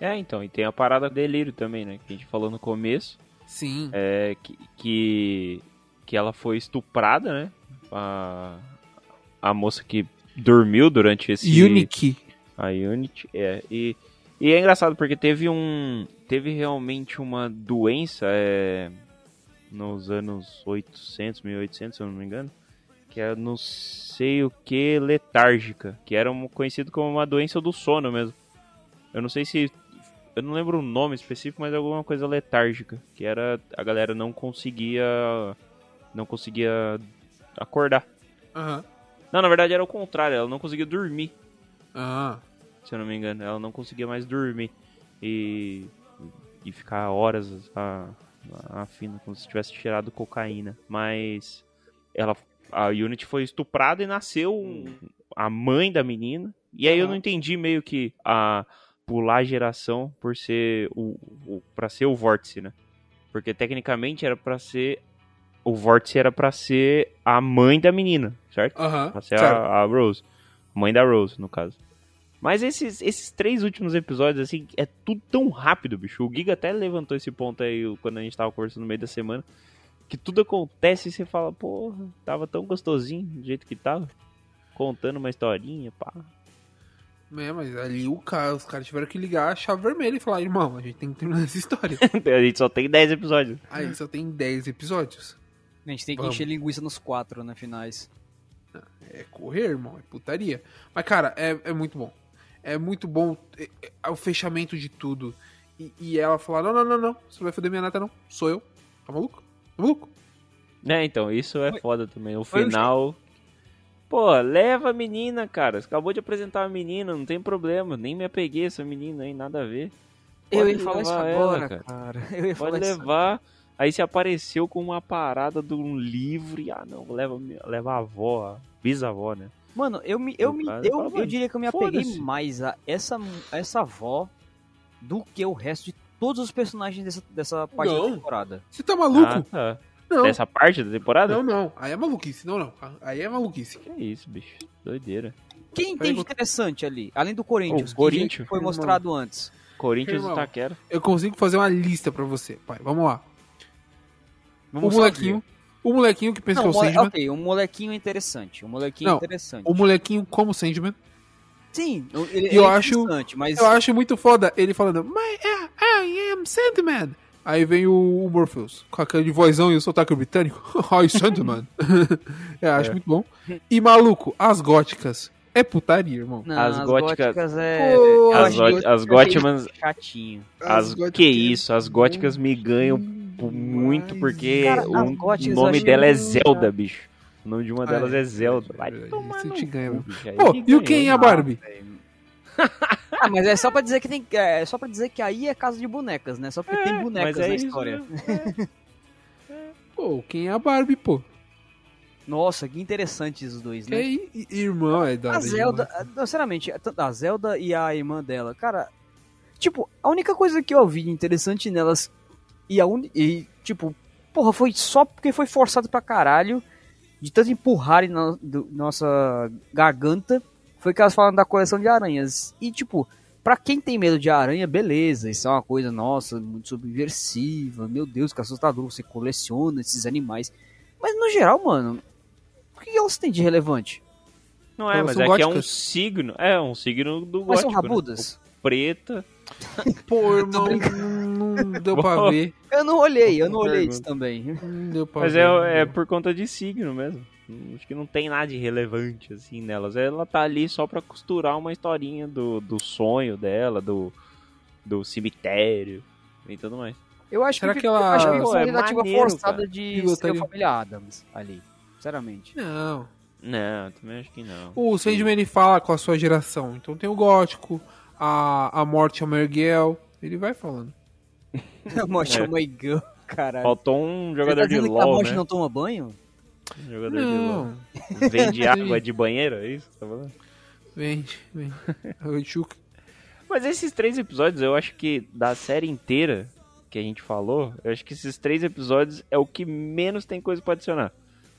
É, então. E tem a parada delírio também, né? Que a gente falou no começo. Sim. É, que, que, que ela foi estuprada, né? A, a moça que dormiu durante esse... Unique. A Unity, é. E, e é engraçado porque teve um. Teve realmente uma doença é, nos anos 800, 1800, se eu não me engano. Que era não sei o que letárgica. Que era um, conhecido como uma doença do sono mesmo. Eu não sei se. Eu não lembro o nome específico, mas alguma coisa letárgica. Que era. A galera não conseguia. Não conseguia acordar. Aham. Não, na verdade era o contrário, ela não conseguia dormir Ah. se eu não me engano. Ela não conseguia mais dormir e, e ficar horas a, a fina, como se tivesse tirado cocaína. Mas ela, a Unity foi estuprada e nasceu um- a mãe da menina. E aí eu Aham. não entendi meio que a pular a geração por ser o, o para ser o vórtice, né? Porque tecnicamente era pra ser o vórtice era pra ser a mãe da menina, certo? Aham. Pra ser a, a Rose. Mãe da Rose, no caso. Mas esses, esses três últimos episódios, assim, é tudo tão rápido, bicho. O Giga até levantou esse ponto aí quando a gente tava conversando no meio da semana. Que tudo acontece e você fala, porra, tava tão gostosinho do jeito que tava. Contando uma historinha, pá. É, mas ali o cara, os caras tiveram que ligar a chave vermelha e falar, irmão, a gente tem que terminar essa história. a gente só tem 10 episódios. Aí só tem 10 episódios. A gente tem que Vamos. encher linguiça nos quatro, né, finais. É correr, irmão, é putaria. Mas, cara, é, é muito bom. É muito bom é, é, o fechamento de tudo. E, e ela falar, não, não, não, não, você não vai foder minha neta, não. Sou eu. Tá maluco? Maluco? É, então, isso é foda também. O foi um final. Pô, leva a menina, cara. Você acabou de apresentar a menina, não tem problema. Nem me apeguei a essa menina aí, nada a ver. Eu Pode ia falar isso levar agora, ela, cara. cara. Eu ia falar Pode isso levar. Aí você apareceu com uma parada de um livro e, ah, não, leva, leva a avó, a bisavó, né? Mano, eu me, eu, me, eu, eu diria que eu me apeguei mais a essa, essa avó do que o resto de todos os personagens dessa, dessa parte Não. da temporada. Você tá maluco? Ah, tá. não. Dessa parte da temporada? Não, não. Aí é maluquice. Não, não. Aí é maluquice. Que isso, bicho. Doideira. Quem tem de interessante ali? Além do Corinthians, O que Corinthians. foi Irmão. mostrado antes. Corinthians Irmão. e Taquera. Eu consigo fazer uma lista pra você, pai. Vamos lá. Vamos o molequinho. O molequinho que pensa Não, que é o mole- Sandman. ok, um molequinho interessante. Um molequinho Não, interessante. O molequinho como Sandman. Sim, ele, eu ele é acho- interessante, mas Eu acho muito foda ele falando, My, I am Sandman. Aí vem o, o Morpheus, com aquele vozão e o sotaque britânico. Hi, Sandman. é, acho muito bom. E maluco, as góticas. É putaria, irmão. Não, As as, góticas- góticas, é. Pô, As, acho gót- que as é gótimas. chatinho. As, góticas que isso, as góticas me ganham muito porque Cara, as o góticas eu nome dela é Zelda, bicho. O nome de uma Ah, delas é, é Zelda. é Vai tomar no te ganha Pô, e o quem é a Barbie? Ah, mas é só pra dizer que tem. É só pra dizer que aí é casa de bonecas, né? Só porque tem bonecas Mas é na história. mesmo. Pô, quem é a Barbie, pô? Nossa, que interessantes os dois, Que né? é i- i- irmão, é da A Zelda, não, sinceramente, a Zelda e a irmã dela, cara, tipo, a única coisa que eu vi interessante nelas e a uni, e tipo, porra, foi só porque foi forçado pra caralho de tanto empurrarem na do- nossa garganta, foi que elas falam da coleção de aranhas. E tipo, pra quem tem medo de aranha, beleza, isso é uma coisa nossa, muito subversiva, meu Deus, que assustador, você coleciona esses animais. Mas no geral, mano, o que elas têm de relevante? Não é, mas são é que é um góticas. signo. É, um signo do Mas gótico. são né? rabudas? Preta. Pô, irmão, não deu pra ver. Eu não olhei, eu não olhei pergunta. isso também. Não deu pra Mas ver. é, é por conta de signo mesmo. Acho que não tem nada de relevante assim nelas. Ela tá ali só pra costurar uma historinha do, do sonho dela, do, do cemitério e tudo mais. Eu acho Será que, que ela- eu acho que Pô, foi é uma tentativa maneiro, forçada cara. de Eu ser a família Adams ali. Sinceramente. Não. Não, também acho que não. O Sandman ele fala com a sua geração. Então tem o gótico, a, a morte a Mergel. Ele vai falando. A morte é É. uma girl, caralho. Faltou um Você jogador tá de dizendo que a LoL, morte né? não toma banho? Jogador de LoL. Não. Vende água de banheiro, é isso que você tá falando? Oi, Chuca. Mas esses três episódios, eu acho que da série inteira que a gente falou, eu acho que esses três episódios é o que menos tem coisa pra adicionar.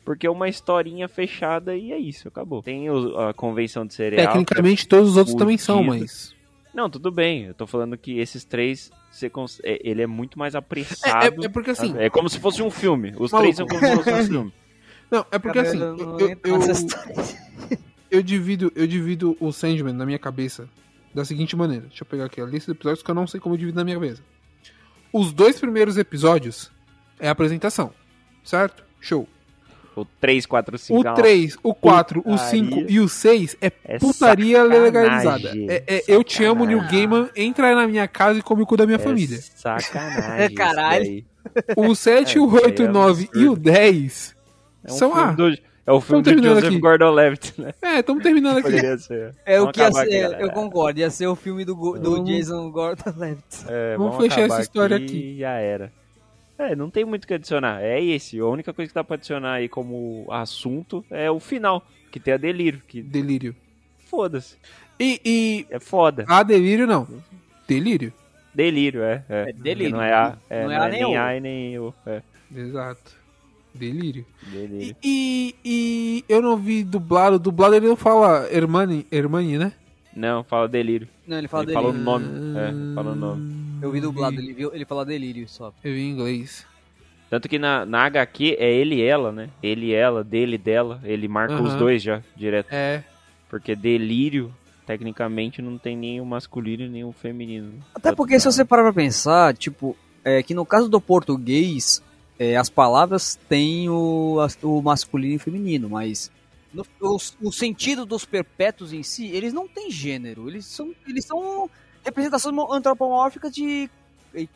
Porque é uma historinha fechada e é isso, acabou. Tem a convenção de cereal. Tecnicamente todos os outros também são, mas. Não, tudo bem. Eu tô falando que esses três, cons- é- ele é muito mais É, apressado. é, é porque assim. É como se fosse um filme. Os Maluco. três são como se fosse um filme. Não, é porque assim. Cara, Eu, eu, eu, eu divido, eu divido o Sandman na minha cabeça da seguinte maneira. Deixa eu pegar aqui a lista de episódios que eu não sei como eu divido na minha cabeça. Os dois primeiros episódios é a apresentação. Certo? Show. O 3, 4, 5. O 3, o 4, o Putaria. 5 e o 6 é É putaria sacanagem, legalizada. É, é, eu te amo, New sacanagem. Gaiman, entra aí na minha casa e come o cu da minha família. É sacanagem. isso Caralho. O 7, É, o 8, é o 9 e o absurdo. 10 É um são. filme Ah, do, é o filme do Joseph aqui. Gordon-Levitt, né? é, estamos terminando aqui. Ser. É o Vamos que ia aqui, ser, galera. eu concordo, ia ser o filme do, do Vamos- Jason Gordon-Levitt. É, Vamos fechar essa história aqui aqui. já era. É, não tem muito o que adicionar. É esse. A única coisa que dá pra adicionar aí como assunto é o final. que tem a Delírio, que Delírio. foda-se. E, e É foda. a Delírio não. Delírio. Delírio, é. É, É delírio. Não é A, é, Não não é A é nem nem O. A e nem O. É, Exato. Delírio. delírio. E, e, e eu não vi dublado. Dublado ele não fala Hermani, Hermani né? Não, fala Delírio. Não, ele fala Ele fala o delírio. nome. É, fala o nome. Eu vi dublado, ele, viu, ele fala delírio só. Eu vi em inglês. Tanto que na, na HQ é ele e ela, né? Ele e ela, dele e dela. Ele marca os dois já, direto. É. Porque delírio, tecnicamente, não tem nem o masculino e nem o feminino. Até porque se você parar pra pensar, tipo, é que no caso do português, é, as palavras têm o, o masculino e o feminino, mas no- o, o sentido dos perpétuos em si, eles não têm gênero, eles são, eles são representações antropomórficas de,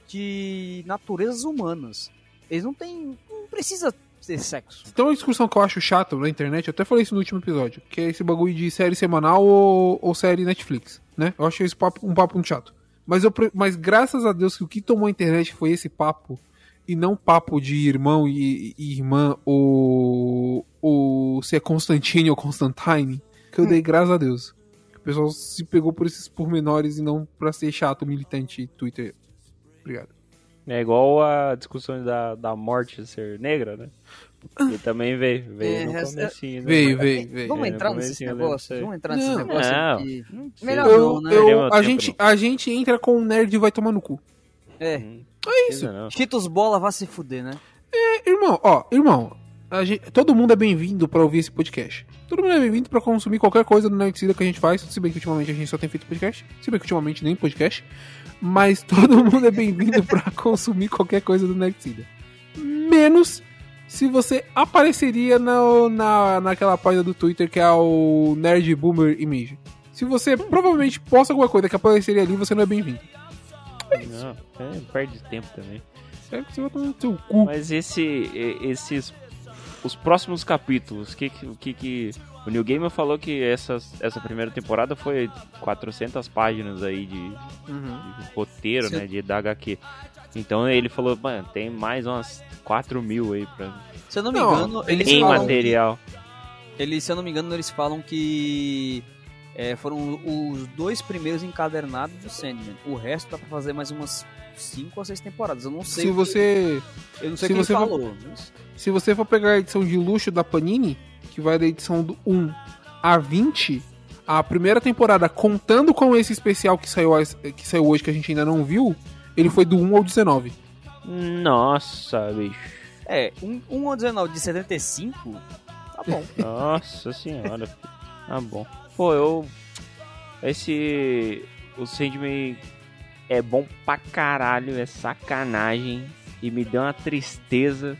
de naturezas humanas. Eles não têm. não precisa ter sexo. Tem uma discussão que eu acho chata na internet, eu até falei isso no último episódio, que é esse bagulho de série semanal ou, ou série Netflix, né? Eu achei esse papo, um papo muito chato. Mas, eu, mas graças a Deus que o que tomou a internet foi esse papo, e não papo de irmão e, e irmã, ou, ou se é Constantine ou Constantine, que eu dei graças a Deus. Que o pessoal se pegou por esses pormenores e não pra ser chato, militante Twitter. Obrigado. É igual a discussão da, da morte ser negra, né? E também veio, veio É, no comecinho, né? Veio, veio, veio. Vamos entrar nesses lembro negócios? Vamos entrar nesses negócios Não. aqui. Melhor Eu, não, né? eu- a, gente, a gente entra com o nerd e vai tomar no cu. É. É isso. Cheetos bola, vá se fuder, né? Irmão, ó, irmão, a gente- todo mundo é bem-vindo pra ouvir esse podcast. Todo mundo é bem-vindo pra consumir qualquer coisa do Nerdcida que a gente faz, se bem que ultimamente a gente só tem feito podcast, se bem que ultimamente nem podcast, mas todo mundo é bem-vindo pra consumir qualquer coisa do Nerdcida. Menos se você apareceria na, na, naquela página do Twitter que é o Nerd Boomer Image. Se você provavelmente posta alguma coisa que apareceria ali, você não é bem-vindo. Não, é, perde tempo também. É que você vai tomar no seu cu. Mas esse, esses, os próximos capítulos, que, que, que, que o New Gamer falou que essa, essa primeira temporada foi 400 páginas aí de, de roteiro, né, de da HQ. Então ele falou, mano, tem mais umas 4 mil aí pra, Se eu não me Não, engano, eles em falam material. que- eles, se eu não me engano, eles falam que é, foram os dois primeiros encadernados do Sandman. O resto dá pra fazer mais umas 5 ou 6 temporadas. Eu não sei. Se o que- você eu não sei se o que ele você for- falou. mas- Se você for pegar a edição de luxo da Panini, que vai da edição do 1 a 20, a primeira temporada, contando com esse especial que saiu, que saiu hoje, que a gente ainda não viu, ele foi do 1 ao 19. Nossa, bicho. É, um, um ou 19 de 75, tá bom. Nossa senhora. Tá bom. Pô, eu. Esse. O Sandman é bom pra caralho, é sacanagem. E me deu uma tristeza.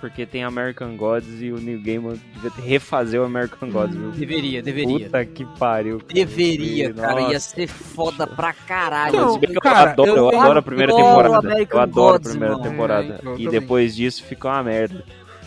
Porque tem American Gods e o New Gamer devia ter- refazer o American Gods, viu? Deveria, deveria. Puta que pariu. cara. Deveria, cara. Ia ser foda pra caralho. Não, Se bem que eu cara, adoro, eu, eu adoro a primeira adoro temporada. American Eu adoro a primeira mano. temporada. É, e depois disso ficou uma merda.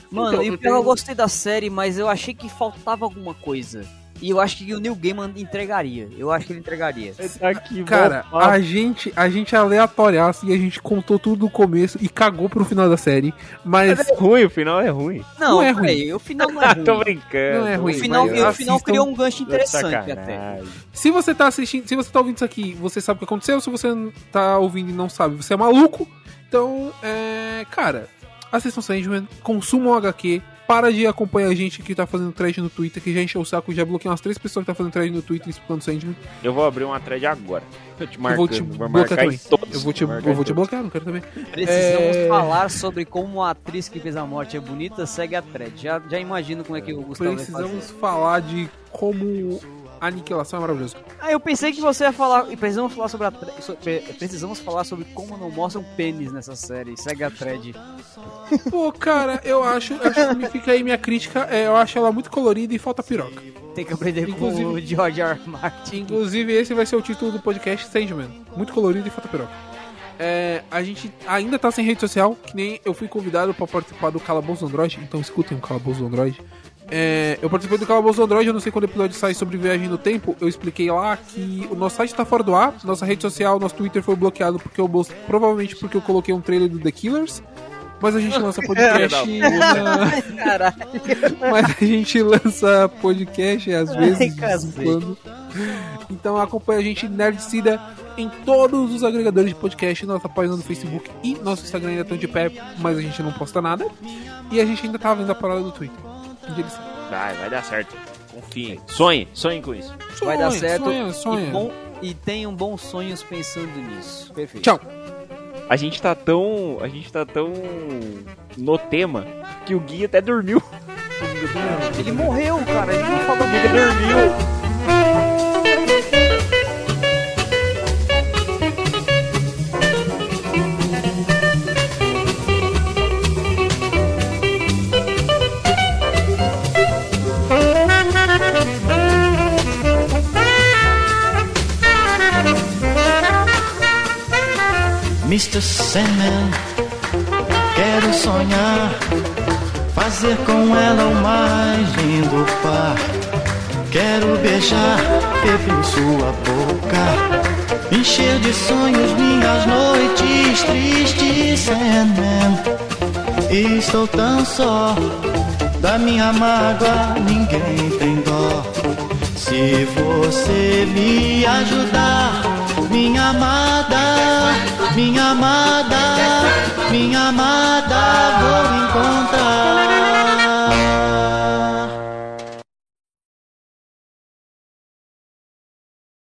Mano, Então, e eu eu gostei da série, mas eu achei que faltava alguma coisa. E eu acho que o Neil Gaiman entregaria. Eu acho que ele entregaria. Tá aqui, Cara, a gente, a gente é aleatoriaço e a gente contou tudo no começo e cagou pro final da série. Mas é ruim, o final é ruim. Não, Não é peraí, o final não é ruim. Tô brincando. Não é ruim, O final, o final assistam- criou um gancho interessante até. se você tá assistindo, se você tá ouvindo isso aqui, você sabe o que aconteceu. Se você tá ouvindo e não sabe, você é maluco. Então, é. Cara, assistam Sandman, consumam HQ. Para de acompanhar a gente que tá fazendo thread no Twitter, que já encheu o saco, já bloqueei umas três pessoas que tá fazendo thread no Twitter explicando Sandman. Eu vou abrir uma thread agora. Eu te Eu marcando. vou te vou bloquear também. todos. Eu vou te, eu vou te bloquear, não quero também. Precisamos É. falar sobre como a atriz que fez a morte é bonita, segue a thread. Já, já imagino como é que o Gustavo vai Precisamos fazer. falar de como aniquilação é maravilhosa. Ah, eu pensei que você ia falar. Precisamos falar sobre a sobre- Precisamos falar sobre como não mostram pênis nessa série. Segue a thread. Pô, cara, eu acho, acho que fica aí minha crítica, é, eu acho ela muito colorida e falta piroca. Tem que aprender com o Inclusive- George R. R. Martin. Inclusive, esse vai ser o título do podcast Sandman. Muito colorido e falta piroca. É, a gente ainda tá sem rede social, que nem eu fui convidado pra participar do Calabouço do Android, então escutem o Calabouço do Android. É, eu participei do Calabouço do Android, eu não sei quando o episódio sai sobre viagem no tempo, eu expliquei lá que o nosso site tá fora do ar, nossa rede social, nosso Twitter foi bloqueado porque eu provavelmente porque eu coloquei um trailer do The Killers Mas a gente lança podcast. na- Caralho. Mas a gente lança podcast às vezes. Ai, quando. Então acompanha a gente Nerdcida em todos os agregadores de podcast, nossa página do Facebook e nosso Instagram ainda estão de pé, mas a gente não posta nada. E a gente ainda tá vendo a parada do Twitter. Eles- Vai, vai dar certo. Confiem. Sonhe, sonhe com isso. Vai dar certo. Sonha, sonha. E, bom, e tenham bons sonhos pensando nisso. Perfeito. Tchau. A gente tá tão. A gente tá tão. no tema que o Gui até dormiu. Ele morreu, cara. Ele não falou Ele dormiu. Mr. Sandman, quero sonhar, fazer com ela o mais lindo par. Quero beijar, beber sua boca, encher de sonhos minhas noites tristes, Sandman. Estou tão só, da minha mágoa ninguém tem dó. Se você me ajudar, minha amada, minha amada, minha amada, vou encontrar.